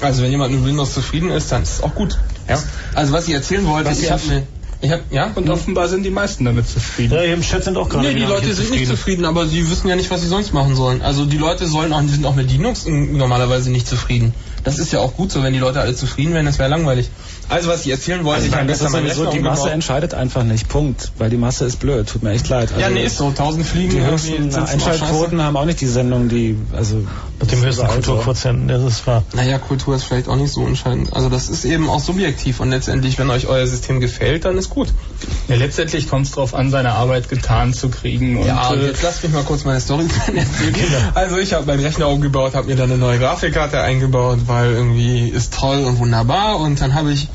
Also wenn jemand mit Windows zufrieden ist, dann ist es auch gut. Ja. Also was ich erzählen wollte, Was ich habe eine Ich hab, ja? Und offenbar sind die meisten damit zufrieden. Ja, im Chat sind auch gerade Nee, die Leute nicht sind nicht zufrieden. zufrieden, aber sie wissen ja nicht, was sie sonst machen sollen. Also die Leute sollen auch, die sind auch mit Linux normalerweise nicht zufrieden. Das ist ja auch gut so, wenn die Leute alle zufrieden wären, das wäre langweilig. Also was ich erzählen wollte, Also ich habe meine, das ist gestern sowieso, Rechner die Masse umgebaut. entscheidet einfach nicht. Punkt. Weil die Masse ist blöd. Tut mir echt leid. Also Ja, nee, ist so. Tausend Fliegen Die irgendwie höchsten sind Einschaltquoten haben auch nicht die Sendung, die, also. Mit dem höchsten. Kulturquotienten, das ist wahr. Naja, Kultur ist vielleicht auch nicht so entscheidend. Also das ist eben auch subjektiv und letztendlich, wenn euch euer System gefällt, dann ist gut. Ja, letztendlich kommt es darauf an, seine Arbeit getan zu kriegen. Und, Ja, und äh, jetzt lasst mich mal kurz meine Story erzählen. Also ich habe meinen Rechner umgebaut, habe mir dann eine neue Grafikkarte eingebaut, weil irgendwie ist toll und wunderbar. Und dann habe ich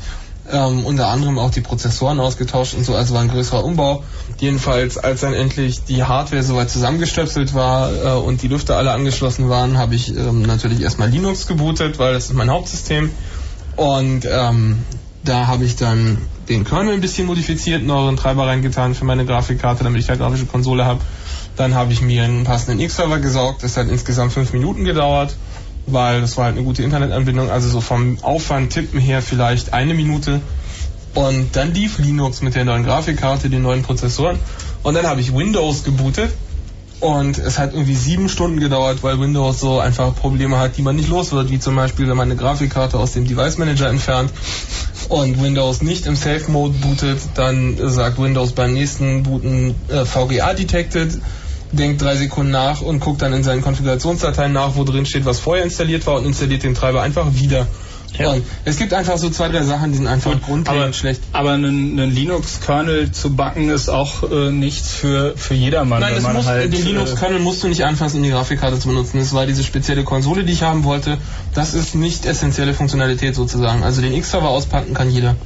ähm, unter anderem auch die Prozessoren ausgetauscht und so, also war ein größerer Umbau. Jedenfalls, als dann endlich die Hardware soweit zusammengestöpselt war äh, und die Lüfter alle angeschlossen waren, habe ich ähm, natürlich erstmal Linux gebootet, weil das ist mein Hauptsystem. Und ähm, da habe ich dann den Kernel ein bisschen modifiziert, neueren Treiber reingetan für meine Grafikkarte, damit ich da grafische Konsole habe. Dann habe ich mir einen passenden X-Server gesaugt. Das hat insgesamt fünf Minuten gedauert, weil das war halt eine gute Internetanbindung. Also so vom Aufwand tippen her vielleicht eine Minute. Und dann lief Linux mit der neuen Grafikkarte, den neuen Prozessoren. Und dann habe ich Windows gebootet. Und es hat irgendwie sieben Stunden gedauert, weil Windows so einfach Probleme hat, die man nicht los wird, wie zum Beispiel, wenn man eine Grafikkarte aus dem Device Manager entfernt und Windows nicht im Safe Mode bootet, dann sagt Windows beim nächsten Booten äh, VGA detected, denkt drei Sekunden nach und guckt dann in seinen Konfigurationsdateien nach, wo drin steht, was vorher installiert war und installiert den Treiber einfach wieder. Ja. Und es gibt einfach so zwei, drei Sachen, die sind einfach grundlegend aber, schlecht. aber einen, einen Linux-Kernel zu backen ist auch äh, nichts für, für jedermann. Nein, das man muss, halt, den äh, Linux-Kernel musst du nicht anfassen, um die Grafikkarte zu benutzen. Das war diese spezielle Konsole, die ich haben wollte. Das ist nicht essentielle Funktionalität sozusagen. Also den X-Server auspacken kann jeder.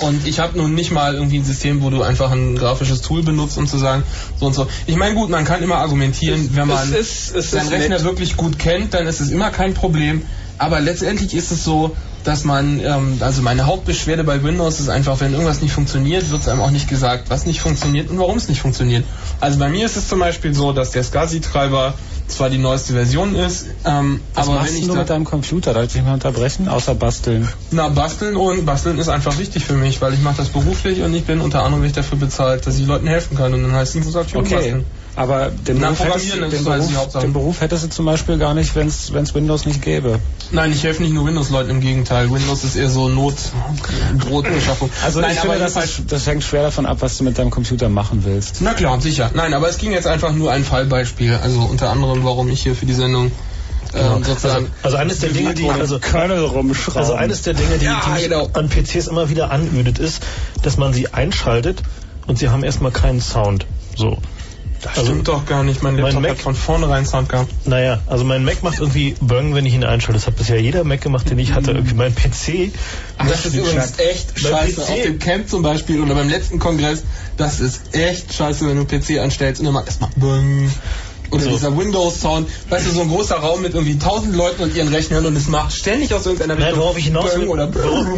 Und ich habe nun nicht mal irgendwie ein System, wo du einfach ein grafisches Tool benutzt, um zu sagen, so und so. Ich meine, gut, man kann immer argumentieren, wenn man es es seinen Rechner nett. wirklich gut kennt, dann ist es immer kein Problem. Aber letztendlich ist es so, dass man, ähm, also meine Hauptbeschwerde bei Windows ist einfach, wenn irgendwas nicht funktioniert, wird es einem auch nicht gesagt, was nicht funktioniert und warum es nicht funktioniert. Also bei mir ist es zum Beispiel so, dass der SCSI-Treiber zwar die neueste Version ist, ähm, Was aber machst wenn ich du mit deinem Computer? Darf ich dich mal unterbrechen? Außer basteln. na, basteln und basteln ist einfach wichtig für mich, weil ich mache das beruflich und ich bin unter anderem nicht dafür bezahlt, dass ich Leuten helfen kann und dann heißt es, ich muss YouTube Okay. basteln. Aber den Na, Beruf, hättest, den, also Beruf, den Beruf hättest du zum Beispiel gar nicht, wenn es Windows nicht gäbe. Nein, ich helfe nicht nur Windows-Leuten, im Gegenteil. Windows ist eher so Not, Brotbeschaffung. Also Nein, ich aber finde, das, ist, das hängt schwer davon ab, was du mit deinem Computer machen willst. Na klar, sicher. Nein, aber es ging jetzt einfach nur ein Fallbeispiel. Also unter anderem, warum ich hier für die Sendung ähm, sozusagen. Also eines der Dinge, die, also, Kernel rumschrauben. also eines der Dinge, die, Ja, die mich genau. an PCs immer wieder anödet, ist, dass man sie einschaltet und sie haben erstmal keinen Sound. So. Das also- stimmt doch gar nicht. Mein Mein Laptop Mac- hat von vornherein Sound gehabt. Naja, also mein Mac macht irgendwie Böng, wenn ich ihn einschalte. Das hat bisher jeder Mac gemacht, den ich hatte. Irgendwie mein PC. Ach, das ist übrigens echt Beim scheiße. PC Auf dem Camp zum Beispiel oder beim letzten Kongress, das ist echt scheiße, wenn du PC anstellst und dann macht erstmal Böng. Oder So. dieser Windows-Sound, weißt du, so ein großer Raum mit irgendwie tausend Leuten und ihren Rechnern und es macht ständig aus irgendeiner Nein, Richtung worauf ich hinaus will, oder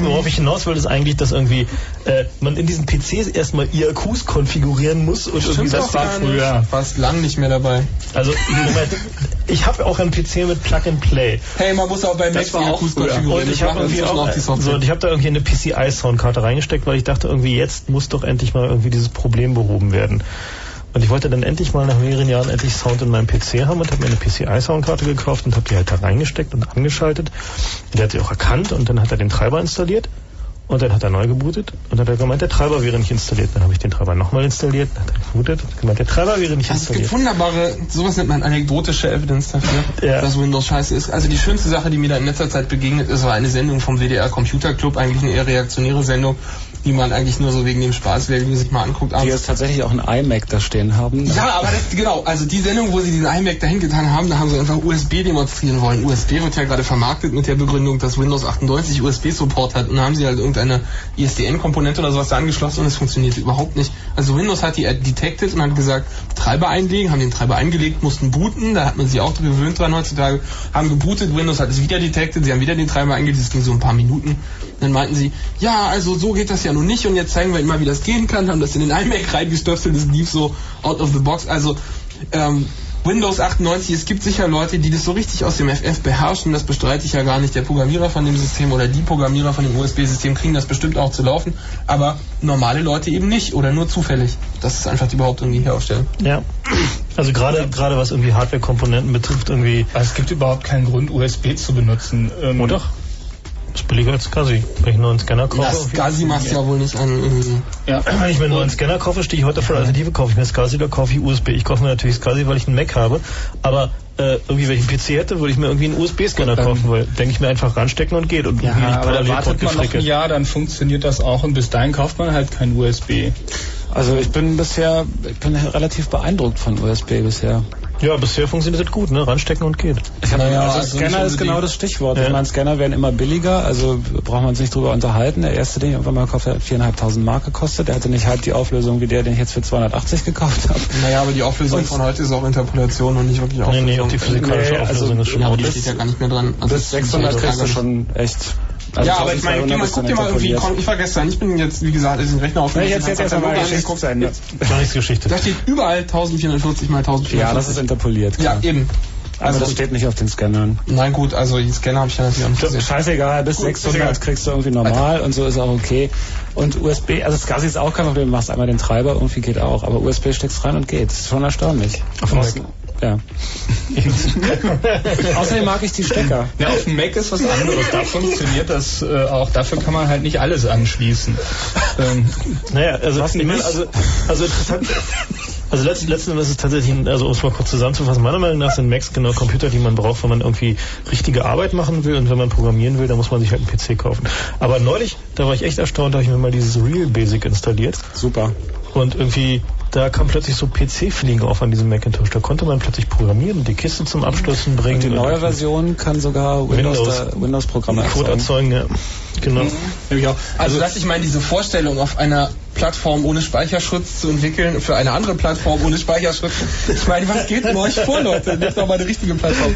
worauf, ich hinaus will, ist eigentlich, dass irgendwie äh, man in diesen PCs erstmal IAQs konfigurieren muss und irgendwie Stimmt das doch war gar früher. Fast lang nicht mehr dabei. Also ich habe auch einen PC mit Plug and Play Hey, man muss auch bei Mac Das früher. konfigurieren. und ich Das habe irgendwie so, habe da irgendwie eine PCI Soundkarte reingesteckt, weil ich dachte irgendwie jetzt muss doch endlich mal irgendwie dieses Problem behoben werden. Und ich wollte dann endlich mal nach mehreren Jahren endlich Sound in meinem PC haben und habe mir eine PCI-Soundkarte gekauft und habe die halt da reingesteckt und angeschaltet. Und der hat sie auch erkannt und dann hat er den Treiber installiert und dann hat er neu gebootet und dann hat er gemeint, der Treiber wäre nicht installiert. Dann habe ich den Treiber nochmal installiert, dann hat er gebootet und gemeint, der Treiber wäre nicht Also es gibt installiert. wunderbare, sowas nennt man anekdotische Evidence dafür, Ja. dass Windows scheiße ist. Also die schönste Sache, die mir da in letzter Zeit begegnet ist, war eine Sendung vom WDR Computer Club, eigentlich eine eher reaktionäre Sendung, die man eigentlich nur so wegen dem Spaß sich mal anguckt. Die abends. jetzt tatsächlich auch ein iMac da stehen haben. Ja, aber das, genau, also die Sendung, wo sie diesen iMac dahin getan haben, da haben sie einfach USB demonstrieren wollen. USB wird ja gerade vermarktet mit der Begründung, dass Windows 98 USB-Support hat und da haben sie halt irgendeine ISDN-Komponente oder sowas da angeschlossen und es funktioniert überhaupt nicht. Also Windows hat die detected und hat gesagt, Treiber einlegen, haben den Treiber eingelegt, mussten booten, da hat man sich auch gewöhnt dran heutzutage, haben gebootet, Windows hat es wieder detected, sie haben wieder den Treiber eingelegt, das ging so ein paar Minuten. Dann meinten sie, ja, also so geht das ja nun nicht und jetzt zeigen wir Ihnen mal, wie das gehen kann, haben das in den iMac reingestöpselt, das lief so out of the box. Also ähm, Windows 98, es gibt sicher Leute, die das so richtig aus dem FF beherrschen, das bestreite ich ja gar nicht. Der Programmierer von dem System oder die Programmierer von dem USB-System kriegen das bestimmt auch zu laufen, aber normale Leute eben nicht oder nur zufällig. Das ist einfach die Behauptung, die ich hier aufstelle. Ja. Also gerade gerade was irgendwie Hardware-Komponenten betrifft, irgendwie. Also es gibt überhaupt keinen Grund, USB zu benutzen. Ähm, Oh doch. Ist billiger als SCSI. Wenn ich einen neuen Scanner kaufe. Das SCSI macht ja wohl nicht an irgendwie. Ja. Wenn ich mir einen neuen Scanner kaufe, stehe ich heute vor der Alternative, kaufe ich mir SCSI oder kaufe ich USB. Ich kaufe mir natürlich SCSI, weil ich einen Mac habe. Aber äh, irgendwie, wenn ich einen PC hätte, würde ich mir irgendwie einen USB-Scanner kaufen, weil denke ich mir einfach ranstecken und geht. Und Ja, irgendwie nicht aber dann wartet man noch ein. Jahr, dann funktioniert das auch und bis dahin kauft man halt kein USB. Also ich bin bisher, ich bin relativ beeindruckt von USB bisher. Ja, bisher funktioniert das gut, ne? Ranstecken und geht. Ich hab, Naja, also also Scanner ist genau das Stichwort. Ja. Ich meine, Scanner werden immer billiger, also brauchen wir uns nicht drüber unterhalten. Der erste, den ich irgendwann mal gekauft habe, hat 4.500 Mark gekostet. Der hatte nicht halb die Auflösung wie der, den ich jetzt für 280 gekauft habe. Naja, aber die Auflösung Und- von heute ist auch Interpolation und nicht wirklich Nee, Auflösung. nee, auch die physikalische Nee, also- Auflösung ist schon Ja, aber die steht ja gar nicht mehr dran. Also Bis 600 kriegst du schon echt. Also ja, aber ich meine, 1200 geh mal, guck dir mal irgendwie, ich war gestern, ich bin jetzt, wie gesagt, ist ein Rechner auf Nee, jetzt, jetzt erst mal Geschichte zu Ende. Gar nichts Geschichte. Da steht überall 1440 mal 1440. Ja, das ist interpoliert. Ja, Klar. eben. Also das steht nicht auf den Scannern. Nein, gut, also die Scanner habe ich ja natürlich auch nicht gesehen. Scheißegal, bis Gut, 600 egal. kriegst du irgendwie normal und so ist auch okay. Und USB, also SCSI ist auch kein Problem, du machst einmal den Treiber, irgendwie geht auch. Aber USB steckst rein und geht. Das ist schon erstaunlich. Auf Ja. Außerdem mag ich die Stecker. Ja, auf dem Mac ist was anderes. Da funktioniert das äh, auch. Dafür kann man halt nicht alles anschließen. Ähm, Naja, also, Was ich meine, also, also interessant. Also letzten, letzten Endes ist es tatsächlich, ein- also um es mal kurz zusammenzufassen, meiner Meinung nach sind Macs genau Computer, die man braucht, wenn man irgendwie richtige Arbeit machen will und wenn man programmieren will, dann muss man sich halt einen PC kaufen. Aber neulich, da war ich echt erstaunt, da habe ich mir mal dieses Real Basic installiert Super. und irgendwie, da kam plötzlich so PC-Feeling auf an diesem Macintosh. Da konnte man plötzlich programmieren und die Kiste zum Abstürzen bringen. Und die neue Version kann sogar Windows, Windows. Windows-Programme Code erzeugen. ja. Genau. Nämlich auch. Also, dass ich meine, diese Vorstellung auf einer Plattform ohne Speicherschutz zu entwickeln für eine andere Plattform ohne Speicherschutz. Ich meine, was geht denn euch vor, Leute? Nehmt doch mal eine richtige Plattform.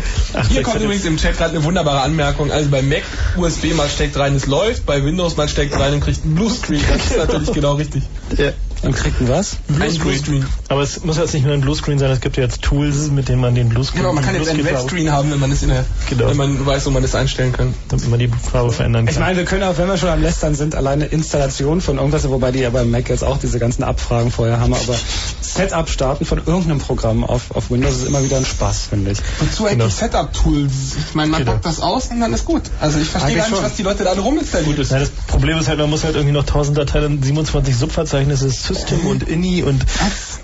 Hier kommt übrigens im Chat gerade eine wunderbare Anmerkung. Also bei Mac USB mal steckt rein, es läuft. Bei Windows mal steckt rein und kriegt einen Bluescreen. Das ist natürlich genau richtig. Ja. Und kriegt ein was? Ein Bluescreen. Aber es muss jetzt nicht nur ein Bluescreen sein, es gibt ja jetzt Tools, mit denen man den Bluescreen Genau, man kann jetzt einen Bluescreen- Webscreen haben, wenn man es in der, Genau. wenn man weiß, wo man das einstellen kann. damit man die Farbe verändern kann. Ich meine, wir können auch, wenn wir schon am Lästern sind, alleine Installation von irgendwas, wobei die ja beim Mac jetzt auch diese ganzen Abfragen vorher haben, aber Setup starten von irgendeinem Programm auf, auf Windows ist immer wieder ein Spaß, finde ich. Wozu Genau. eigentlich Setup-Tools? Ich meine, man Genau. packt das aus und dann ist gut. Also ich verstehe gar nicht, schon. was die Leute da ruminstallieren. Ja, das Problem ist halt, man muss halt irgendwie noch 1000 Dateien, 27 Subverzeichnisse, System und INI und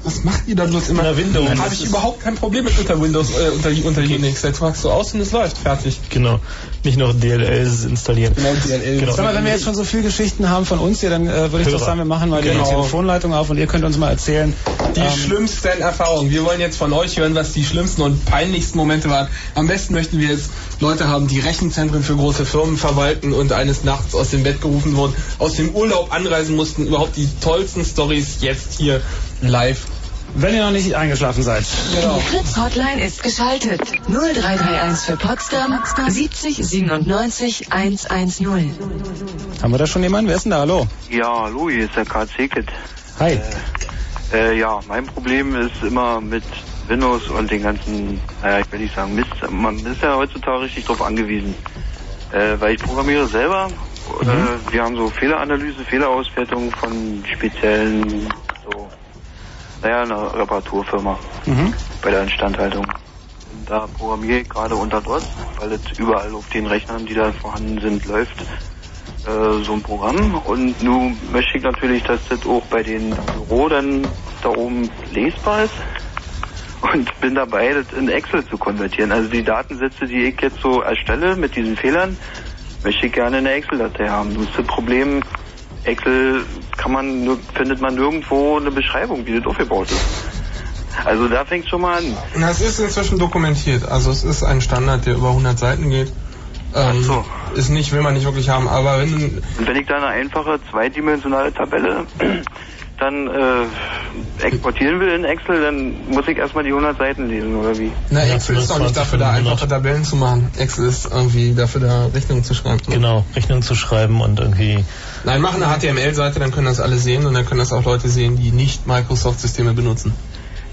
Was? Macht ihr da bloß immer? Na, Windows. Da habe ich überhaupt kein Problem mit unter Windows, äh, unter, unter Linux. Jetzt machst du aus und es läuft. Fertig. genau, nicht noch DLLs installieren. Genau, DLL. Genau. Sag mal, wenn wir jetzt schon so viele Geschichten haben von uns hier, dann äh, würde ich Hörer. doch sagen, wir machen mal Genau. die Telefonleitung auf und ihr könnt uns mal erzählen. Die ähm, schlimmsten Erfahrungen. Wir wollen jetzt von euch hören, was die schlimmsten und peinlichsten Momente waren. Am besten möchten wir jetzt Leute haben, die Rechenzentren für große Firmen verwalten und eines Nachts aus dem Bett gerufen wurden, aus dem Urlaub anreisen mussten. Überhaupt die tollsten Stories jetzt hier live. wenn ihr noch nicht eingeschlafen seid. Genau. Die Fritz Hotline ist geschaltet. 0331 für Potsdam 70 97 110. Haben wir da schon jemanden? Wer ist denn da? Hallo. Ja, hallo, hier ist der KC-Kit. Hi. Äh, ja, mein Problem ist immer mit Windows und den ganzen, naja, ich will nicht sagen Mist, man ist ja heutzutage richtig drauf angewiesen. Äh, weil ich programmiere selber, äh, wir haben so Fehleranalyse, Fehlerauswertung von speziellen, so, naja, einer Reparaturfirma Mhm. bei der Instandhaltung. Und da programmiere ich gerade unter DOS, weil es überall auf den Rechnern, die da vorhanden sind, läuft äh, so ein Programm. Und nun möchte ich natürlich, dass das auch bei den Büro dann da oben lesbar ist. Und bin dabei, das in Excel zu konvertieren. Also die Datensätze, die ich jetzt so erstelle mit diesen Fehlern, möchte ich gerne in eine Excel-Datei haben. Nur ist das Problem, Excel kann man, findet man nirgendwo eine Beschreibung, wie das aufgebaut ist. Also da fängt schon mal an. Na, es ist inzwischen dokumentiert. Also es ist ein Standard, der über 100 Seiten geht. Ähm, Ach so. Ist nicht, will man nicht wirklich haben. Aber wenn Und wenn ich da eine einfache zweidimensionale Tabelle dann äh, exportieren will in Excel, dann muss ich erstmal die 100 Seiten lesen, oder wie? Na, Ja, Excel ist doch nicht 25 dafür da, einfache Tabellen zu machen. Excel ist irgendwie dafür da, Rechnungen zu schreiben. Genau, Rechnungen zu schreiben und irgendwie. Nein, mach eine HTML-Seite, dann können das alle sehen und dann können das auch Leute sehen, die nicht Microsoft-Systeme benutzen.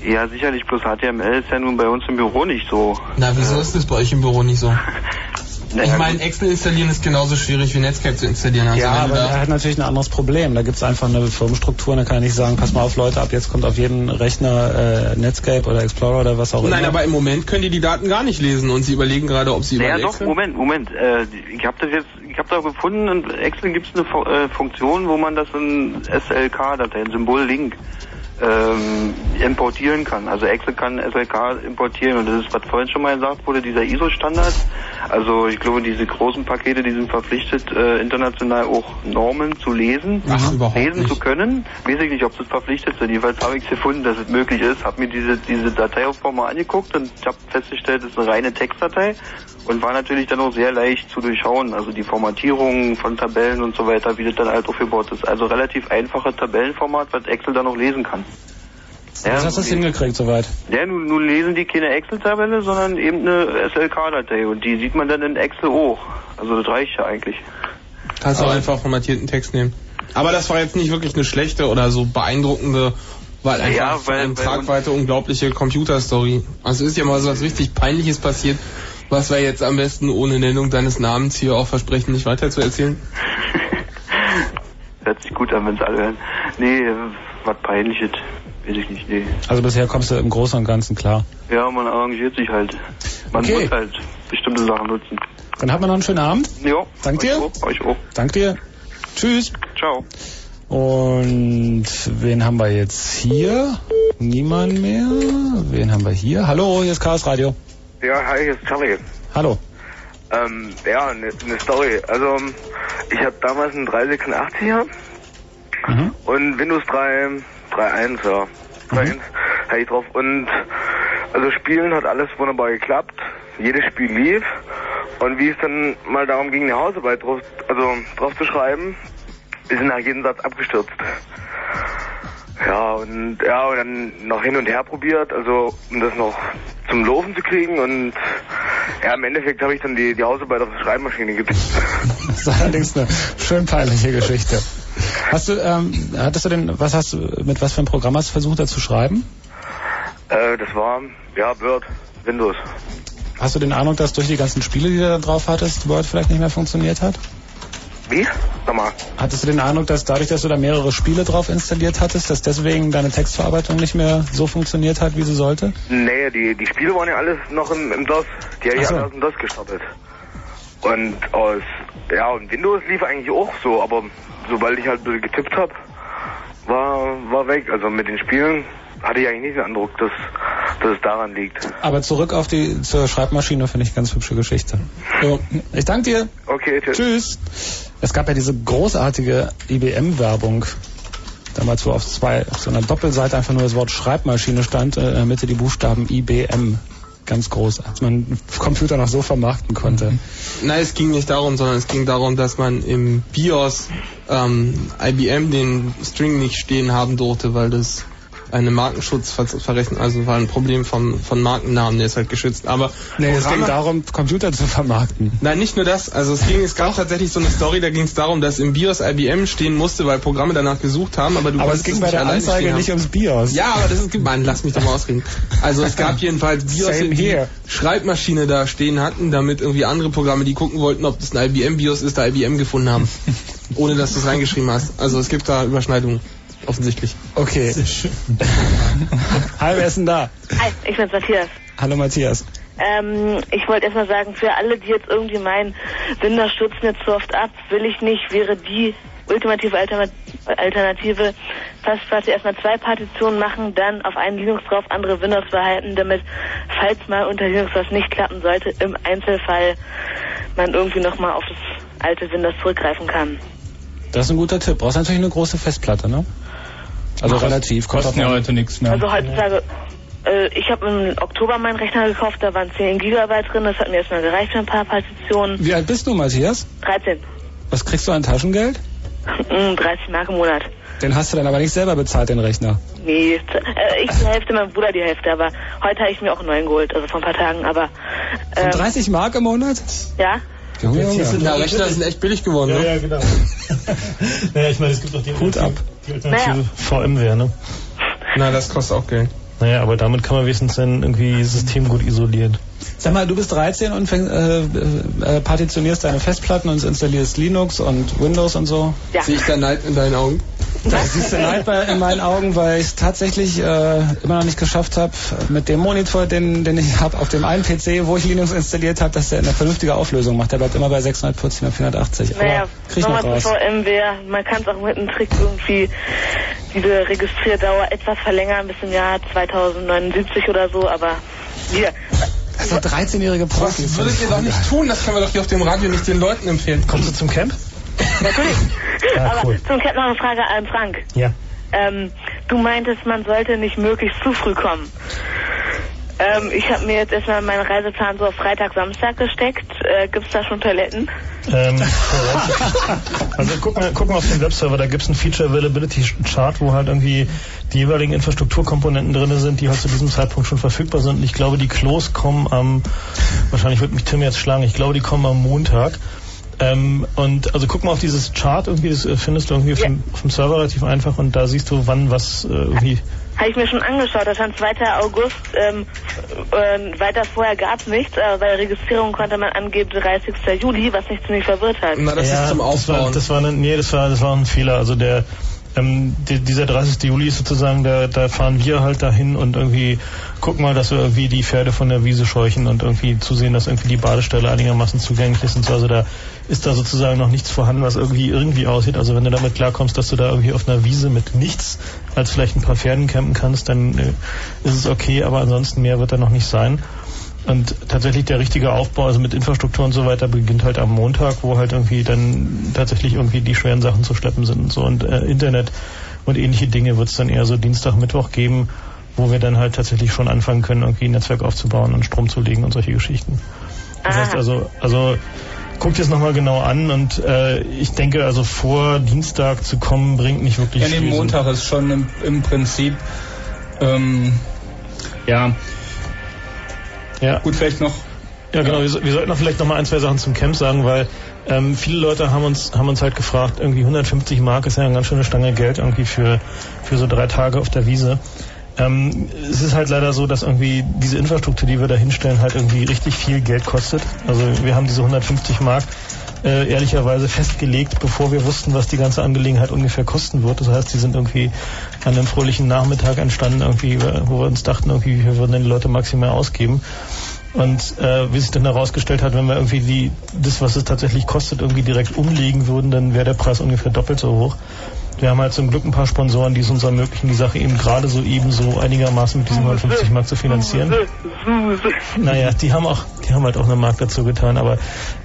Ja, sicherlich, bloß HTML ist ja nun bei uns im Büro nicht so. Na, wieso ist das bei euch im Büro nicht so? Naja, ich meine, Excel installieren ist genauso schwierig wie Netscape zu installieren. Also ja, aber er hat natürlich ein anderes Problem. Da gibt es einfach eine Firmenstruktur. Da kann er nicht sagen, pass mal auf Leute, ab jetzt kommt auf jeden Rechner äh, Netscape oder Explorer oder was auch Nein, immer. aber im Moment können die die Daten gar nicht lesen und sie überlegen gerade, ob sie über Naja, doch, Excel... Moment, Moment. Äh, ich habe das jetzt, ich habe da gefunden, in Excel gibt es eine Fu äh, Funktion, wo man das in SLK-Datei, ein Symbol-Link, ähm, importieren kann. Also Excel kann SLK importieren und das ist, was vorhin schon mal gesagt wurde, dieser ISO-Standard. Also ich glaube, diese großen Pakete, die sind verpflichtet, äh, international auch Normen zu lesen, Ach, lesen zu können. Weiß ich nicht, ob das verpflichtet sind. Jedenfalls habe ich es gefunden, dass es möglich ist. Habe mir diese, diese Dateiaufbau mal angeguckt und ich habe festgestellt, es ist eine reine Textdatei und war natürlich dann auch sehr leicht zu durchschauen. Also die Formatierung von Tabellen und so weiter, wie das dann halt aufgebaut ist. Also relativ einfache Tabellenformat, was Excel dann auch lesen kann. Was hast du das hingekriegt soweit? Ja, nun, nun lesen die keine Excel-Tabelle, sondern eben eine SLK-Datei und die sieht man dann in Excel auch. Also das reicht ja eigentlich. Kannst du auch einfach formatierten Text nehmen. Aber das war jetzt nicht wirklich eine schlechte oder so beeindruckende, weil einfach Ja, weil- einem weil- Tragweite unglaubliche Computerstory. Also ist ja mal so was richtig Peinliches passiert, was wir jetzt am besten ohne Nennung deines Namens hier auch versprechen, nicht weiter zu erzählen. Hört sich gut an, wenn es alle hören. Nee, äh, was peinliches. Weiß ich nicht, nee. Also bisher kommst du im Großen und Ganzen klar. Ja, man arrangiert sich halt. Man Okay. muss halt bestimmte Sachen nutzen. Dann hat man noch einen schönen Abend. Jo. Dank dir. Euch auch. Euch auch. Dank dir. Tschüss. Ciao. Und wen haben wir jetzt hier? Niemand mehr. Wen haben wir hier? Hallo, hier ist Chaos Radio. Ja, hi, hier ist Charlie. Hallo. Ähm, ja, eine ne Story. Also, ich habe damals einen 386er Mhm. und Windows 3, 3.1, ja. 3.1 hatte ich drauf. Und, also Spielen hat alles wunderbar geklappt. Jedes Spiel lief. Und wie es dann mal darum ging, eine Hausarbeit drauf, also drauf zu schreiben, ist nach jedem Satz abgestürzt. Ja, und ja, und dann noch hin und her probiert, also um das noch zum Laufen zu kriegen und ja, im Endeffekt habe ich dann die, die Hausarbeit auf die Schreibmaschine getippt. Das ist allerdings eine schön peinliche Geschichte. Hast du, ähm, hattest du denn, was hast du, mit was für einem Programm hast du versucht, da zu schreiben? Äh, das war, ja, Word, Windows. Hast du den Eindruck, dass durch die ganzen Spiele, die du da drauf hattest, Word vielleicht nicht mehr funktioniert hat? Wie? Nochmal. Hattest du den Eindruck, dass dadurch, dass du da mehrere Spiele drauf installiert hattest, dass deswegen deine Textverarbeitung nicht mehr so funktioniert hat, wie sie sollte? Nee, die, die Spiele waren ja alles noch im, im DOS. Die habe ich so. alle aus dem DOS gestartet. Und aus, ja, und Windows lief eigentlich auch so, aber sobald ich halt getippt habe, war, war weg. Also mit den Spielen hatte ich eigentlich nicht den Eindruck, dass, dass es daran liegt. Aber zurück auf die zur Schreibmaschine finde ich eine ganz hübsche Geschichte. So, ich danke dir. Okay, tschüss. Tschüss. Es gab ja diese großartige IBM-Werbung. Damals, wo auf zwei, auf so einer Doppelseite einfach nur das Wort Schreibmaschine stand, äh, in der Mitte die Buchstaben IBM. Ganz groß, als man Computer noch so vermarkten konnte. Nein, es ging nicht darum, sondern es ging darum, dass man im BIOS ähm, IBM den String nicht stehen haben durfte, weil das eine Markenschutzverrechnung, also war ein Problem vom, von Markennamen, der ist halt geschützt. Aber Nee, es ging darum, Computer zu vermarkten. Nein, nicht nur das. Also es ging, es gab tatsächlich so eine Story, da ging es darum, dass im BIOS IBM stehen musste, weil Programme danach gesucht haben, aber du Aber es ging bei nicht der Anzeige nicht ums BIOS. Ja, aber das ist, Mann, lass mich doch mal ausreden. Also es gab jedenfalls BIOS, Same die here. Schreibmaschine da stehen hatten, damit irgendwie andere Programme, die gucken wollten, ob das ein IBM BIOS ist, da IBM gefunden haben. Ohne dass du es reingeschrieben hast. Also es gibt da Überschneidungen. Offensichtlich. Okay. Hi, wer ist denn da? Hi, ich bin's Matthias. Hallo Matthias. Ähm, ich wollte erstmal sagen, für alle, die jetzt irgendwie meinen, Windows stürzt jetzt so oft ab, will ich nicht, wäre die ultimative Alterna- Alternative Festplatte erstmal zwei Partitionen machen, dann auf einen Linux drauf, andere Windows behalten, damit, falls mal unter Linux was nicht klappen sollte, im Einzelfall man irgendwie nochmal auf das alte Windows zurückgreifen kann. Das ist ein guter Tipp. Brauchst natürlich eine große Festplatte, ne? Also Kost- relativ. Kosten drauf ja heute nichts mehr. Also heutzutage, äh, ich habe im Oktober meinen Rechner gekauft, da waren 10 Gigabyte drin, das hat mir erstmal gereicht für ein paar Partitionen. Wie alt bist du, Matthias? 13. Was kriegst du an Taschengeld? Mm, 30 Mark im Monat. Den hast du dann aber nicht selber bezahlt, den Rechner. Nee, äh, ich die Hälfte, mein Bruder die Hälfte, aber heute habe ich mir auch einen neuen geholt, also vor ein paar Tagen, aber ähm, 30 Mark im Monat? ja, Junge, Junge. Ja, Rechner sind echt billig geworden, Ja, ne? ja, genau. naja, ich meine, es gibt doch die Hut ab. Die Alternative Naja. VMware, ne? Na, das kostet auch Geld. Naja, aber damit kann man wenigstens dann irgendwie System gut isolieren. Sag mal, du bist 13 und fäng, äh, äh, partitionierst deine Festplatten und installierst Linux und Windows und so. Ja. Sehe ich da Neid in deinen Augen? Da siehst du Neid bei, in meinen Augen, weil ich es tatsächlich äh, immer noch nicht geschafft habe, mit dem Monitor, den, den ich habe, auf dem einen PC, wo ich Linux installiert habe, dass der eine vernünftige Auflösung macht. Der bleibt immer bei 640 und 480. Naja, Aber krieg ich noch nochmal raus. zu VMware. Man kann es auch mit einem Trick irgendwie diese Registrierdauer etwas verlängern bis im Jahr 2079 oder so, aber hier. Das sind 13-jährige Profis. Das würdet ihr doch nicht tun, das können wir doch hier auf dem Radio nicht den Leuten empfehlen. Kommst du zum Camp? Natürlich. Aber cool. zum Cat noch eine Frage an Frank. Ja. Ähm, du meintest, man sollte nicht möglichst zu früh kommen. Ähm, ich habe mir jetzt erstmal meinen Reiseplan so auf Freitag, Samstag gesteckt. Äh, Gibt es da schon Toiletten? Ähm, also guck mal, guck mal auf den Webserver, da gibt's einen Feature Availability Chart, wo halt irgendwie die jeweiligen Infrastrukturkomponenten drin sind, die halt zu diesem Zeitpunkt schon verfügbar sind. Und ich glaube, die Klos kommen am, wahrscheinlich wird mich Tim jetzt schlagen, ich glaube, die kommen am Montag. Ähm, und also guck mal auf dieses Chart irgendwie, das äh, findest du irgendwie dem, auf dem Server relativ einfach und da siehst du, wann was äh, irgendwie. Habe ich mir schon angeschaut. Da stand 2. August. Ähm, äh, weiter vorher gab es nichts. Aber bei der Registrierung konnte man angeben 30. Juli, was mich ziemlich verwirrt hat. Na, das ja, ist zum Das war, Aufbauen. das war eine, nee, das war, das war ein Fehler. Also der, ähm, die, dieser 30. Juli ist sozusagen, da, da fahren wir halt dahin und irgendwie gucken mal, dass wir irgendwie die Pferde von der Wiese scheuchen und irgendwie zusehen, dass irgendwie die Badestelle einigermaßen zugänglich ist und so. Also da ist da sozusagen noch nichts vorhanden, was irgendwie irgendwie aussieht. Also wenn du damit klarkommst, dass du da irgendwie auf einer Wiese mit nichts als vielleicht ein paar Pferden campen kannst, dann äh, ist es okay, aber ansonsten mehr wird da noch nicht sein. Und tatsächlich der richtige Aufbau, also mit Infrastruktur und so weiter, beginnt halt am Montag, wo halt irgendwie dann tatsächlich irgendwie die schweren Sachen zu schleppen sind und so. Und äh, Internet und ähnliche Dinge wird es dann eher so Dienstag, Mittwoch geben, wo wir dann halt tatsächlich schon anfangen können, irgendwie ein Netzwerk aufzubauen und Strom zu legen und solche Geschichten. Das heißt also, also guck dir es nochmal genau an und äh, ich denke, also vor Dienstag zu kommen, bringt nicht wirklich Ja, nee, viel. Montag ist schon im, im Prinzip, ähm, ja, Ja. gut, vielleicht noch Ja, genau. Wir, wir sollten auch vielleicht noch mal ein, zwei Sachen zum Camp sagen, weil ähm, viele Leute haben uns haben uns halt gefragt, irgendwie 150 Mark ist ja eine ganz schöne Stange Geld irgendwie für für so drei Tage auf der Wiese. Ähm, es ist halt leider so, dass irgendwie diese Infrastruktur, die wir da hinstellen, halt irgendwie richtig viel Geld kostet. Also wir haben diese 150 Mark äh, ehrlicherweise festgelegt, bevor wir wussten, was die ganze Angelegenheit ungefähr kosten wird. Das heißt, die sind irgendwie an einem fröhlichen Nachmittag entstanden, irgendwie, wo wir uns dachten, irgendwie, wie viel würden die Leute maximal ausgeben. Und äh, wie sich dann herausgestellt hat, wenn wir irgendwie die, das, was es tatsächlich kostet, irgendwie direkt umlegen würden, dann wäre der Preis ungefähr doppelt so hoch. Wir haben halt zum Glück ein paar Sponsoren, die es uns ermöglichen, die Sache eben gerade so eben so einigermaßen mit diesen 150 Mark zu finanzieren. Naja, die haben auch, die haben halt auch eine Mark dazu getan, aber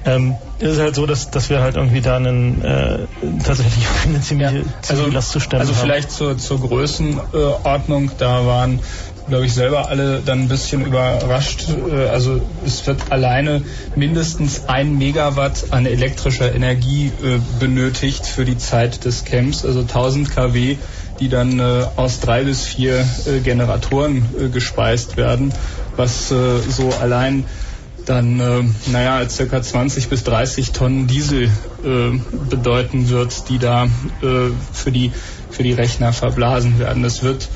ähm, es ist halt so, dass, dass wir halt irgendwie da einen äh, tatsächlich eine ziemliche, ziemliche Last zu stemmen Also haben. vielleicht zur, zur Größenordnung, da waren, glaube ich, selber alle dann ein bisschen überrascht. Äh, Also es wird alleine mindestens ein Megawatt an elektrischer Energie äh, benötigt für die Zeit des Camps, also 1000 kW, die dann äh, aus drei bis vier Generatoren gespeist werden, was so allein dann, naja, circa 20 bis 30 Tonnen Diesel bedeuten wird, die da für, die, für die Rechner verblasen werden. Das wird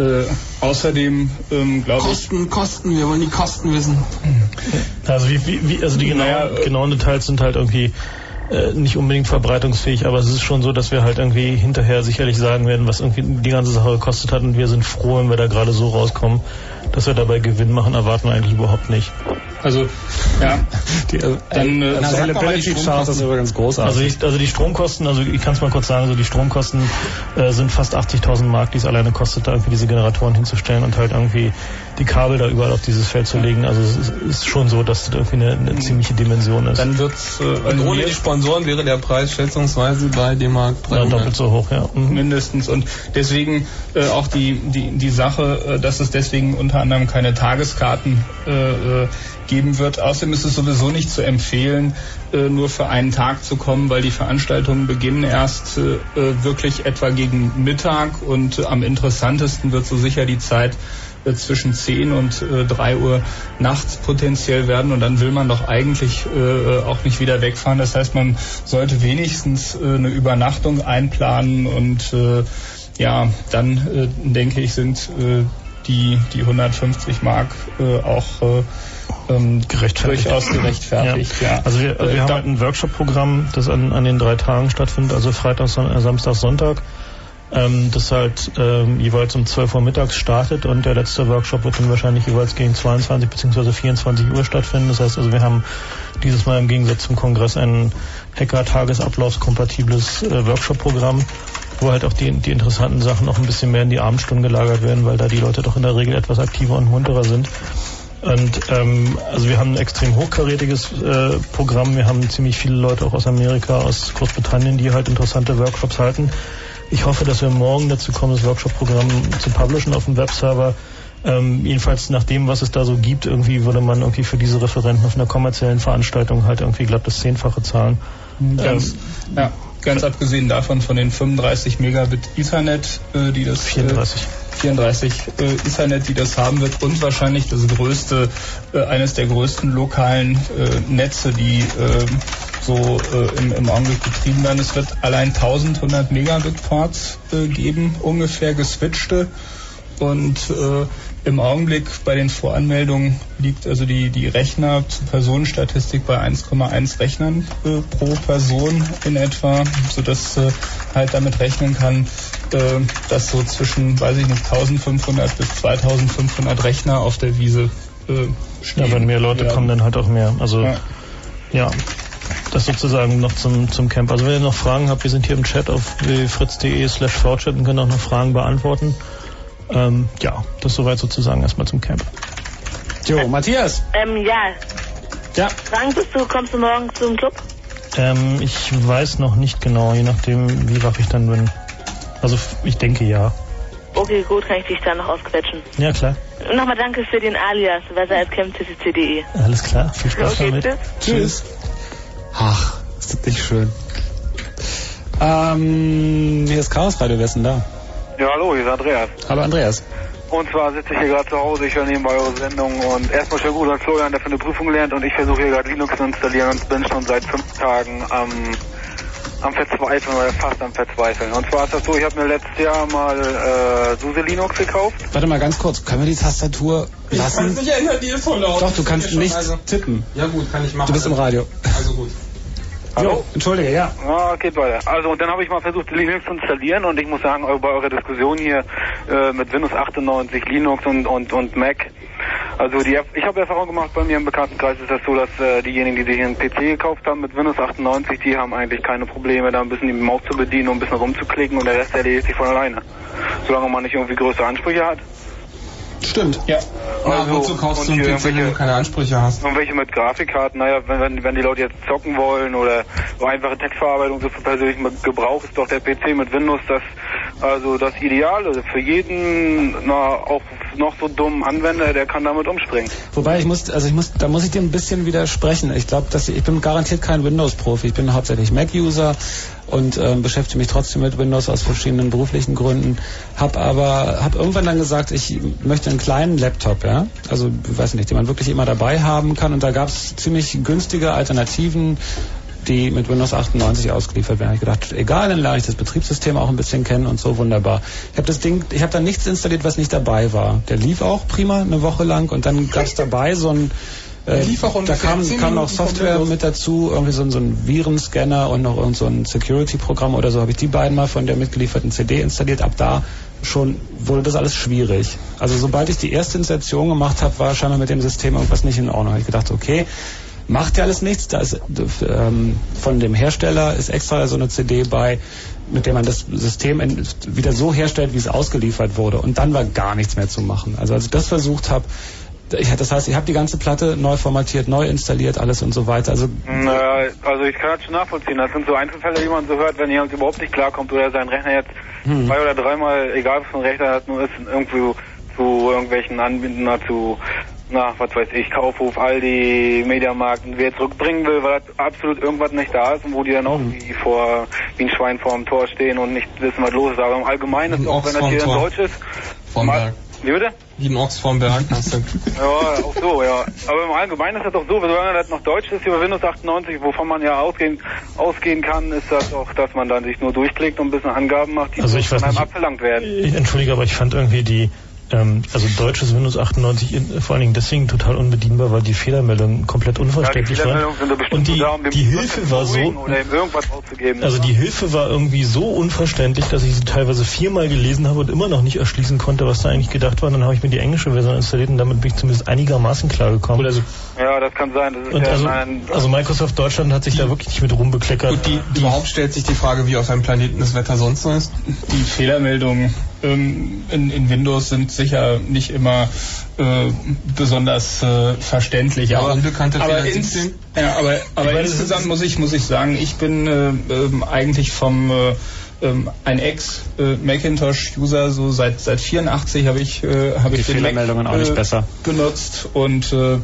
äh, außerdem, ähm, glaube ich, Kosten, Kosten, wir wollen die Kosten wissen. Also wie, wie, wie also die genauen, genauen Details sind halt irgendwie äh, nicht unbedingt verbreitungsfähig, aber es ist schon so, dass wir halt irgendwie hinterher sicherlich sagen werden, was irgendwie die ganze Sache gekostet hat und wir sind froh, wenn wir da gerade so rauskommen, dass wir dabei Gewinn machen, erwarten wir eigentlich überhaupt nicht. Also, ja, die, dann äh, mal die Availability Chart ist übrigens großartig. Also, ich, also die Stromkosten, also ich kann es mal kurz sagen, so die Stromkosten äh, sind fast 80.000 Mark, die es alleine kostet, da irgendwie diese Generatoren hinzustellen und halt irgendwie die Kabel da überall auf dieses Feld zu legen. Also es ist, ist schon so, dass das irgendwie eine, eine ziemliche Dimension ist. Dann wird's äh, Und ohne die Sponsoren wäre der Preis schätzungsweise bei D-Mark ja, 300. doppelt so hoch, ja. Mhm. mindestens und deswegen äh, auch die, die, die Sache, äh, dass es deswegen unter anderem keine Tageskarten äh, äh, geben wird. Außerdem ist es sowieso nicht zu empfehlen, äh, nur für einen Tag zu kommen, weil die Veranstaltungen beginnen erst äh, äh, wirklich etwa gegen Mittag und äh, am interessantesten wird so sicher die Zeit zwischen 10 und äh, 3 Uhr nachts potenziell werden und dann will man doch eigentlich äh, auch nicht wieder wegfahren. Das heißt, man sollte wenigstens äh, eine Übernachtung einplanen und ja, dann denke ich, sind die, die 150 Mark äh, auch äh, ähm, Gerechtfertigt. durchaus gerechtfertigt. Ja. Also wir, also Äh, wir haben da- halt ein Workshop-Programm, das an, an den drei Tagen stattfindet, also Freitag, Son äh, Samstag, Sonntag. Ähm, das halt ähm, jeweils um 12 Uhr mittags startet und der letzte Workshop wird dann wahrscheinlich jeweils gegen 22 bzw. 24 Uhr stattfinden. Das heißt also, wir haben dieses Mal im Gegensatz zum Kongress ein Hacker-Tagesablaufskompatibles äh, Workshop-Programm, wo halt auch die, die interessanten Sachen noch ein bisschen mehr in die Abendstunden gelagert werden, weil da die Leute doch in der Regel etwas aktiver und munterer sind. Und ähm, also wir haben ein extrem hochkarätiges äh, Programm. Wir haben ziemlich viele Leute auch aus Amerika, aus Großbritannien, die halt interessante Workshops halten. Ich hoffe, dass wir morgen dazu kommen, das Workshop-Programm zu publishen auf dem Webserver. Ähm, jedenfalls nach dem, was es da so gibt, irgendwie würde man irgendwie für diese Referenten auf einer kommerziellen Veranstaltung halt irgendwie glatt das Zehnfache zahlen. Ganz, Ähm, ja, ganz abgesehen davon von den 35 Megabit Ethernet, äh, die das 34. Äh, 34 äh, Ethernet, die das haben wird und wahrscheinlich das größte, äh, eines der größten lokalen äh, Netze, die äh, so äh, im, im Augenblick betrieben werden. Es wird allein 1100 Megabit Ports äh, geben, ungefähr geswitchte und äh, im Augenblick bei den Voranmeldungen liegt also die, die Rechner zur Personenstatistik bei 1,1 Rechnern äh, pro Person in etwa, sodass äh, halt damit rechnen kann, äh, dass so zwischen, weiß ich nicht, 1500 bis 2500 Rechner auf der Wiese äh, stehen. Ja, wenn mehr Leute werden. kommen, dann halt auch mehr. Also Ja. ja. Das sozusagen noch zum, zum Camp. Also wenn ihr noch Fragen habt, wir sind hier im Chat auf fritz.de slash und können auch noch Fragen beantworten. Ähm, ja, das soweit sozusagen erstmal zum Camp. Jo, Matthias. Ähm, ja. Ja. Frank, bist du, kommst du morgen zum Club? Ähm, ich weiß noch nicht genau, je nachdem, wie wach ich dann bin. Also ich denke ja. Okay, gut, kann ich dich dann noch ausquetschen. Ja, klar. Und nochmal danke für den Alias, besser als campcc.de. Alles klar. Viel Spaß Okay, damit. tschüss. Tschüss. Ach, ist das nicht schön. Ähm, hier ist Chaos Radio, wer ist denn da? Ja, hallo, hier ist Andreas. Hallo Andreas. Und zwar sitze ich hier gerade zu Hause, ich höre nebenbei eure Sendung und erstmal schön gut an Florian, der für eine Prüfung lernt und ich versuche hier gerade Linux zu installieren und bin schon seit fünf Tagen am, am Verzweifeln oder fast am Verzweifeln. Und zwar ist das so, ich habe mir letztes Jahr mal äh, SUSE Linux gekauft. Warte mal ganz kurz, können wir die Tastatur lassen? erinnern, die ist voll laut. Doch, du kannst nicht also- tippen. Ja gut, kann ich machen. Du bist im Radio. Also gut. Jo, entschuldige, ja. Ah, geht weiter. Also und dann habe ich mal versucht, Linux zu installieren und ich muss sagen, bei eurer Diskussion hier äh, mit Windows 98, Linux und, und, und Mac, also die, ich habe Erfahrung gemacht, bei mir im Bekanntenkreis ist das so, dass äh, diejenigen, die sich einen PC gekauft haben mit Windows 98, die haben eigentlich keine Probleme, da ein bisschen die Maus zu bedienen und ein bisschen rumzuklicken und der Rest erledigt sich von alleine. Solange man nicht irgendwie größere Ansprüche hat. Stimmt. Ja. Na, Also, wozu kaufst und du einen hier PC, wenn du keine Ansprüche hast? Und welche mit Grafikkarten, naja, wenn, wenn, wenn die Leute jetzt zocken wollen oder so einfache Textverarbeitung so für persönlichen Gebrauch, ist doch der PC mit Windows das, also das Ideale für jeden, na, auch noch so dummen Anwender, der kann damit umspringen. Wobei ich muss, also ich muss, da muss ich dir ein bisschen widersprechen. Ich glaube, dass ich, ich bin garantiert kein Windows-Profi. Ich bin hauptsächlich Mac-User und ähm, beschäftige mich trotzdem mit Windows aus verschiedenen beruflichen Gründen. Hab aber, hab irgendwann dann gesagt, ich möchte einen kleinen Laptop, ja, also weiß nicht, den man wirklich immer dabei haben kann. Und da gab es ziemlich günstige Alternativen die mit Windows 98 ausgeliefert werden. Ich gedacht, egal, dann lerne ich das Betriebssystem auch ein bisschen kennen und so wunderbar. Ich habe das Ding, ich habe dann nichts installiert, was nicht dabei war. Der lief auch prima eine Woche lang und dann gab es dabei so ein äh, lief auch da kam, 10 kam noch Software mit dazu, irgendwie so, ein- so ein Virenscanner und noch irgend so ein Security-Programm oder so. Habe ich die beiden mal von der mitgelieferten CD installiert. Ab da schon wurde das alles schwierig. Also sobald ich die erste Installation gemacht habe, war scheinbar mit dem System irgendwas nicht in Ordnung. Hab ich gedacht, okay, macht ja alles nichts. Da ist ähm, von dem Hersteller ist extra so eine CD bei, mit der man das System wieder so herstellt, wie es ausgeliefert wurde. Und dann war gar nichts mehr zu machen. Also als ich das versucht habe, das heißt, ich habe die ganze Platte neu formatiert, neu installiert, alles und so weiter. Also Naja, also ich kann das schon nachvollziehen. Das sind so Einzelfälle, die man so hört, wenn jemand überhaupt nicht klarkommt oder sein Rechner jetzt Hm. zwei oder dreimal, egal was für ein Rechner hat, nur ist, irgendwo zu irgendwelchen Anbietern, na, zu, na, was weiß ich, Kaufhof, Aldi, Mediamarkt und wer zurückbringen will, weil das absolut irgendwas nicht da ist und wo die dann auch Hm. wie vor, wie ein Schwein vor dem Tor stehen und nicht wissen, was los ist. Aber im Allgemeinen ist auch, wenn das hier in. Deutsch ist. Wie bitte? Berg. Hast du. Ja, auch so, ja. Aber im Allgemeinen ist das doch so, solange das noch Deutsch ist über Windows 98, wovon man ja ausgehen, ausgehen kann, ist das auch, dass man dann sich nur durchklickt und ein bisschen Angaben macht, die Also von einem nicht. abverlangt werden. Ich- Entschuldige, aber ich fand irgendwie die ähm, also deutsches Windows 98 in, vor allen Dingen deswegen total unbedienbar, weil die Fehlermeldungen komplett unverständlich ja, die waren. Und die, da, um die Hilfe war so, also die Hilfe war irgendwie so unverständlich, dass ich sie teilweise viermal gelesen habe und immer noch nicht erschließen konnte, was da eigentlich gedacht war. Dann habe ich mir die englische Version installiert und damit bin ich zumindest einigermaßen klargekommen. Also, ja, das kann sein. Das ist und ja also, ein, also Microsoft Deutschland hat sich da wirklich nicht mit rumbekleckert. Gut, die, die überhaupt stellt sich die Frage, wie auf einem Planeten das Wetter sonst so ist. Die Fehlermeldungen in, in Windows sind sicher nicht immer äh, besonders äh, verständlich. Aber aber, Fehler ins, 17? ja, aber, aber meine, insgesamt muss ich, muss ich sagen, ich bin äh, ähm, eigentlich vom äh, ähm, ein Ex-Macintosh-User, so seit seit 84 habe ich äh, habe Die ich den Mac, auch nicht äh, besser. benutzt und äh,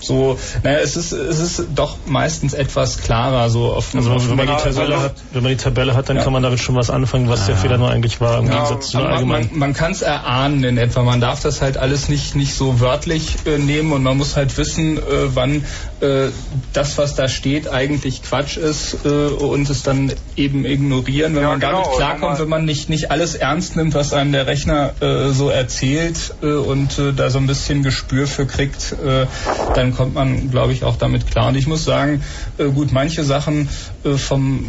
so, naja, es ist, es ist doch meistens etwas klarer, so auf, Also auf wenn man, die Tabelle hat, wenn man die Tabelle hat, dann Ja. kann man damit schon was anfangen, was der Fehler nur eigentlich war, im Ja, Gegensatz zu allgemein. man, man kann es erahnen in etwa. Man darf das halt alles nicht, nicht so wörtlich äh, nehmen und man muss halt wissen, äh, wann äh, das, was da steht, eigentlich Quatsch ist äh, und es dann eben ignorieren, wenn Ja, man genau, damit klarkommt, wenn man- wenn man nicht, nicht alles ernst nimmt, was einem der Rechner äh, so erzählt äh, und äh, da so ein bisschen Gespür für kriegt, äh, dann kommt man, glaube ich, auch damit klar. Und ich muss sagen, äh, gut, manche Sachen äh, vom,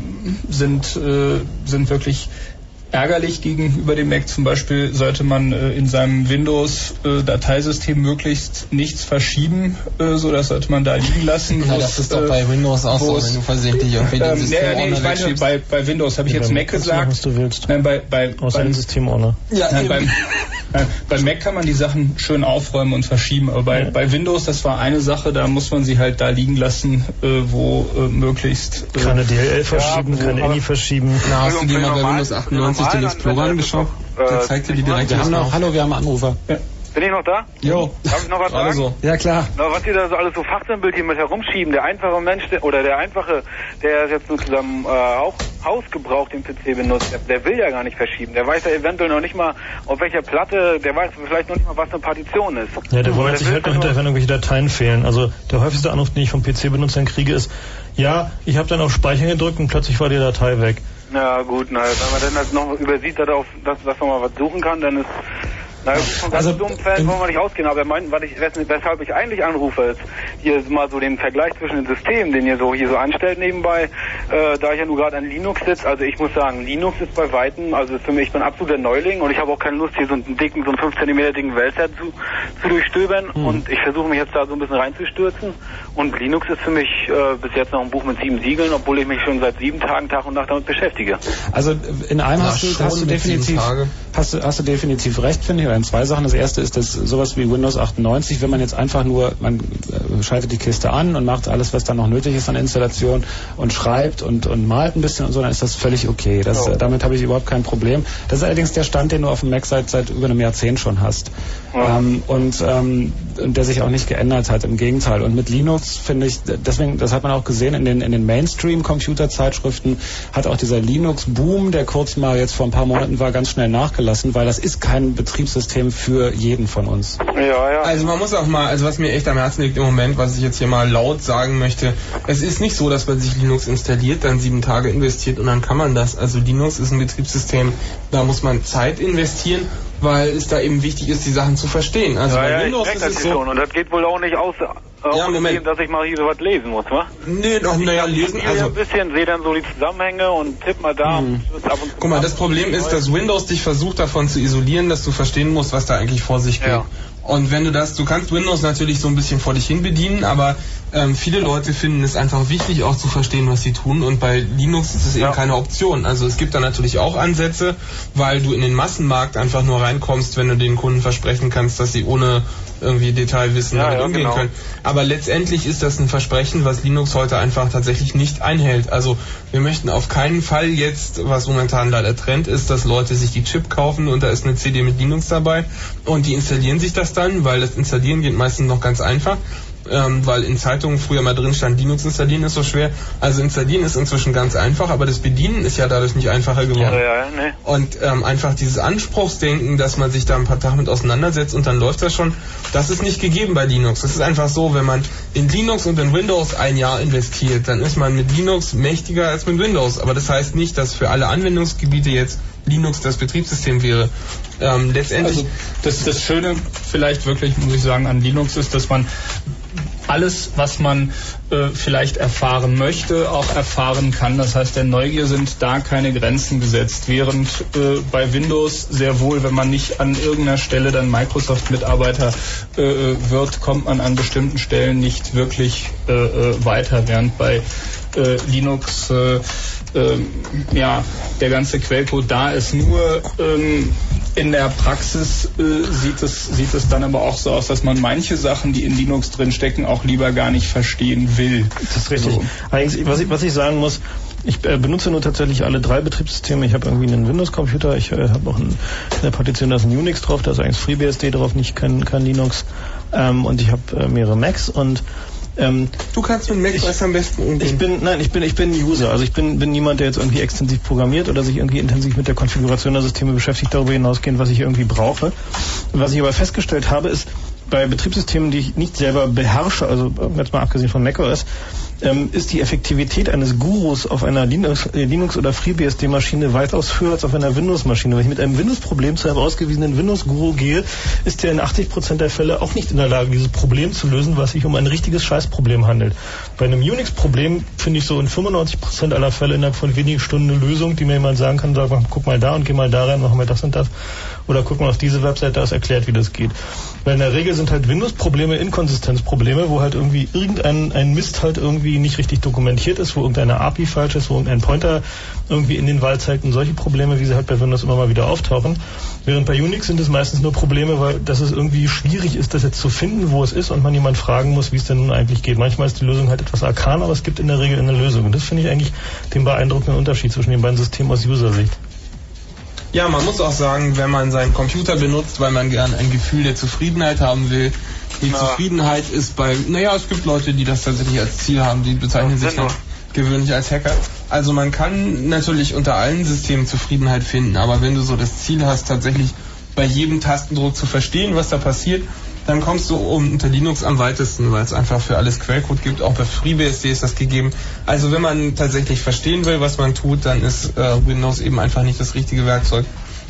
sind, äh, sind wirklich ärgerlich gegenüber dem Mac. Zum Beispiel sollte man äh, in seinem Windows-Dateisystem äh, möglichst nichts verschieben, äh, so das sollte man da liegen lassen. Ja, das ist doch äh, bei Windows auch so, wenn du versehentlich irgendwie ähm, den System ja, nee, ich meine, bei, bei Windows habe ich ja, jetzt Mac gesagt. Machen, was du willst. Nein, bei, bei, Außer beim, System ohne. Ja, nein, beim, nein, äh, bei Mac kann man die Sachen schön aufräumen und verschieben, aber bei, ja. bei Windows, das war eine Sache, da muss man sie halt da liegen lassen, äh, wo möglichst... keine DLL verschieben, ja, keine Any verschieben. Na, hast also du die mal bei Windows 98 sich den Explorer angeschaut? Der äh, zeigt dir die direkte wir haben noch, Hallo, wir haben einen Anrufer. Bin ich noch da? Jo. Darf ich noch was sagen? Also, ja, klar. Na, was ihr da so alles so Fachsymbol hier mit herumschieben, der einfache Mensch, der, oder der einfache, der jetzt nur zusammen äh, auch Hausgebrauch den PC benutzt, der, der, will ja gar nicht verschieben. Der weiß ja eventuell noch nicht mal, auf welcher Platte, der weiß vielleicht noch nicht mal, was eine Partition ist. Ja, der wollte sich halt noch hinterher, wenn irgendwelche Dateien fehlen. Also, der häufigste Anruf, den ich vom PC-Benutzern kriege, ist, ja, ich habe dann auf Speichern gedrückt und plötzlich war die Datei weg. Ja gut, na, wenn man dann das noch übersieht, dass, auf, dass, dass man mal was suchen kann, dann ist na von ganz Also, dummen Fällen wollen wir nicht ausgehen, aber mein, was ich, wes- weshalb ich eigentlich anrufe, ist hier mal so den Vergleich zwischen den Systemen, den ihr so hier so anstellt nebenbei, äh, da ich ja nur gerade an Linux sitze, also ich muss sagen, Linux ist bei Weitem, also für mich, ich bin absoluter Neuling und ich habe auch keine Lust, hier so einen dicken, so einen 5 cm dicken Wälzer zu, zu durchstöbern. Und ich versuche mich jetzt da so ein bisschen reinzustürzen. Und Linux ist für mich äh, bis jetzt noch ein Buch mit sieben Siegeln, obwohl ich mich schon seit sieben Tagen Tag und Nacht damit beschäftige. Also in einem Ja, hast, du, hast, du definitiv, hast, du, hast du definitiv recht, finde ich, in zwei Sachen. Das erste ist, dass sowas wie Windows 98, wenn man jetzt einfach nur, man äh, schaltet die Kiste an und macht alles, was dann noch nötig ist an Installation und schreibt und, und malt ein bisschen und so, dann ist das völlig okay. Das, äh, Damit habe ich überhaupt kein Problem. Das ist allerdings der Stand, den du auf dem Mac seit, seit über einem Jahrzehnt schon hast. Ja. Ähm, und, ähm, der sich auch nicht geändert hat, im Gegenteil. Und mit Linux finde ich, deswegen, das hat man auch gesehen in den, in den Mainstream-Computerzeitschriften, hat auch dieser Linux-Boom, der kurz mal jetzt vor ein paar Monaten war, ganz schnell nachgelassen, weil das ist kein Betriebssystem für jeden von uns. Ja, ja. Also man muss auch mal, also was mir echt am Herzen liegt im Moment, was ich jetzt hier mal laut sagen möchte, es ist nicht so, dass man sich Linux installiert, dann sieben Tage investiert und dann kann man das. Also Linux ist ein Betriebssystem, da muss man Zeit investieren, weil es da eben wichtig ist, die Sachen zu verstehen. Also ja, bei ja, Windows ist es so, schon. Und das geht wohl auch nicht aus, äh, Ja, Moment. dass ich mal hier so was lesen muss, wa? nee, doch, naja, Ich lesen, spiele also ein bisschen, sehe dann so die Zusammenhänge und tipp mal da. zu Guck mal, das Problem ist, dass Windows dich versucht davon zu isolieren, dass du verstehen musst, was da eigentlich vor sich geht. Ja. Und wenn du das, du kannst Windows natürlich so ein bisschen vor dich hin bedienen, aber ähm, viele Leute finden es einfach wichtig, auch zu verstehen, was sie tun. Und bei Linux ist es eben Ja. keine Option. Also es gibt da natürlich auch Ansätze, weil du in den Massenmarkt einfach nur reinkommst, wenn du den Kunden versprechen kannst, dass sie ohne irgendwie Detailwissen Ja, damit ja, umgehen genau. können. Aber letztendlich ist das ein Versprechen, was Linux heute einfach tatsächlich nicht einhält. Also wir möchten auf keinen Fall jetzt, was momentan leider Trend ist, dass Leute sich die Chip kaufen und da ist eine CD mit Linux dabei und die installieren sich das dann, weil das Installieren geht meistens noch ganz einfach. Ähm, weil in Zeitungen früher mal drin stand, Linux installieren ist so schwer. Also installieren ist inzwischen ganz einfach, aber das Bedienen ist ja dadurch nicht einfacher geworden. Ja, ja, ne. Und ähm, einfach dieses Anspruchsdenken, dass man sich da ein paar Tage mit auseinandersetzt und dann läuft das schon, das ist nicht gegeben bei Linux. Das ist einfach so, wenn man in Linux und in Windows ein Jahr investiert, dann ist man mit Linux mächtiger als mit Windows. Aber das heißt nicht, dass für alle Anwendungsgebiete jetzt Linux das Betriebssystem wäre. Ähm, letztendlich. Also das, das Schöne vielleicht wirklich, muss ich sagen, an Linux ist, dass man alles, was man äh, vielleicht erfahren möchte, auch erfahren kann. Das heißt, der Neugier sind da keine Grenzen gesetzt. Während äh, bei Windows sehr wohl, wenn man nicht an irgendeiner Stelle dann Microsoft-Mitarbeiter äh, wird, kommt man an bestimmten Stellen nicht wirklich äh, äh, weiter. Während bei äh, Linux ähm, ja, der ganze Quellcode da ist. Nur ähm, in der Praxis äh, sieht, es, sieht es dann aber auch so aus, dass man manche Sachen, die in Linux drin stecken, auch lieber gar nicht verstehen will. Das ist richtig. So. Was, ich, was ich sagen muss, ich äh, benutze nur tatsächlich alle drei Betriebssysteme. Ich habe irgendwie einen Windows-Computer, ich äh, habe auch ein, eine Partition, da ist ein Unix drauf, da ist eigentlich FreeBSD drauf, nicht kein, kein Linux. Ähm, und ich habe äh, mehrere Macs und ähm, du kannst mit Mac OS am besten umgehen. Ich bin, nein, ich bin, ich bin User. Also ich bin, bin niemand, der jetzt irgendwie extensiv programmiert oder sich irgendwie intensiv mit der Konfiguration der Systeme beschäftigt, darüber hinausgehend, was ich irgendwie brauche. Was ich aber festgestellt habe, ist, bei Betriebssystemen, die ich nicht selber beherrsche, also jetzt mal abgesehen von macOS, ähm, ist die Effektivität eines Gurus auf einer Linux, äh, oder FreeBSD-Maschine weitaus höher als auf einer Windows-Maschine. Wenn ich mit einem Windows-Problem zu einem ausgewiesenen Windows-Guru gehe, ist der in 80% der Fälle auch nicht in der Lage, dieses Problem zu lösen, was sich um ein richtiges Scheißproblem handelt. Bei einem Unix-Problem finde ich so in 95% aller Fälle innerhalb von wenigen Stunden eine Lösung, die mir jemand sagen kann, sag mal, guck mal da und geh mal da rein, mach mal das und das. Oder guck mal auf diese Webseite, da ist erklärt, wie das geht. Weil in der Regel sind halt Windows-Probleme Inkonsistenzprobleme, wo halt irgendwie irgendein ein Mist halt irgendwie nicht richtig dokumentiert ist, wo irgendeine API falsch ist, wo irgendein Pointer irgendwie in den Wald zeigt und solche Probleme, wie sie halt bei Windows immer mal wieder auftauchen. Während bei Unix sind es meistens nur Probleme, weil dass es irgendwie schwierig ist, das jetzt zu finden, wo es ist und man jemand fragen muss, wie es denn nun eigentlich geht. Manchmal ist die Lösung halt etwas arkan, aber es gibt in der Regel eine Lösung. Und das finde ich eigentlich den beeindruckenden Unterschied zwischen den beiden Systemen aus User-Sicht. Ja, man muss auch sagen, wenn man seinen Computer benutzt, weil man gern ein Gefühl der Zufriedenheit haben will, die Na. Zufriedenheit ist bei, naja, es gibt Leute, die das tatsächlich als Ziel haben, die bezeichnen sich dann gewöhnlich als Hacker. Also man kann natürlich unter allen Systemen Zufriedenheit finden, aber wenn du so das Ziel hast, tatsächlich bei jedem Tastendruck zu verstehen, was da passiert, dann kommst du unter Linux am weitesten, weil es einfach für alles Quellcode gibt. Auch bei FreeBSD ist das gegeben. Also wenn man tatsächlich verstehen will, was man tut, dann ist äh, Windows eben einfach nicht das richtige Werkzeug.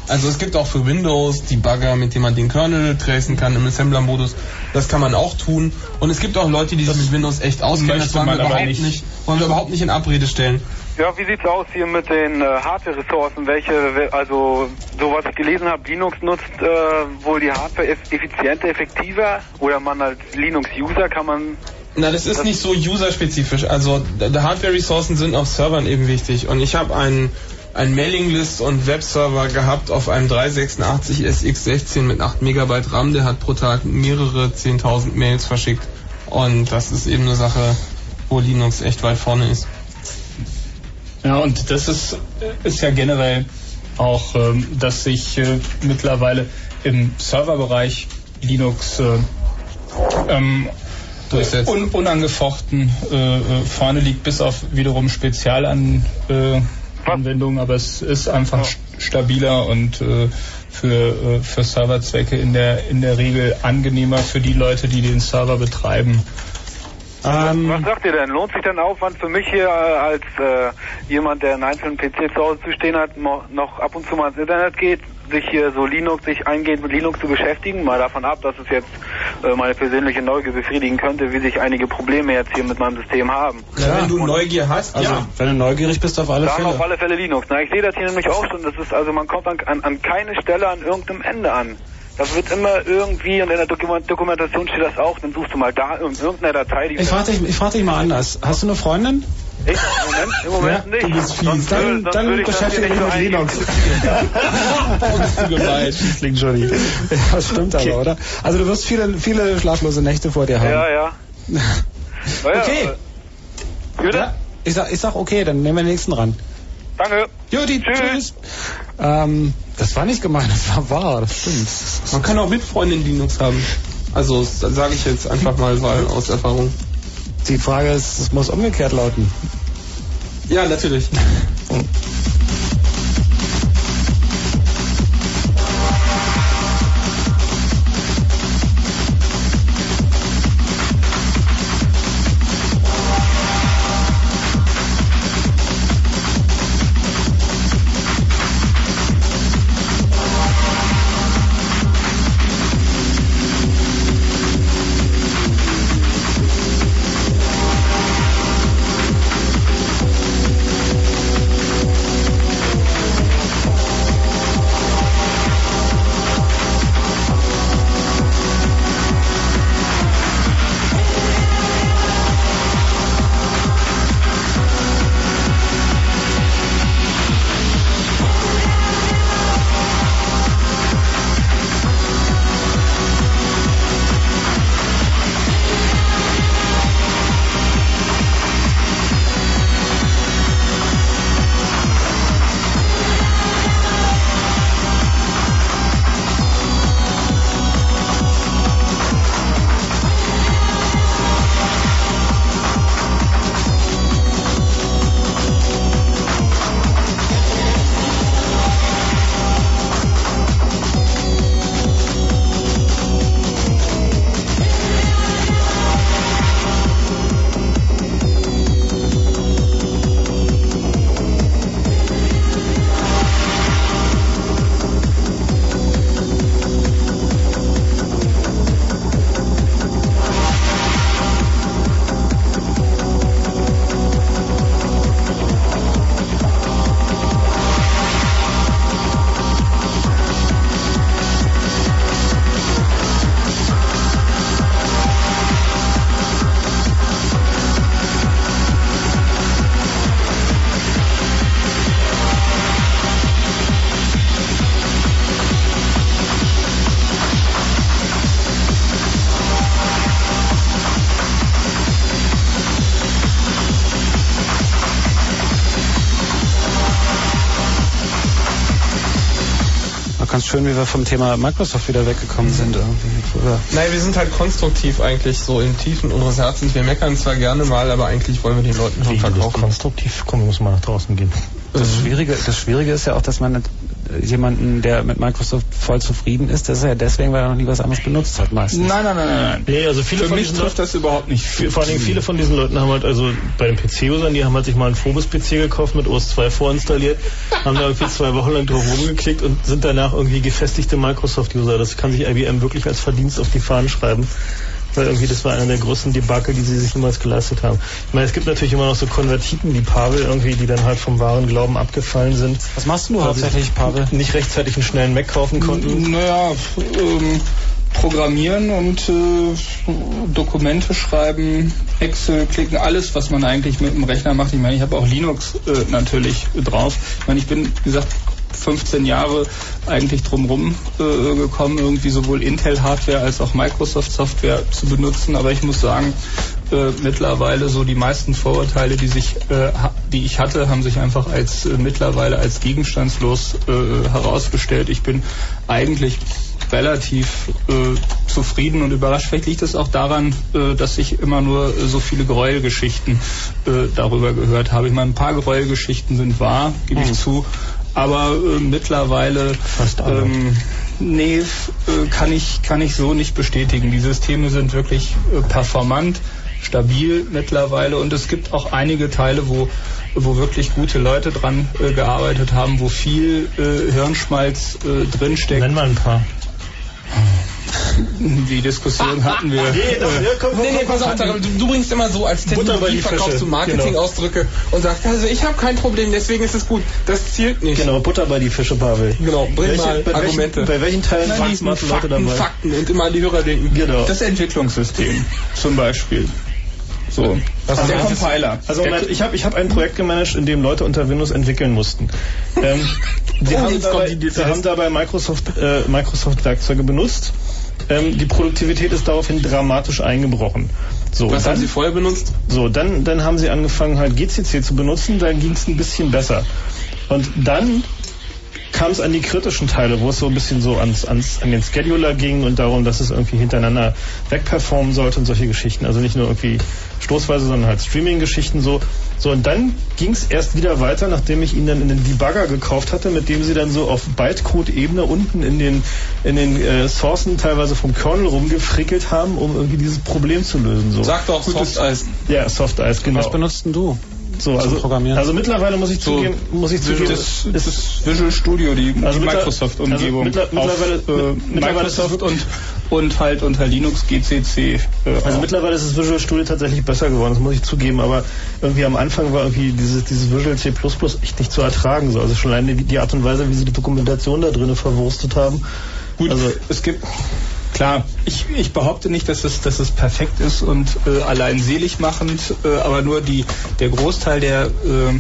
Also es gibt auch für Windows Debugger, mit dem man den Kernel tracen kann im Assembler-Modus. Das kann man auch tun. Und es gibt auch Leute, die sich mit Windows echt auskennen. Das wollen wir überhaupt nicht, nicht, wollen wir überhaupt nicht in Abrede stellen. Ja, wie sieht's aus hier mit den äh, Hardware-Ressourcen? Welche, also so was ich gelesen habe, Linux nutzt äh, wohl die Hardware effizienter, effektiver oder man als Linux-User kann man na, das ist nicht so userspezifisch. Also Hardware-Ressourcen sind auf Servern eben wichtig. Und ich habe einen ein Mailinglist und Webserver gehabt auf einem 386 SX16 mit 8 Megabyte RAM. Der hat pro Tag mehrere 10.000 Mails verschickt. Und das ist eben eine Sache, wo Linux echt weit vorne ist. Ja, und das ist, ist ja generell auch, ähm, dass sich äh, mittlerweile im Serverbereich Linux äh, ähm, un unangefochten äh, äh, vorne liegt, bis auf wiederum Spezialan. Äh, aber es ist einfach stabiler und äh, für, äh, für Serverzwecke in der, in der Regel angenehmer für die Leute, die den Server betreiben. Ähm, was sagt ihr denn? Lohnt sich denn Aufwand für mich hier äh, als äh, jemand, der einen einzelnen PC zu Hause zu stehen hat, noch ab und zu mal ins Internet geht, sich hier so Linux, sich eingehend mit Linux zu beschäftigen? Mal davon ab, dass es jetzt äh, meine persönliche Neugier befriedigen könnte, wie sich einige Probleme jetzt hier mit meinem System haben. Ja, wenn du Neugier hast, also ja. wenn du neugierig bist, auf alle Dann Fälle. auf alle Fälle Linux. Na, ich sehe das hier nämlich auch schon. Das ist also man kommt an, an, an keine Stelle an irgendeinem Ende an. Das wird immer irgendwie, und in der Dokumentation steht das auch, dann suchst du mal da in irgendeiner Datei. Die ich frage dich, frag dich mal anders. Hast du eine Freundin? Ich? Im Moment, im Moment ja, nicht. Du bist fies. Dann, dann, dann beschäftige dich mit Linux. bist du gemein, Schießling Johnny. Das stimmt okay. aber, oder? Also du wirst viele, viele schlaflose Nächte vor dir haben. Ja, ja. okay. Äh, ja, ich sag, ich sag okay, dann nehmen wir den nächsten ran. Danke. Juti, tschüss. tschüss. Ähm, das war nicht gemein, das war wahr, das stimmt. Man kann auch mit Freunden Linux haben. Also, das sage ich jetzt einfach mal weil aus Erfahrung. Die Frage ist, es muss umgekehrt lauten. Ja, natürlich. schön, wie wir vom Thema Microsoft wieder weggekommen sind. Irgendwie. Nein, wir sind halt konstruktiv eigentlich so im Tiefen unseres Herzens. Wir meckern zwar gerne mal, aber eigentlich wollen wir den Leuten schon verkaufen. konstruktiv? Komm, muss mal nach draußen gehen. Das Schwierige, das Schwierige ist ja auch, dass man jemanden, der mit Microsoft voll zufrieden ist, das ist ja deswegen, weil er noch nie was anderes benutzt hat meistens. Nein, nein, nein, nein. nein. Nee, also viele Für von mich trifft das überhaupt nicht. Viel- Vor allen Dingen viele von diesen Leuten haben halt, also bei den PC-Usern, die haben halt sich mal einen Phobos-PC gekauft mit OS 2 vorinstalliert, haben da irgendwie zwei Wochen lang drauf rumgeklickt und sind danach irgendwie gefestigte Microsoft-User. Das kann sich IBM wirklich als Verdienst auf die Fahnen schreiben. Weil irgendwie das war einer der größten Debakel, die sie sich jemals geleistet haben. Ich meine, es gibt natürlich immer noch so Konvertiten wie Pavel irgendwie, die dann halt vom wahren Glauben abgefallen sind. Was machst du Weil sie hauptsächlich, Pavel? Nicht rechtzeitig einen schnellen Mac kaufen konnten. Naja, ähm, programmieren und äh, Dokumente schreiben, Excel klicken, alles, was man eigentlich mit dem Rechner macht. Ich meine, ich habe auch Linux äh, natürlich drauf. Ich meine, ich bin, wie gesagt, 15 Jahre eigentlich drumrum äh, gekommen, irgendwie sowohl Intel-Hardware als auch Microsoft-Software zu benutzen. Aber ich muss sagen, äh, mittlerweile so die meisten Vorurteile, die sich, äh, die ich hatte, haben sich einfach als äh, mittlerweile als gegenstandslos äh, herausgestellt. Ich bin eigentlich relativ äh, zufrieden und überrascht. Vielleicht liegt es auch daran, äh, dass ich immer nur so viele Gräuelgeschichten darüber gehört habe. Ich meine, ein paar Gräuelgeschichten sind wahr, gebe ich zu, aber äh, mittlerweile alle. ähm, nee, äh, kann ich kann ich so nicht bestätigen. Die Systeme sind wirklich äh, performant, stabil mittlerweile und es gibt auch einige Teile, wo wo wirklich gute Leute dran äh, gearbeitet haben, wo viel äh, Hirnschmalz äh, drinsteckt. Nenn mal ein paar. Die Diskussion hatten wir. Nee, doch, ja, komm, komm, Nee, pass auf, du, du bringst immer so als Technologie verkaufst du Marketingausdrücke und sagst, also ich habe kein Problem, deswegen ist es gut. Das zielt nicht. Genau, Butter bei die Fische, Pavel. Genau, bring Welche- mal bei Argumente. Welchen, bei welchen Teilen waren Leute Fakten, dabei? Fakten und immer an die Hörer denken. Genau. Das Entwicklungssystem zum Beispiel. So. Was Also der meinst du? Compiler. Also der, Moment, ich habe ich hab ein Projekt gemanagt, in dem Leute unter Windows entwickeln mussten. Ähm, die, Oh, haben dabei, haben dabei Microsoft, äh, Microsoft Werkzeuge benutzt. Ähm, die Produktivität ist daraufhin dramatisch eingebrochen. So, Was dann, haben Sie vorher benutzt? so dann, dann haben sie angefangen halt GCC zu benutzen, dann ging es ein bisschen besser. Und dann kam es an die kritischen Teile, wo es so ein bisschen so ans, ans, an den Scheduler ging und darum, dass es irgendwie hintereinander wegperformen sollte und solche Geschichten. Also nicht nur irgendwie stoßweise, sondern halt Streaming-Geschichten so. So, und dann ging es erst wieder weiter, nachdem ich ihn dann in den Debugger gekauft hatte, mit dem sie dann so auf Bytecode-Ebene unten in den, in den äh, Sourcen teilweise vom Kernel rumgefrickelt haben, um irgendwie dieses Problem zu lösen. So. Sag doch Soft Eis. Ja, Soft Ice, genau. Was benutzt denn du? So, also, Programmieren? also mittlerweile muss ich So, zugeben, muss ich zugeben, das, ist- das Visual Studio, die, Also die Microsoft-Umgebung. also mittler- mittlerweile- auf, äh, mit- mittlerweile ist Microsoft es- und, und halt unter Linux GCC. Äh, Also auch. mittlerweile ist das Visual Studio tatsächlich besser geworden, das muss ich zugeben, aber irgendwie am Anfang war irgendwie dieses, dieses Visual C++ echt nicht zu ertragen. So. Also schon alleine die, die Art und Weise, wie sie die Dokumentation da drinnen verwurstet haben. Gut, Also es gibt klar, ich, ich behaupte nicht, dass es, dass es perfekt ist und äh, allein selig machend, äh, aber nur die, der Großteil der, äh,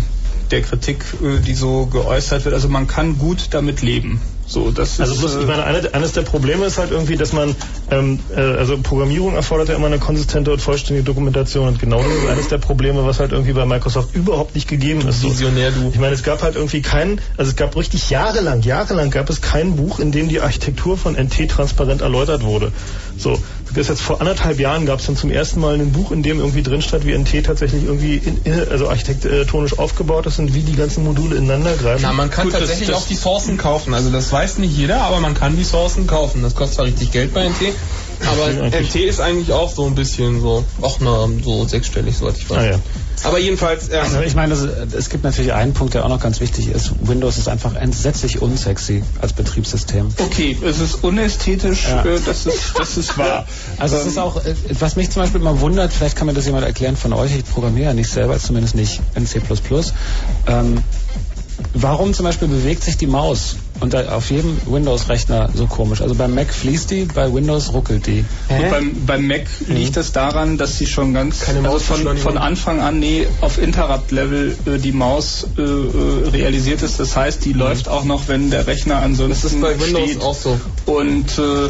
der Kritik, äh, die so geäußert wird, also man kann gut damit leben. So, das Also bloß, ich äh, meine, eine, eines der Probleme ist halt irgendwie, dass man, ähm, äh, also Programmierung erfordert ja immer eine konsistente und vollständige Dokumentation und genau das ist eines der Probleme, was halt irgendwie bei Microsoft überhaupt nicht gegeben ist. Visionär, du. Ich meine, es gab halt irgendwie keinen, also es gab richtig jahrelang, jahrelang gab es kein Buch, in dem die Architektur von NT transparent erläutert wurde. So, das ist jetzt vor anderthalb Jahren gab es dann zum ersten Mal ein Buch, in dem irgendwie drin stand, wie NT tatsächlich irgendwie, in, also architektonisch aufgebaut ist und wie die ganzen Module ineinander greifen. Na, man kann Gut, das- tatsächlich das- auch die Sourcen kaufen. Also das weiß nicht jeder, aber man kann die Sourcen kaufen. Das kostet zwar richtig Geld bei NT, aber NT ist eigentlich auch so ein bisschen so, auch na, so sechsstellig, soweit ich weiß. Ah, ja. Aber jedenfalls, ja. Also ich meine, es gibt natürlich einen Punkt, der auch noch ganz wichtig ist. Windows ist einfach entsetzlich unsexy als Betriebssystem. okay, es ist unästhetisch, Ja. äh, das, ist, das ist wahr. Also es ist auch, äh, was mich zum Beispiel immer wundert, vielleicht kann mir das jemand erklären von euch, ich programmiere ja nicht selber, zumindest nicht in C++. Ähm, warum zum Beispiel bewegt sich die Maus unter, auf jedem Windows-Rechner so komisch? Also beim Mac fließt die, bei Windows ruckelt die. Und beim, beim Mac liegt es daran, dass sie schon ganz Keine also von, von Anfang an nee, auf Interrupt-Level äh, die Maus äh, äh, realisiert ist. Das heißt, die läuft auch noch, wenn der Rechner ansonsten Das ist bei Windows steht. auch so. Und äh,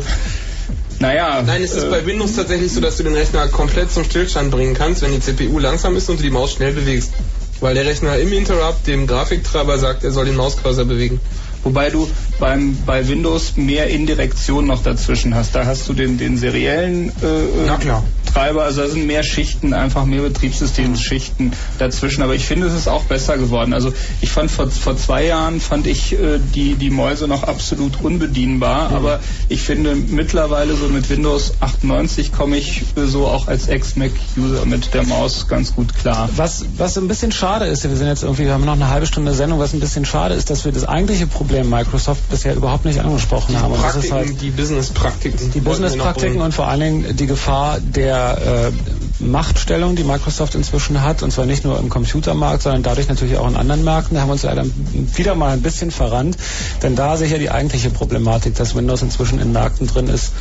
naja. Nein, es ist äh, bei Windows tatsächlich so, dass du den Rechner komplett zum Stillstand bringen kannst, wenn die CPU langsam ist und du die Maus schnell bewegst. Weil der Rechner im Interrupt dem Grafiktreiber sagt, er soll den Mauscursor bewegen. Wobei du beim, bei Windows mehr Indirektion noch dazwischen hast. Da hast du den, den seriellen äh, Na klar. Treiber, also da sind mehr Schichten, einfach mehr Betriebssystemschichten dazwischen. Aber ich finde, es ist auch besser geworden. Also ich fand vor, vor zwei Jahren fand ich äh, die, die Mäuse noch absolut unbedienbar, Mhm. aber ich finde mittlerweile so mit Windows 98 komme ich äh, so auch als Ex-Mac-User mit der Maus ganz gut klar. Was, was ein bisschen schade ist, wir sind jetzt irgendwie, wir haben noch eine halbe Stunde Sendung, was ein bisschen schade ist, dass wir das eigentliche Problem Microsoft bisher überhaupt nicht angesprochen haben. Und das ist Praktiken, halt die Business-Praktiken. die Business-Praktiken und vor allen Dingen die Gefahr der äh, Machtstellung, die Microsoft inzwischen hat, und zwar nicht nur im Computermarkt, sondern dadurch natürlich auch in anderen Märkten. Da haben wir uns leider wieder mal ein bisschen verrannt, denn da sicher die eigentliche Problematik, dass Windows inzwischen in Märkten drin ist,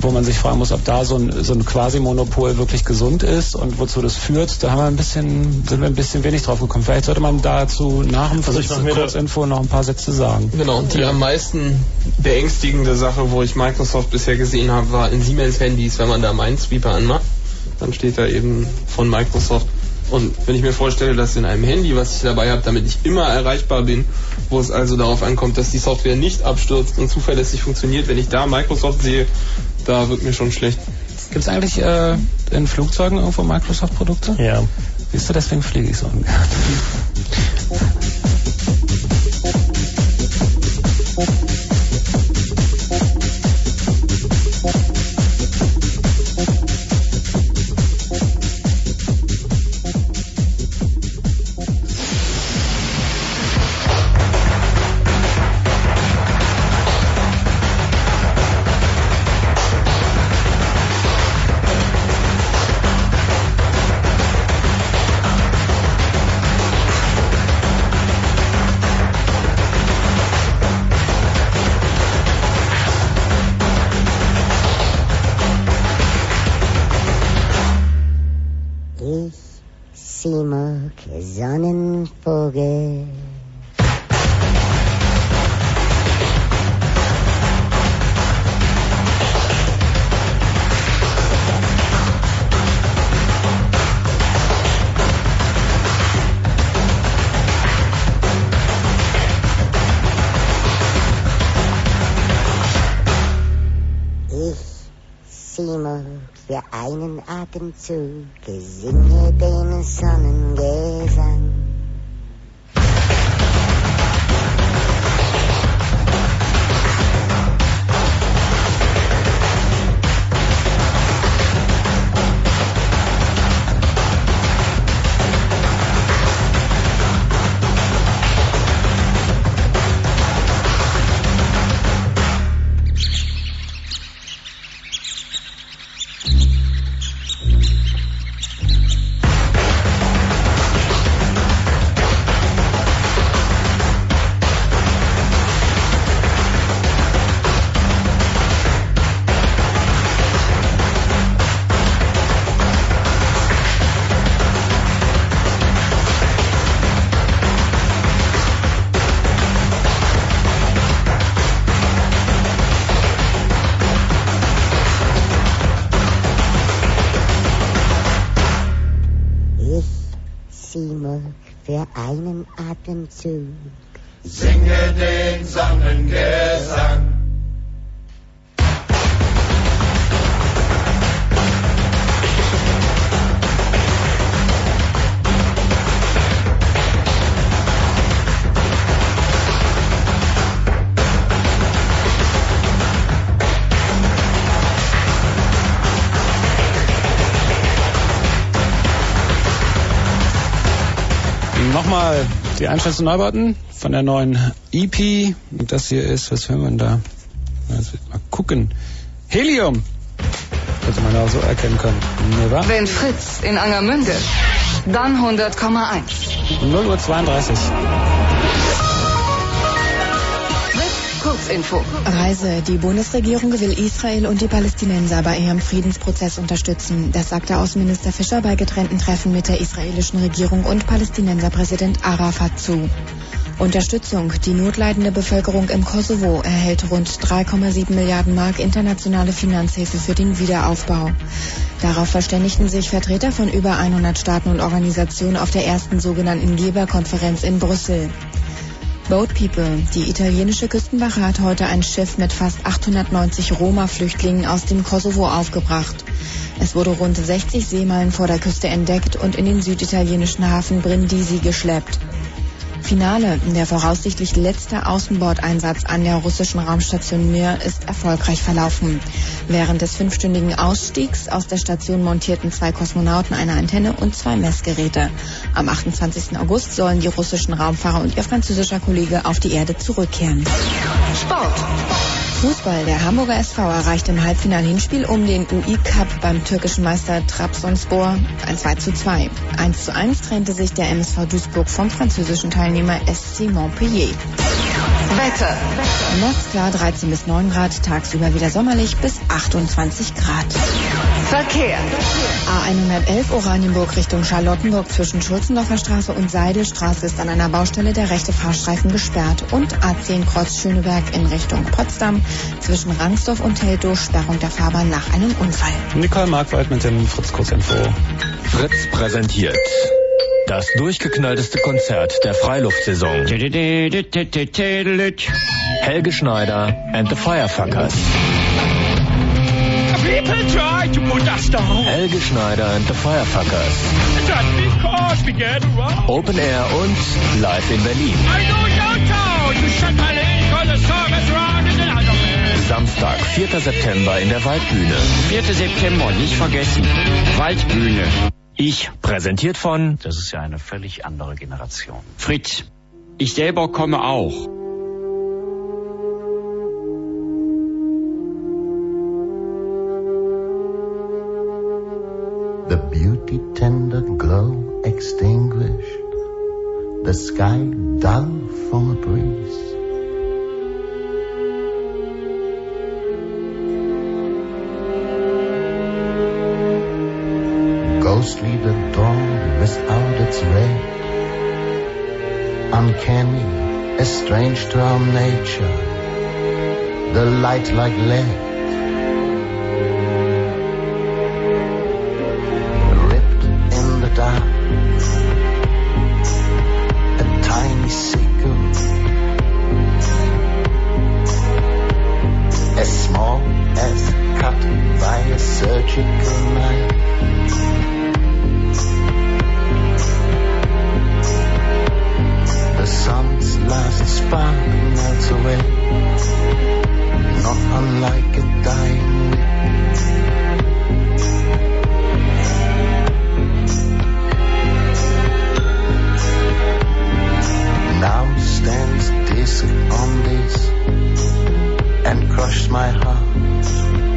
wo man sich fragen muss, ob da so ein, so ein Quasi-Monopol wirklich gesund ist und wozu das führt. Da haben wir ein bisschen, sind wir ein bisschen wenig drauf gekommen. Vielleicht sollte man dazu nach dem Also ich Kurzinfo noch ein paar Sätze sagen. Genau, und die am meisten beängstigende Sache, wo ich Microsoft bisher gesehen habe, war in Siemens-Handys, wenn man da Minesweeper anmacht, dann steht da eben von Microsoft. Und wenn ich mir vorstelle, dass in einem Handy, was ich dabei habe, damit ich immer erreichbar bin, wo es also darauf ankommt, dass die Software nicht abstürzt und zuverlässig funktioniert, wenn ich da Microsoft sehe, da wird mir schon schlecht. Gibt es eigentlich äh, in Flugzeugen irgendwo Microsoft-Produkte? Ja. Siehst du, deswegen fliege ich so ungern. Simok, für einen Atemzug singe den Sonnengesang. Einstellung Neubauten von der neuen EP. Und das hier ist, was hören wir denn da? Ich mal gucken. Helium. Hätte man da so erkennen können. Nee, wa? Wenn Fritz in Angermünde, dann 100,1. 0 Uhr 32. Kurzinfo. Reise. Die Bundesregierung will Israel und die Palästinenser bei ihrem Friedensprozess unterstützen. Das sagte Außenminister Fischer bei getrennten Treffen mit der israelischen Regierung und Palästinenserpräsident Arafat zu. Unterstützung. Die notleidende Bevölkerung im Kosovo erhält rund 3,7 Milliarden Mark internationale Finanzhilfe für den Wiederaufbau. Darauf verständigten sich Vertreter von über 100 Staaten und Organisationen auf der ersten sogenannten Geberkonferenz in Brüssel. Boat People. Die italienische Küstenwache hat heute ein Schiff mit fast 890 Roma-Flüchtlingen aus dem Kosovo aufgebracht. Es wurde rund 60 Seemeilen vor der Küste entdeckt und in den süditalienischen Hafen Brindisi geschleppt. Finale. Der voraussichtlich letzte Außenbordeinsatz an der russischen Raumstation Mir ist erfolgreich verlaufen. Während des fünfstündigen Ausstiegs aus der Station montierten zwei Kosmonauten eine Antenne und zwei Messgeräte. Am 28. August sollen die russischen Raumfahrer und ihr französischer Kollege auf die Erde zurückkehren. Sport. Fußball. Der Hamburger SV erreicht im Halbfinal-Hinspiel um den UI-Cup beim türkischen Meister Trabzonspor ein 2 zu 2. 1 zu 1 trennte sich der MSV Duisburg vom französischen Teilnehmer SC Montpellier. Wetter. Nachts klar 13 bis 9 Grad, tagsüber wieder sommerlich bis 28 Grad. Verkehr. A111 Oranienburg Richtung Charlottenburg zwischen Schulzendorfer Straße und Seidelstraße ist an einer Baustelle der rechte Fahrstreifen gesperrt und A10 Kreuz Schöneberg in Richtung Potsdam zwischen Rangsdorf und Teltow Sperrung der Fahrbahn nach einem Unfall. Nicole Markwald mit dem Fritz Kurzinfo. Fritz präsentiert das durchgeknallteste Konzert der Freiluftsaison. Helge Schneider and the Firefuckers. People try to put us down. Helge Schneider and the Firefuckers. Just because we get around. Open Air und live in Berlin. I know your town. You shut my lane cause the song is wrong in the other man. Samstag, 4. September in der Waldbühne. 4. September, nicht vergessen. Waldbühne. Ich. Präsentiert von Das ist ja eine völlig andere Generation. Fritz. Ich selber komme auch. The beauty tender glow extinguished, the sky dull from a breeze. Ghostly the dawn without its ray, uncanny, as strange to our nature, the light like lead. My heart.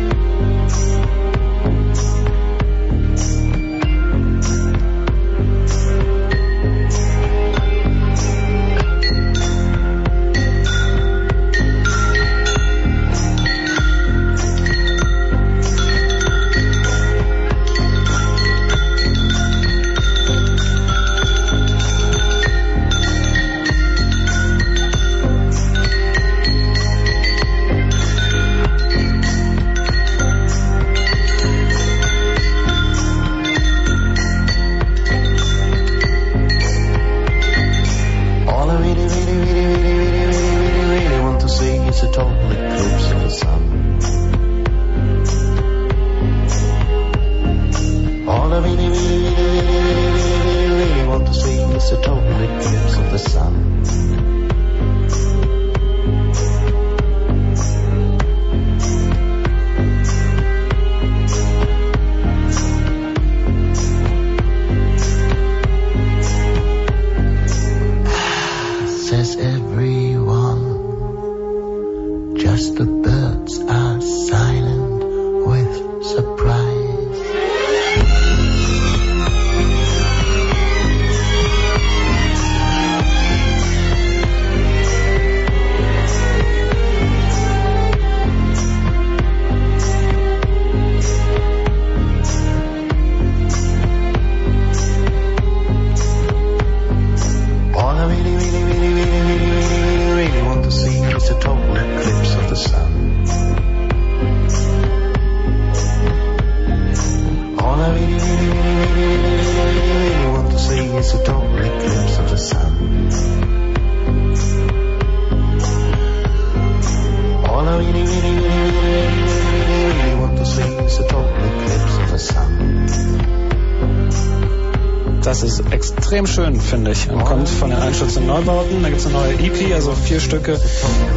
Neubauten. Da gibt es eine neue EP, also vier Stücke.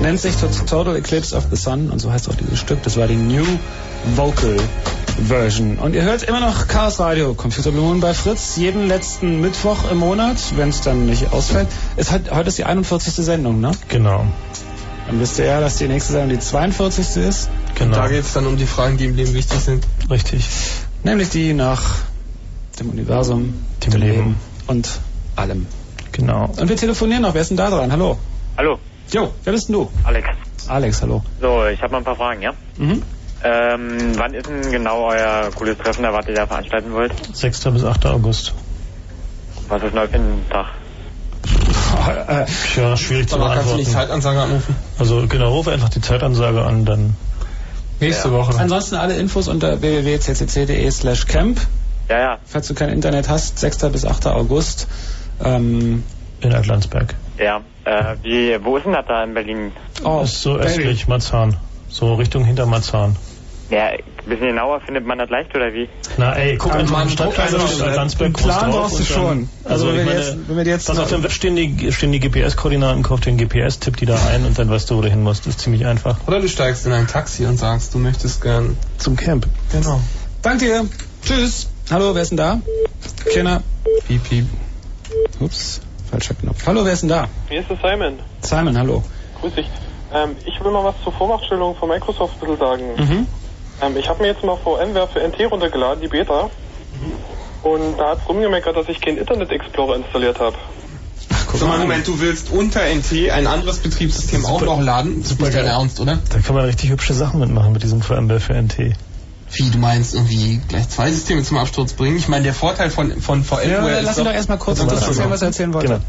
Nennt sich Total Eclipse of the Sun und so heißt auch dieses Stück. Das war die New Vocal Version. Und ihr hört immer noch Chaos Radio, Computer Blue Moon bei Fritz, jeden letzten Mittwoch im Monat, wenn es dann nicht ausfällt. Es hat, heute ist die 41. Sendung, ne? Genau. Dann wisst ihr ja, dass die nächste Sendung die 42. ist. Genau. Da geht es dann um die Fragen, die im Leben wichtig sind. Richtig. Nämlich die nach dem Universum, Dem dem Leben. Leben und. Und wir telefonieren noch. Wer ist denn da dran? Hallo. Hallo, Jo, wer bist denn du? Alex. Alex, hallo. So, ich habe mal ein paar Fragen, ja? Mhm. Ähm, wann ist denn genau euer cooles Treffen, da was ihr da veranstalten wollt? 6. bis 8. August. Was ist neu für ein Tag? Äh, Ja, schwierig zu Aber kannst du nicht beantworten. Zeitansage anrufen? Also genau, ruf einfach die Zeitansage an, dann Nächste Woche. Ansonsten alle Infos unter www.ccc.de slash camp. Ja, ja, Falls du kein Internet hast, 6. bis 8. August. Ähm, in Atlantsberg. ja. Äh, wie, wo ist denn das da in Berlin? oh, ist so östlich Marzahn. So Richtung hinter Marzahn. Ja, ein bisschen genauer findet man das leicht, oder wie? Na ey, guck einfach man- mal Stadt also, also, groß Plan brauchst du dann- schon. Also, wenn ich wir meine, jetzt- wenn wir jetzt pass auf, dem Web stehen die, stehen die GPS-Koordinaten, kauf den GPS, tipp die da ein und dann weißt du, wo du hin musst. Das ist ziemlich einfach. Oder du steigst in ein Taxi und sagst, du möchtest gern. Zum Camp. Genau. Danke dir. Tschüss. Hallo, wer ist denn da? Keiner. Piep, piep. Ups, falscher Knopf. Hallo, wer ist denn da? Hier ist der Simon. Simon, hallo. Grüß dich. Ähm, ich will mal was zur Vormachtstellung von Microsoft ein bisschen sagen. Mhm. Ähm, ich habe mir jetzt mal VMware für NT runtergeladen, die Beta. Und da hat's rumgemeckert, dass ich keinen Internet Explorer installiert habe. So, mal, Moment, du willst unter NT ein anderes Betriebssystem auch noch laden? Das ist nicht dein Ernst, oder? Da kann man richtig hübsche Sachen mitmachen mit diesem VMware für NT. Wie, du meinst irgendwie gleich zwei Systeme zum Absturz bringen? Ich meine, der Vorteil von, von VMware Ja, ist lass ihn doch erstmal kurz Das erzählen, was er erzählen wollte. Genau.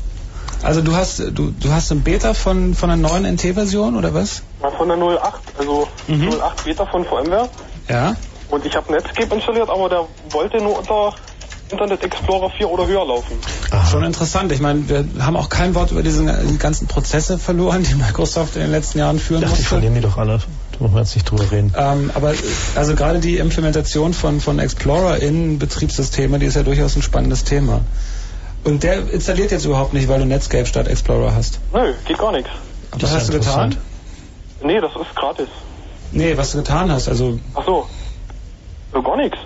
Also du hast du, du hast ein Beta von, von einer neuen NT-Version oder was? Mal von der 08, also 08 Beta von VMware. Ja. Und ich habe Netscape installiert, aber der wollte nur unter Internet Explorer 4 oder höher laufen. Schon interessant. Ich meine, wir haben auch kein Wort über diese die ganzen Prozesse verloren, die Microsoft in den letzten Jahren führen Ich dachte, die musste. verlieren die doch alle. Brauchen wir jetzt nicht drüber reden. Ähm, aber äh, also gerade die Implementation von, von Explorer in Betriebssysteme, die ist ja durchaus ein spannendes Thema. Und der installiert jetzt überhaupt nicht, weil du Netscape statt Explorer hast. Nö, geht gar nichts. Was hast du getan? Nee, das ist gratis. Nee, was du getan hast, also Ach so. Ja, gar nichts.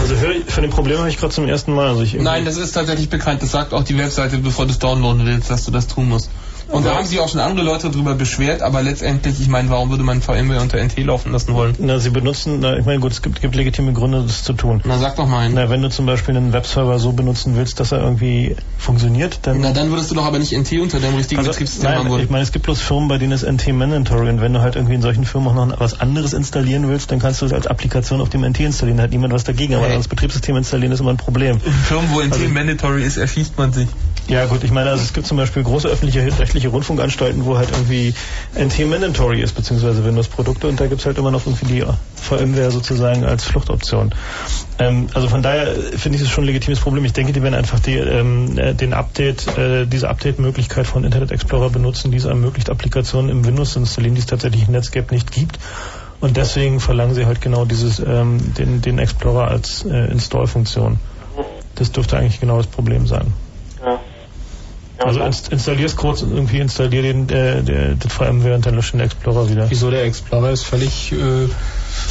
Also von dem Problem habe ich gerade zum ersten Mal. Also ich Nein, das ist tatsächlich bekannt. Das sagt auch die Webseite, bevor du es downloaden willst, dass du das tun musst. Und da haben sich auch schon andere Leute darüber beschwert, aber letztendlich, ich meine, warum würde man VMware unter NT laufen lassen wollen? Na, sie benutzen, na, ich meine, gut, es gibt, gibt legitime Gründe, das zu tun. Na, sag doch mal einen. Na, wenn du zum Beispiel einen Webserver so benutzen willst, dass er irgendwie funktioniert, dann... Na, dann würdest du doch aber nicht NT unter deinem richtigen Also, Betriebssystem haben wollen. ich meine, es gibt bloß Firmen, bei denen ist NT mandatory und wenn du halt irgendwie in solchen Firmen auch noch was anderes installieren willst, dann kannst du es als Applikation auf dem NT installieren, da hat niemand was dagegen, aber Hey. das Betriebssystem installieren ist immer ein Problem. In Firmen, wo NT Also- mandatory ist, erschießt man sich. Ja gut, ich meine, also es gibt zum Beispiel große öffentliche rechtliche Rundfunkanstalten, wo halt irgendwie NT mandatory ist, beziehungsweise Windows-Produkte und da gibt's halt immer noch irgendwie die VMware sozusagen als Fluchtoption. Ähm, also von daher finde ich es schon ein legitimes Problem. Ich denke, die werden einfach die, ähm, äh, den Update, äh, diese Update-Möglichkeit von Internet Explorer benutzen, die es ermöglicht, Applikationen im Windows zu installieren, die es tatsächlich in Netscape nicht gibt. Und deswegen verlangen sie halt genau dieses, ähm, den, den Explorer als äh, Install-Funktion. Das dürfte eigentlich genau das Problem sein. Also inst installier's kurz und irgendwie installier den äh, der, das VMware und dann lösch den Explorer wieder. Wieso der Explorer ist völlig äh,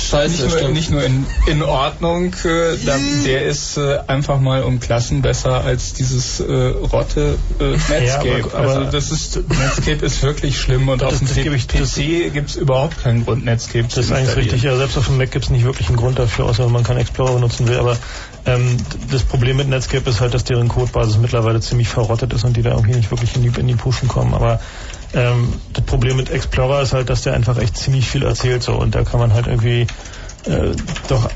Scheiße, nicht, nur, nicht nur in, in Ordnung, äh, da, der ist äh, einfach mal um Klassen besser als dieses äh, Rotte äh, Netscape. Ja, aber- aber- also das ist Netscape ist wirklich schlimm und Das- auf dem PC gibt es überhaupt keinen Grund Netscape Das ist eigentlich richtig. Ja, selbst auf dem Mac gibt es nicht wirklich einen Grund dafür, außer wenn man keinen Explorer benutzen will. Aber ähm, das Problem mit Netscape ist halt, dass deren Codebasis mittlerweile ziemlich verrottet ist und die da irgendwie nicht wirklich in die, in die Pushen kommen. Aber ähm, das Problem mit Explorer ist halt, dass der einfach echt ziemlich viel erzählt so und da kann man halt irgendwie äh, doch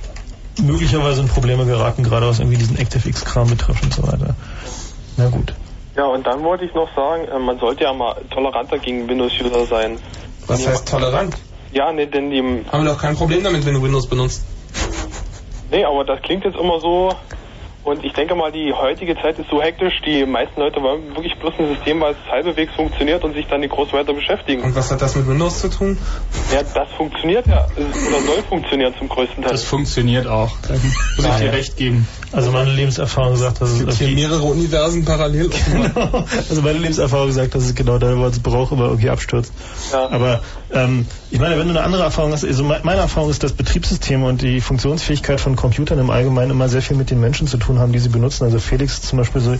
möglicherweise in Probleme geraten, gerade was irgendwie diesen ActiveX-Kram betrifft und so weiter. Na gut. Ja, und dann wollte ich noch sagen, äh, man sollte ja mal toleranter gegen Windows-User sein. Was heißt tolerant? Ja, ne, denn die, Haben wir doch kein Problem damit, wenn du Windows benutzt. nee, aber das klingt jetzt immer so, und ich denke mal, die heutige Zeit ist so hektisch, die meisten Leute wollen wirklich bloß ein System, was halbwegs funktioniert und sich dann nicht groß weiter beschäftigen. Und was hat das mit Windows zu tun? Ja, das funktioniert ja, oder soll funktionieren zum größten Teil. Das funktioniert auch. Da muss ich dir recht geben. Also meine Lebenserfahrung sagt, dass es gibt hier mehrere Universen parallel. genau. Also meine Lebenserfahrung sagt, dass es genau da, wo es braucht, immer irgendwie abstürzt. Ja. Aber ähm, ich meine, wenn du eine andere Erfahrung hast, also meine Erfahrung ist, dass Betriebssysteme und die Funktionsfähigkeit von Computern im Allgemeinen immer sehr viel mit den Menschen zu tun haben, die sie benutzen. Also Felix ist zum Beispiel so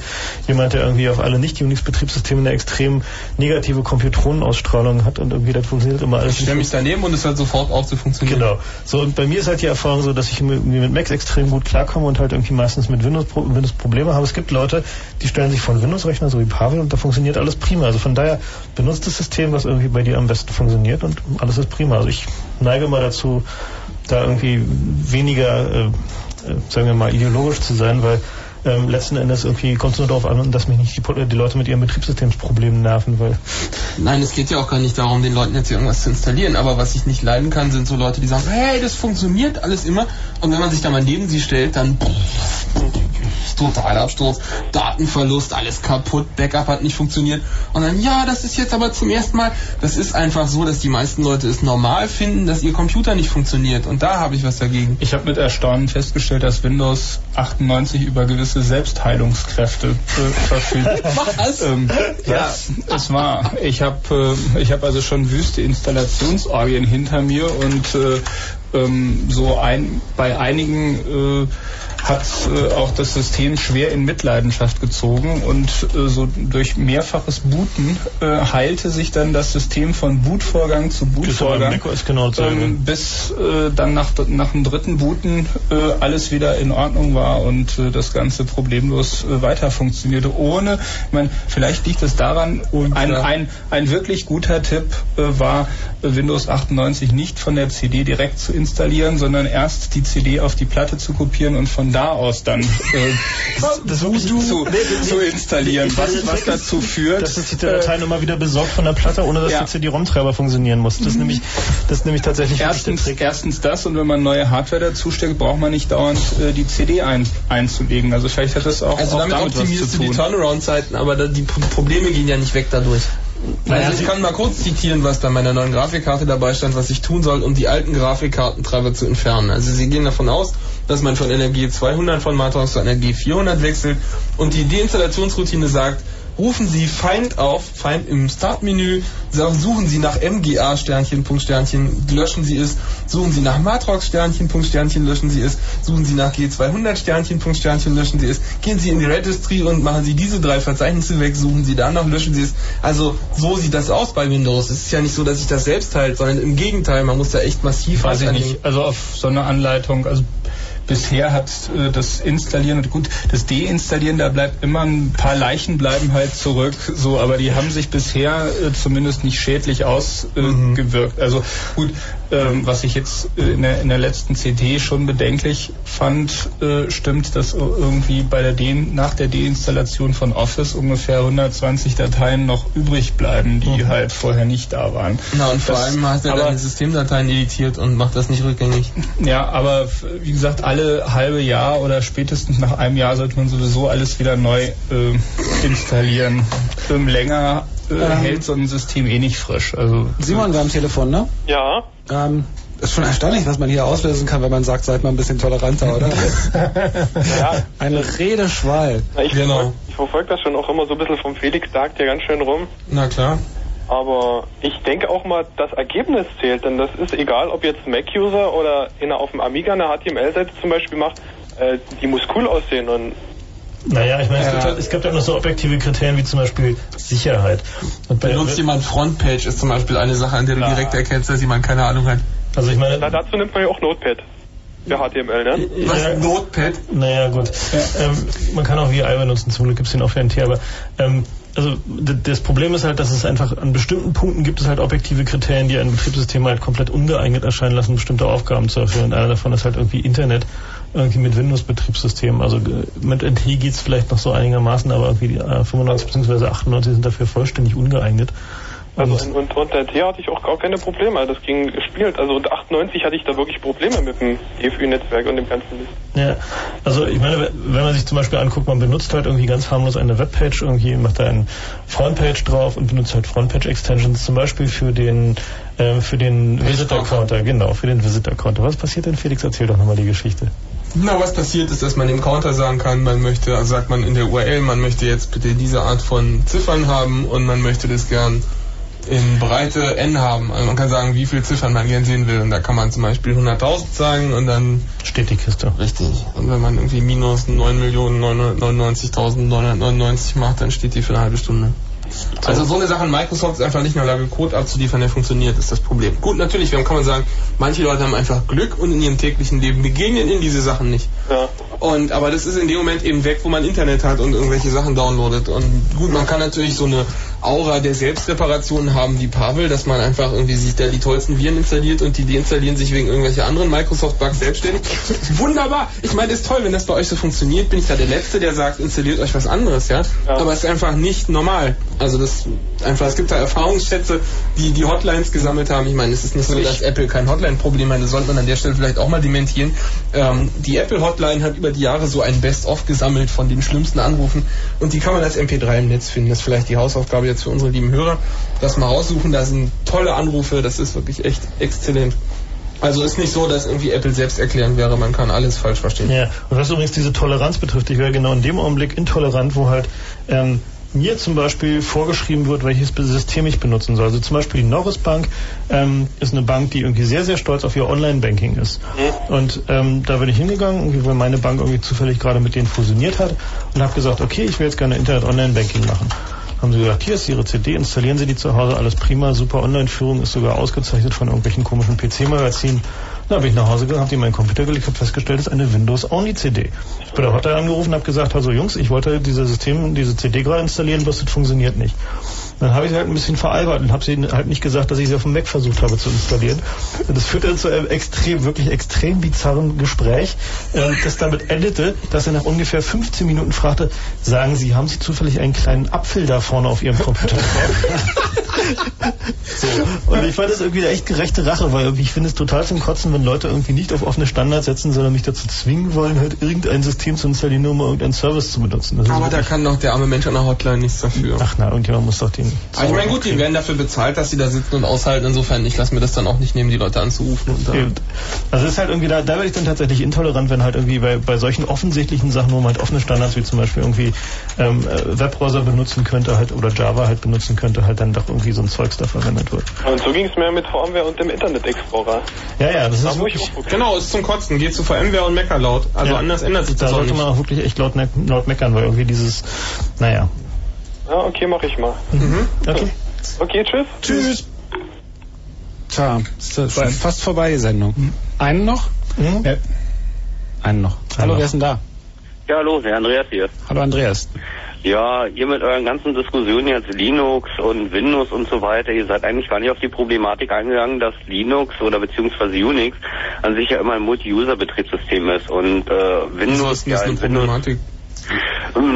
jemand, der irgendwie auf alle Nicht-Unix-Betriebssysteme eine extrem negative Computronenausstrahlung hat und irgendwie das funktioniert immer alles. Ich stelle mich daneben und es hört sofort auf zu funktionieren. Genau. So und bei mir ist halt die Erfahrung so, dass ich mir mit Macs extrem gut klarkomme und halt irgendwie meistens mit Windows, Windows Probleme habe. Es gibt Leute, die stellen sich von Windows-Rechner, so wie Pavel, und da funktioniert alles prima. Also von daher benutzt das System, was irgendwie bei dir am besten funktioniert und alles ist prima. Also ich neige mal dazu, da irgendwie weniger, äh, äh sagen wir mal, ideologisch zu sein, weil ähm, letzten Endes irgendwie kommt es nur darauf an, dass mich nicht die, die Leute mit ihren Betriebssystemsproblemen nerven, weil. Nein, es geht ja auch gar nicht darum, den Leuten jetzt hier irgendwas zu installieren, aber was ich nicht leiden kann, sind so Leute, die sagen, hey, das funktioniert alles immer und wenn man sich da mal neben sie stellt, dann totaler Absturz, Datenverlust, alles kaputt, Backup hat nicht funktioniert. Und dann, ja, das ist jetzt aber zum ersten Mal, das ist einfach so, dass die meisten Leute es normal finden, dass ihr Computer nicht funktioniert. Und da habe ich was dagegen. Ich habe mit Erstaunen festgestellt, dass Windows 98 über gewisse Selbstheilungskräfte äh, verfügt. was? Ähm, ja, es war. Ich habe äh, ich hab also schon wüste Installationsorgien hinter mir und äh, ähm, so ein, bei einigen äh, hat äh, auch das System schwer in Mitleidenschaft gezogen und äh, so durch mehrfaches Booten äh, heilte sich dann das System von Bootvorgang zu Bootvorgang, genau ähm, bis äh, dann nach, nach dem dritten Booten äh, alles wieder in Ordnung war und äh, das Ganze problemlos weiter funktionierte. Ohne, ich meine, vielleicht liegt es daran, ein, ein, ein wirklich guter Tipp war, Windows 98 nicht von der CD direkt zu installieren, sondern erst die CD auf die Platte zu kopieren und von da aus dann äh, das zu, zu, zu installieren, was, was dazu führt, dass sich der Datei nochmal wieder besorgt von der Platte, ohne dass ja. der CD-ROM-Treiber funktionieren muss. Das ist nämlich, das ist nämlich tatsächlich erstens, erstens das und wenn man neue Hardware dazu steckt, braucht man nicht dauernd äh, die CD ein, einzulegen. Also vielleicht hat das auch, also auch damit, damit optimierst du die Turnaround-Zeiten, aber da, die Probleme gehen ja nicht weg dadurch. Also ich kann mal kurz zitieren, was bei meiner neuen Grafikkarte dabei stand, was ich tun soll, um die alten Grafikkartentreiber zu entfernen. Also sie gehen davon aus, dass man von Energie 200 von Matrox zu Energie 400 wechselt und die Deinstallationsroutine sagt, rufen Sie Feind auf, Feind im Startmenü, suchen Sie nach MGA Sternchen, Punkt Sternchen, löschen Sie es, suchen Sie nach Matrox Sternchen, Punkt Sternchen, löschen Sie es, suchen Sie nach G200 Sternchen, Punkt Sternchen, löschen Sie es, gehen Sie in die Registry und machen Sie diese drei Verzeichnisse weg, suchen Sie da noch, löschen Sie es. Also so sieht das aus bei Windows. Es ist ja nicht so, dass ich das selbst halte, sondern im Gegenteil, man muss da echt massiv Weiß ich nicht. Also auf so eine Anleitung, also bisher hat äh, das Installieren und gut, das Deinstallieren, da bleibt immer ein paar Leichen bleiben halt zurück, so, aber die haben sich bisher äh, zumindest nicht schädlich ausgewirkt. Äh, mhm. Also gut, ähm, was ich jetzt äh, in der, in der letzten CD schon bedenklich fand, äh, stimmt, dass irgendwie bei der De nach der Deinstallation von Office ungefähr 120 Dateien noch übrig bleiben, die mhm. halt vorher nicht da waren. Na und vor das, allem hat er dann Systemdateien editiert und macht das nicht rückgängig. Ja, aber wie gesagt, alle halbe Jahr oder spätestens nach einem Jahr sollte man sowieso alles wieder neu äh, installieren. Ähm, länger ähm, hält so ein System eh nicht frisch. Also Simon war am Telefon, ne? Ja. Ähm, ist schon erstaunlich, was man hier auslösen kann, wenn man sagt, seid mal ein bisschen toleranter, oder? ja. Eine Redeschwall. Na, ich, genau. verfolge, ich verfolge das schon auch immer so ein bisschen vom Felix sagt ja ganz schön rum. Na klar. Aber ich denke auch mal, das Ergebnis zählt, denn das ist egal, ob jetzt Mac-User oder einer auf dem Amiga eine HTML-Seite zum Beispiel macht, äh, die muss cool aussehen und naja, ich meine, es, gibt halt, es gibt halt noch so objektive Kriterien wie zum Beispiel Sicherheit. Und Benutzt jemand Frontpage ist zum Beispiel eine Sache, an der du ja. direkt erkennst, dass jemand keine Ahnung hat. Also ich meine. Na, dazu nimmt man ja auch Notepad. Für HTML, ne? Was? Ja, Notepad? Naja, gut. Ja. Ähm, man kann auch VI benutzen, zum Glück gibt es den auf der NT, aber ähm, also das Problem ist halt, dass es einfach an bestimmten Punkten gibt es halt objektive Kriterien, die ein Betriebssystem halt komplett ungeeignet erscheinen lassen, bestimmte Aufgaben zu erfüllen. Und einer davon ist halt irgendwie Internet, irgendwie mit Windows-Betriebssystemen. Also mit NT geht's vielleicht noch so einigermaßen, aber irgendwie die 95 bzw. 98 sind dafür vollständig ungeeignet. Also und, und unter T hatte ich auch gar keine Probleme, also das ging gespielt. Also unter 98 hatte ich da wirklich Probleme mit dem EFÜ-Netzwerk und dem ganzen Mist. Ja, also ich meine, wenn man sich zum Beispiel anguckt, man benutzt halt irgendwie ganz harmlos eine Webpage, irgendwie macht da eine Frontpage drauf und benutzt halt Frontpage-Extensions, zum Beispiel für den äh, für den Visitor-Counter, genau, für den Visitor-Counter. Was passiert denn, Felix? Erzähl doch nochmal die Geschichte. Na, was passiert ist, dass man im Counter sagen kann, man möchte, also sagt man in der URL, man möchte jetzt bitte diese Art von Ziffern haben und man möchte das gern in Breite N haben. Also man kann sagen, wie viele Ziffern man gern sehen will. Und da kann man zum Beispiel 100.000 sagen und dann steht die Kiste. Richtig. Und wenn man irgendwie minus 9.999.999 macht, dann steht die für eine halbe Stunde. Also so eine Sache in Microsoft ist einfach nicht in der Lage, Code abzuliefern, der funktioniert, ist das Problem. Gut, natürlich, kann man sagen, manche Leute haben einfach Glück und in ihrem täglichen Leben begegnen in diese Sachen nicht. Ja. Und aber das ist in dem Moment eben weg, wo man Internet hat und irgendwelche Sachen downloadet. Und gut, man kann natürlich so eine Aura der Selbstreparation haben wie Pavel, dass man einfach irgendwie sich da die tollsten Viren installiert und die deinstallieren sich wegen irgendwelcher anderen Microsoft-Bugs selbstständig. Wunderbar! Ich meine, ist toll, wenn das bei euch so funktioniert, bin ich da der Letzte, der sagt, installiert euch was anderes, ja? Aber es ist einfach nicht normal. Also das einfach, es gibt da Erfahrungsschätze, die die Hotlines gesammelt haben. Ich meine, es ist nicht so, dass Apple kein Hotline-Problem hat, das sollte man an der Stelle vielleicht auch mal dementieren. Ähm, die Apple-Hotline hat über die Jahre so ein Best-of gesammelt von den schlimmsten Anrufen und die kann man als MP3 im Netz finden. Das ist vielleicht die Hausaufgabe jetzt für unsere lieben Hörer. Das mal raussuchen, da sind tolle Anrufe, das ist wirklich echt exzellent. Also ist nicht so, dass irgendwie Apple selbst erklären wäre, man kann alles falsch verstehen. Ja, und was übrigens diese Toleranz betrifft, ich wäre genau in dem Augenblick intolerant, wo halt ähm, mir zum Beispiel vorgeschrieben wird, welches System ich benutzen soll. Also zum Beispiel die Norris Bank ähm, ist eine Bank, die irgendwie sehr, sehr stolz auf ihr Online-Banking ist. Und ähm, da bin ich hingegangen, irgendwie, weil meine Bank irgendwie zufällig gerade mit denen fusioniert hat und habe gesagt, okay, ich will jetzt gerne Internet-Online-Banking machen. Haben sie gesagt, hier ist Ihre CD, installieren Sie die zu Hause, alles prima, super Online-Führung, ist sogar ausgezeichnet von irgendwelchen komischen PC-Magazinen. Da bin ich nach Hause gegangen, habe die in meinen Computer gelegt, habe festgestellt, das ist eine Windows-Only-CD. Ich bin der Hotline angerufen, habe gesagt, also Jungs, ich wollte dieses System, diese CD gerade installieren, bloß das funktioniert nicht. Dann habe ich sie halt ein bisschen veralbert und habe sie halt nicht gesagt, dass ich sie auf dem Mac versucht habe zu installieren. Und das führte zu einem extrem, wirklich extrem bizarren Gespräch, äh, das damit endete, dass er nach ungefähr 15 Minuten fragte, sagen Sie, haben Sie zufällig einen kleinen Apfel da vorne auf Ihrem Computer so. Und ich fand das irgendwie eine echt gerechte Rache, weil ich finde es total zum Kotzen, wenn Leute irgendwie nicht auf offene Standards setzen, sondern mich dazu zwingen wollen, halt irgendein System zu installieren, nur um irgendeinen Service zu benutzen. Das Aber da kann doch der arme Mensch an der Hotline nichts dafür. Ach na, irgendjemand muss doch den... Also ich meine, gut, die werden dafür bezahlt, dass sie da sitzen und aushalten. Insofern, ich lasse mir das dann auch nicht nehmen, die Leute anzurufen. Und, Eben. Also es ist halt irgendwie, da, da werde ich dann tatsächlich intolerant, wenn halt irgendwie bei, bei solchen offensichtlichen Sachen, wo man halt offene Standards wie zum Beispiel irgendwie ähm, äh, Webbrowser benutzen könnte halt oder Java halt benutzen könnte, halt dann doch irgendwie so ein Zeugs da verwendet wird. Und so ging es mir mit VMware und dem Internet Explorer. Ja, ja, das Da ist wirklich... genau, ist zum Kotzen. Geht zu VMware und Mecker laut. Also Ja. anders ändert sich Da das auch sollte nicht. man auch wirklich echt laut, me laut meckern, weil irgendwie dieses, naja. Ja, okay, mach ich mal. Mhm. Okay. Okay, tschüss. Tschüss. Tja, ist das schon fast vorbei, die Sendung. Einen noch? Mhm. Ja. Einen noch. Hallo, wer ist denn da? Ja, hallo, der Andreas hier. Hallo, Andreas. Ja, ihr mit euren ganzen Diskussionen jetzt Linux und Windows und so weiter, ihr seid eigentlich gar nicht auf die Problematik eingegangen, dass Linux oder beziehungsweise Unix an sich ja immer ein Multi-User-Betriebssystem ist und äh, Windows ist das ja Windows.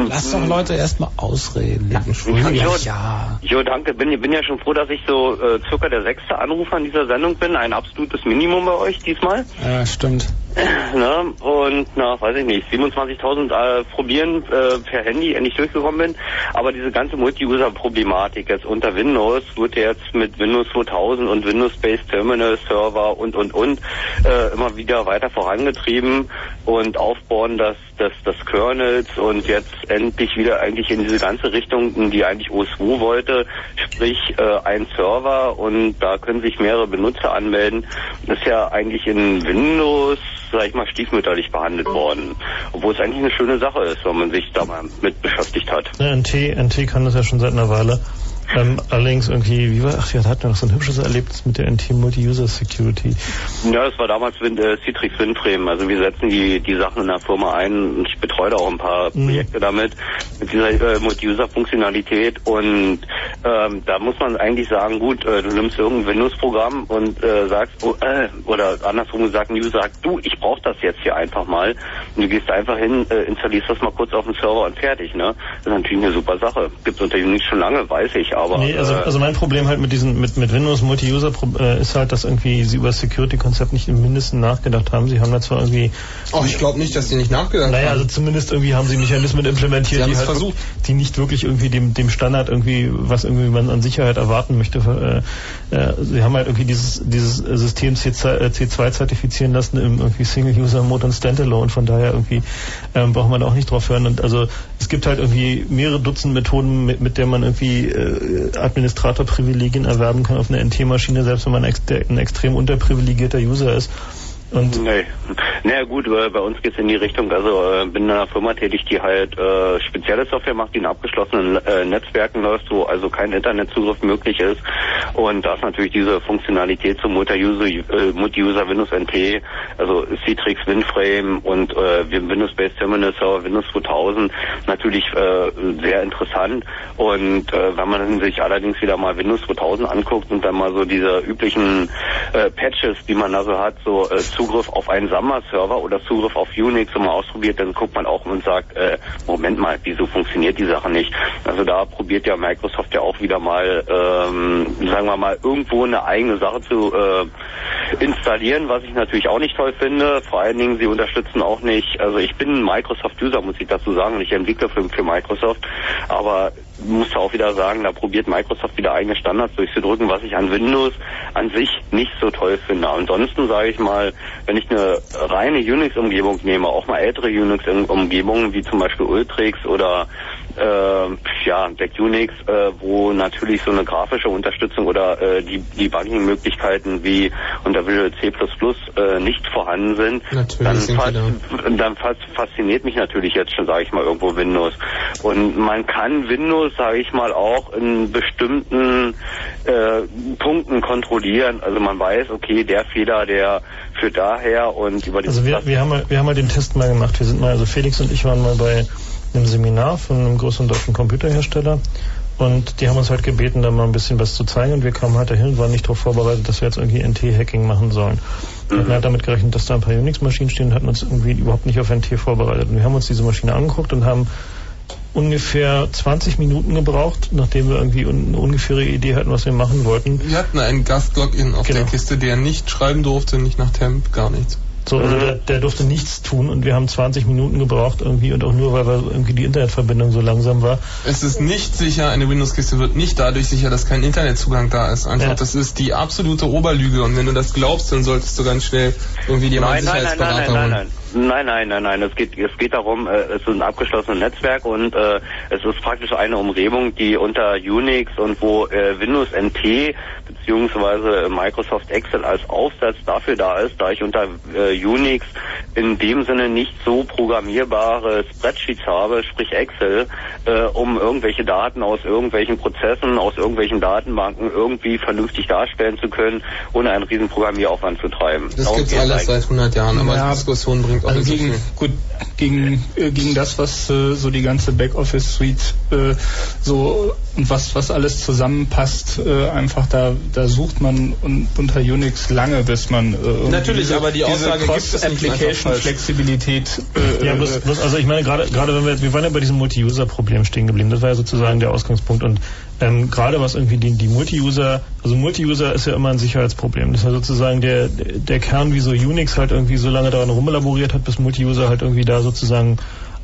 Lass doch Leute erstmal ausreden. Ja, jo, ja. jo, danke. Bin, bin ja schon froh, dass ich so äh, circa der sechste Anrufer in dieser Sendung bin. Ein absolutes Minimum bei euch diesmal. Ja, stimmt. Na, und na, weiß ich nicht, 27.000 äh, probieren äh, per Handy endlich durchgekommen bin. Aber diese ganze Multi-User-Problematik jetzt unter Windows wird jetzt mit Windows 2000 und Windows-Based Terminal Server und und und äh, immer wieder weiter vorangetrieben und Aufbauen des, des, des Kernels und jetzt endlich wieder eigentlich in diese ganze Richtung, in die eigentlich OS2 wollte, sprich äh, ein Server und da können sich mehrere Benutzer anmelden. Das ist ja eigentlich in Windows, sag mal, stiefmütterlich behandelt worden. Obwohl es eigentlich eine schöne Sache ist, wenn man sich da mal mit beschäftigt hat. Ja, NT, NT kann das ja schon seit einer Weile. Ähm, allerdings irgendwie, wie war, ach ja, da hatten wir noch so ein hübsches Erlebnis mit der NT Multi-User Security. Ja, das war damals Win äh, Citrix Winframe. Also wir setzen die, die Sachen in der Firma ein und ich betreue da auch ein paar Mhm. Projekte damit, mit dieser äh, Multi-User-Funktionalität und ähm, da muss man eigentlich sagen, gut, äh, du nimmst irgendein Windows-Programm und äh, sagst, oh, äh, oder andersrum gesagt, ein User sagt, du, ich brauche das jetzt hier einfach mal und du gehst einfach hin, äh, installierst das mal kurz auf den Server und fertig, ne? Das ist natürlich eine super Sache. Gibt unter Unix schon lange, weiß ich, aber Nee, also, äh, also mein Problem halt mit diesen mit, mit Windows Multi-User Pro- äh, ist halt, dass irgendwie sie über das Security-Konzept nicht im Mindesten nachgedacht haben. Sie haben da zwar irgendwie Oh, ich glaube nicht, dass die nicht nachgedacht Naja, haben. also zumindest irgendwie haben sie Mechanismen implementiert, Sie die halt versucht. die nicht wirklich irgendwie dem, dem Standard irgendwie, was irgendwie man an Sicherheit erwarten möchte. Äh, äh, sie haben halt irgendwie dieses, dieses System C2, äh, C2 zertifizieren lassen im irgendwie Single-User-Mode und Standalone. Von daher irgendwie ähm, braucht man da auch nicht drauf hören. Und also es gibt halt irgendwie mehrere Dutzend Methoden, mit, mit der man irgendwie äh, Administratorprivilegien erwerben kann auf einer NT-Maschine, selbst wenn man ein extrem unterprivilegierter User ist. Und Nee. Naja gut, bei uns geht's in die Richtung, also äh, bin in einer Firma tätig, die halt äh, spezielle Software macht, die in abgeschlossenen äh, Netzwerken läuft, wo also kein Internetzugriff möglich ist. Und da ist natürlich diese Funktionalität zum Multi-User äh, Multi-User Windows NT, also Citrix WinFrame und äh, Windows-Based Terminal Server Windows 2000 natürlich äh, sehr interessant. Und äh, wenn man sich allerdings wieder mal Windows 2000 anguckt und dann mal so diese üblichen äh, Patches, die man da so hat, so äh, Zugriff auf einen Samba-Server oder Zugriff auf Unix mal ausprobiert, dann guckt man auch und sagt, äh, Moment mal, wieso funktioniert die Sache nicht? Also da probiert ja Microsoft ja auch wieder mal, ähm, sagen wir mal, irgendwo eine eigene Sache zu äh, installieren, was ich natürlich auch nicht toll finde. Vor allen Dingen, sie unterstützen auch nicht, also ich bin Microsoft-User, muss ich dazu sagen, und ich entwickle für, für Microsoft, aber muss auch wieder sagen, da probiert Microsoft wieder eigene Standards durchzudrücken, was ich an Windows an sich nicht so toll finde. Ansonsten sage ich mal, wenn ich eine reine Unix-Umgebung nehme, auch mal ältere Unix-Umgebungen wie zum Beispiel Ultrix oder äh, ja, Black Unix, äh, wo natürlich so eine grafische Unterstützung oder äh, die Debugging-Möglichkeiten wie unter Visual C++ äh, nicht vorhanden sind, Natürlich dann, sind die fas da. dann fas fasziniert mich natürlich jetzt schon, sage ich mal, irgendwo Windows. Und man kann Windows, sage ich mal, auch in bestimmten äh, Punkten kontrollieren. Also man weiß, okay, der Fehler, der führt daher und über die Also wir, wir haben mal, wir haben mal den Test mal gemacht. Wir sind mal, also Felix und ich waren mal bei einem Seminar von einem größeren deutschen Computerhersteller und die haben uns halt gebeten, da mal ein bisschen was zu zeigen und wir kamen halt dahin und waren nicht darauf vorbereitet, dass wir jetzt irgendwie NT-Hacking machen sollen. Wir hatten halt damit gerechnet, dass da ein paar Unix-Maschinen stehen und hatten uns irgendwie überhaupt nicht auf NT vorbereitet. Und wir haben uns diese Maschine angeguckt und haben ungefähr 20 Minuten gebraucht, nachdem wir irgendwie eine ungefähre Idee hatten, was wir machen wollten. Wir hatten einen Gast-Login auf Genau. der Kiste, der nicht schreiben durfte, nicht nach Temp, gar nichts. So, also der, der durfte nichts tun und wir haben 20 Minuten gebraucht irgendwie und auch nur, weil wir irgendwie die Internetverbindung so langsam war. Es ist nicht sicher, eine Windows-Kiste wird nicht dadurch sicher, dass kein Internetzugang da ist. Einfach, Ja. das ist die absolute Oberlüge und wenn du das glaubst, dann solltest du ganz schnell irgendwie mal einen Nein, nein, nein, nein, Sicherheitsberater nein, holen. nein, nein. Nein, nein, nein, nein. Es geht, es geht darum, äh, es ist ein abgeschlossenes Netzwerk und äh, es ist praktisch eine Umgebung, die unter Unix und wo äh, Windows NT beziehungsweise Microsoft Excel als Aufsatz dafür da ist, da ich unter äh, Unix in dem Sinne nicht so programmierbare Spreadsheets habe, sprich Excel, äh, um irgendwelche Daten aus irgendwelchen Prozessen, aus irgendwelchen Datenbanken irgendwie vernünftig darstellen zu können, ohne einen riesen Programmieraufwand zu treiben. Das gibt's geht's alles seit 100 Jahren, aber Ja, die Diskussion bringt auch Also gegen, gut, gegen, äh, gegen das, was äh, so die ganze Backoffice-Suite äh, so und was, was alles zusammenpasst, äh, einfach da, da sucht man un, unter Unix lange, bis man äh, Natürlich, diese, aber die Aussage. Cross-Application-Flexibilität äh, Ja, bloß, bloß, also ich meine, gerade gerade wenn wir, wir waren ja bei diesem Multi-User-Problem stehen geblieben, das war ja sozusagen der Ausgangspunkt. Und ähm, gerade was irgendwie die, die Multi-User, also Multi-User ist ja immer ein Sicherheitsproblem. Das ist ja sozusagen der, der Kern, wie so Unix halt irgendwie so lange daran rumelaboriert hat, bis Multi-User halt irgendwie da sozusagen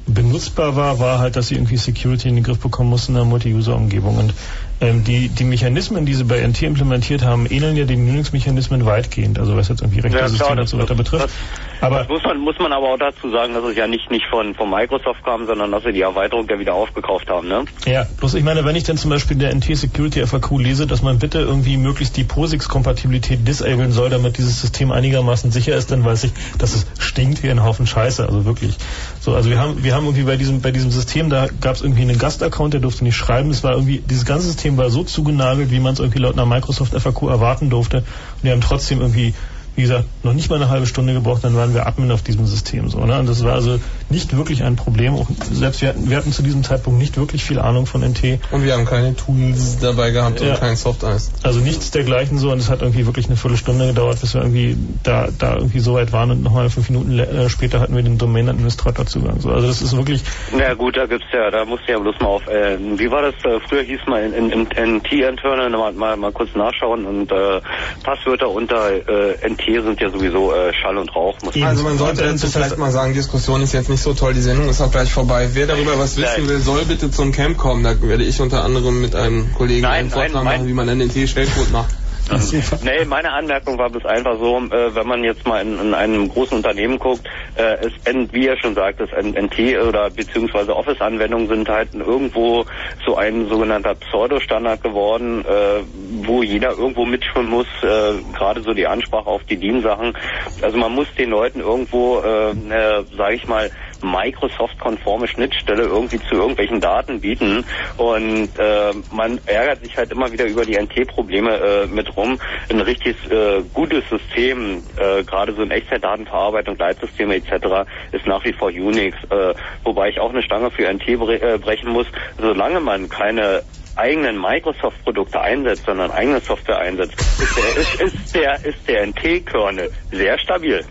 benutzbar war, war halt, dass sie irgendwie Security in den Griff bekommen mussten in einer Multi-User-Umgebung. Und ähm, die, die Mechanismen, die sie bei NT implementiert haben, ähneln ja den Unix-Mechanismen weitgehend, also was jetzt irgendwie Ja, klar, Rechtesysteme und so weiter betrifft. das- Aber Das muss man, muss man aber auch dazu sagen, dass es ja nicht, nicht von, von Microsoft kam, sondern dass sie die Erweiterung ja wieder aufgekauft haben, ne? Ja, bloß ich meine, wenn ich dann zum Beispiel der NT Security FAQ lese, dass man bitte irgendwie möglichst die POSIX-Kompatibilität disablen soll, damit dieses System einigermaßen sicher ist, dann weiß ich, dass es stinkt wie ein Haufen Scheiße, also wirklich. So, also wir haben, wir haben irgendwie bei diesem, bei diesem System, da gab es irgendwie einen Gastaccount, der durfte nicht schreiben, es war irgendwie, dieses ganze System war so zugenagelt, wie man es irgendwie laut einer Microsoft FAQ erwarten durfte, und wir haben trotzdem irgendwie wie gesagt, noch nicht mal eine halbe Stunde gebraucht, dann waren wir Admin auf diesem System so. Ne? Und das war also nicht wirklich ein Problem. Auch selbst wir hatten, wir hatten zu diesem Zeitpunkt nicht wirklich viel Ahnung von NT. Und wir haben keine Tools dabei gehabt Ja. und kein Softeis. Also nichts dergleichen so und es hat irgendwie wirklich eine Viertelstunde gedauert, bis wir irgendwie da, da irgendwie so weit waren und nochmal fünf Minuten äh, später hatten wir den Domain-Administrator Zugang. So, also das ist wirklich, Na gut, da gibt's ja, da musst du ja bloß mal auf, äh, wie war das, äh, früher hieß mal in, in, in, in T-Internal, mal, mal, mal kurz nachschauen und äh, Passwörter unter äh, NT sind ja sowieso äh, Schall und Rauch. Muss Also man sollte dazu vielleicht mal sagen, Diskussion ist jetzt nicht so toll, die Sendung ist auch gleich vorbei. Wer darüber was wissen Nein. will, soll bitte zum Camp kommen. Da werde ich unter anderem mit einem Kollegen Nein, einen Vortrag nein, machen, wie man einen NT-Shellcode macht. Nee, meine Anmerkung war bloß einfach so, äh, wenn man jetzt mal in, in einem großen Unternehmen guckt, äh, es, wie er schon sagt, das NT oder beziehungsweise Office-Anwendungen sind halt irgendwo so ein sogenannter Pseudo-Standard geworden, äh, wo jeder irgendwo mitschwimmen muss, äh, gerade so die Ansprache auf die DIN-Sachen. Also man muss den Leuten irgendwo, äh, äh, sage ich mal, Microsoft-konforme Schnittstelle irgendwie zu irgendwelchen Daten bieten und äh, man ärgert sich halt immer wieder über die NT-Probleme äh, mit rum. Ein richtig äh, gutes System, äh, gerade so in Echtzeitdatenverarbeitung, Leitsysteme etc. ist nach wie vor Unix, äh, wobei ich auch eine Stange für NT bre äh, brechen muss. Solange man keine eigenen Microsoft-Produkte einsetzt, sondern eigene Software einsetzt, ist der, ist, ist der, ist der NT-Kernel sehr stabil.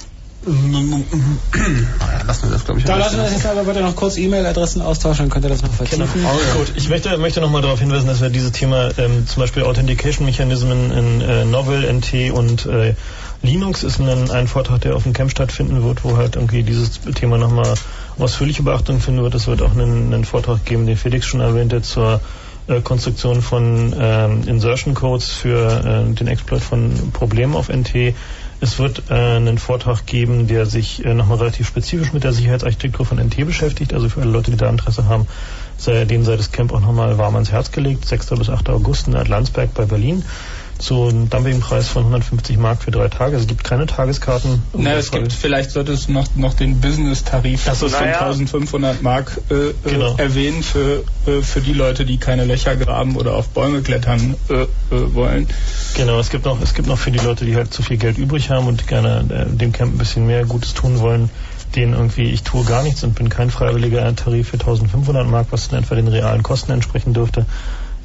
Lassen wir das, glaube ich, Da lassen wir das jetzt aber bitte noch kurz E-Mail-Adressen austauschen, dann könnt ihr das noch vertiefen. Gut, ich möchte, möchte nochmal darauf hinweisen, dass wir dieses Thema ähm, zum Beispiel Authentication-Mechanismen in äh, Novel, NT und äh, Linux ist ein, ein Vortrag, der auf dem Camp stattfinden wird, wo halt irgendwie dieses Thema nochmal ausführliche Beachtung finden wird. Es wird auch einen, einen Vortrag geben, den Felix schon erwähnte, zur äh, Konstruktion von ähm, Insertion Codes für äh, den Exploit von Problemen auf NT. Es wird äh, einen Vortrag geben, der sich äh, nochmal relativ spezifisch mit der Sicherheitsarchitektur von NT beschäftigt. Also für alle Leute, die da Interesse haben, sei, denen sei das Camp auch nochmal warm ans Herz gelegt. 6. bis 8. August in Landsberg bei Berlin. Zu einem Dumpingpreis von 150 Mark für drei Tage. Es gibt keine Tageskarten. Na, es gibt, vielleicht solltest du noch, noch den Business-Tarif so, von naja. 1500 Mark äh, Genau. äh, erwähnen für, äh, für die Leute, die keine Löcher graben oder auf Bäume klettern äh, äh, wollen. Genau, es gibt noch, es gibt noch für die Leute, die halt zu viel Geld übrig haben und gerne äh, dem Camp ein bisschen mehr Gutes tun wollen, denen irgendwie, ich tue gar nichts und bin kein freiwilliger Tarif für 1500 Mark, was dann etwa den realen Kosten entsprechen dürfte.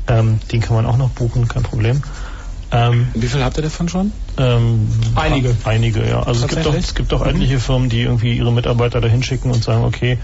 Ähm, den kann man auch noch buchen, kein Problem. Ähm, Wie viel habt ihr davon schon? ähm, Einige. Einige, ja. Also es gibt doch, es gibt doch etliche Firmen, die irgendwie ihre Mitarbeiter dahin schicken und sagen, okay,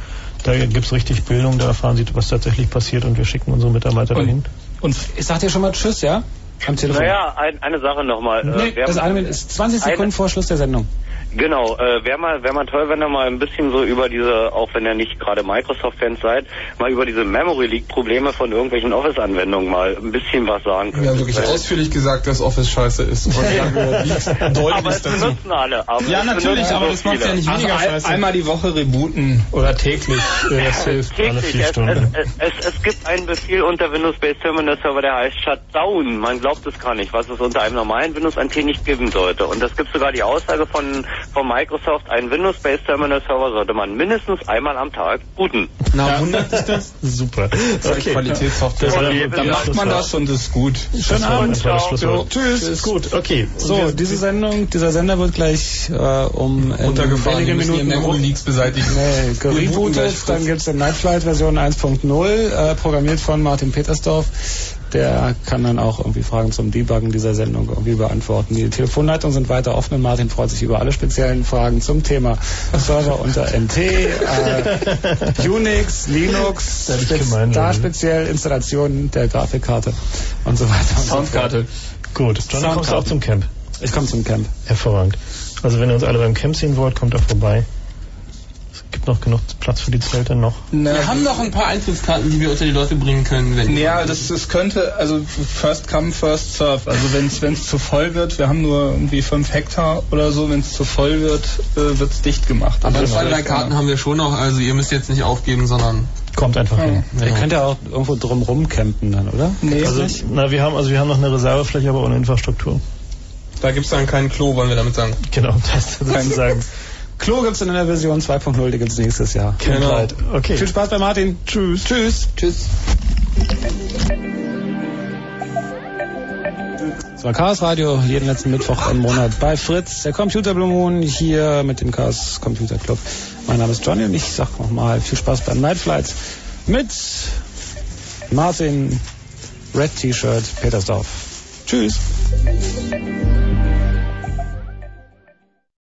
da gibt's richtig Bildung, da erfahren sie, was tatsächlich passiert und wir schicken unsere Mitarbeiter dahin. Und ich sag dir schon mal Tschüss, ja? Am Telefon. Naja, ein, eine Sache nochmal. Nee, das eine ist 20 Sekunden vor Schluss der Sendung. Genau, äh, wäre mal, wär mal toll, wenn ihr mal ein bisschen so über diese, auch wenn ihr nicht gerade Microsoft-Fans seid, mal über diese Memory Leak-Probleme von irgendwelchen Office-Anwendungen mal ein bisschen was sagen könnt. Wir haben wirklich Weil- ausführlich gesagt, dass Office scheiße ist. Und gehört, Leaks aber es benutzen alle. Aber Ja, natürlich, aber das macht ja nicht Also weniger ein- scheiße. Einmal die Woche rebooten oder täglich, äh, das hilft. Täglich. Es, es, es, es gibt einen Befehl unter Windows-Based Terminal Server, der heißt Shutdown. Man glaubt es gar nicht, was es unter einem normalen Windows NT nicht geben sollte. Und es gibt sogar die Aussage von, von Microsoft, einen Windows-Based Terminal Server sollte man mindestens einmal am Tag booten. Na, wundert dich das? Super. Okay. Qualitätssoftware. Das war Okay, Dann macht man das und das ist gut. Schönen Abend. Das das. Tschüss. Ist gut, okay. So, wir- diese Sendung, dieser Sender wird gleich äh, um Runtergefahren, wenige Minuten Leaks beseitigen. Nee, gerebootet, dann gibt's den Nightflight Version 1.0, äh, programmiert von Martin Petersdorf. Der kann dann auch irgendwie Fragen zum Debuggen dieser Sendung irgendwie beantworten. Die Telefonleitungen sind weiter offen und Martin freut sich über alle speziellen Fragen zum Thema Server unter NT, äh, Unix, Linux, gemein, da speziell Installation der Grafikkarte und so weiter. und so fort. Soundkarte. Gut, John, dann kommst du auch zum Camp. Ich komme zum Camp. Hervorragend. Also wenn ihr uns alle beim Camp sehen wollt, kommt da vorbei. Es gibt noch genug Platz für die Zelte noch. Wir haben noch ein paar Eintrittskarten, die wir unter die Leute bringen können. Wenn Ja, das, das könnte, also first come, first serve. Also wenn es zu voll wird, wir haben nur irgendwie 5 Hektar oder so, wenn es zu voll wird, äh, wird es dicht gemacht. Aber Also zwei, drei Karten haben wir schon noch, also ihr müsst jetzt nicht aufgeben, sondern Kommt einfach hin. Ihr könnt ja auch irgendwo drumrum campen dann, oder? Nee, Also, na, wir haben, also wir haben noch eine Reservefläche, aber ohne Infrastruktur. da gibt's dann kein Klo, wollen wir damit sagen. Genau, das sozusagen. Klo gibt's in der Version 2.0, die gibt's nächstes Jahr. Genau. Okay. Viel Spaß bei Martin. Tschüss. Tschüss. Tschüss. Das war Chaos Radio, jeden letzten Mittwoch im Monat bei Fritz, der Computer Blue Moon hier mit dem Chaos Computer Club. Mein Name ist Johnny und ich sag nochmal viel Spaß beim Night Flights mit Martin, Red T-Shirt, Petersdorf. Tschüss.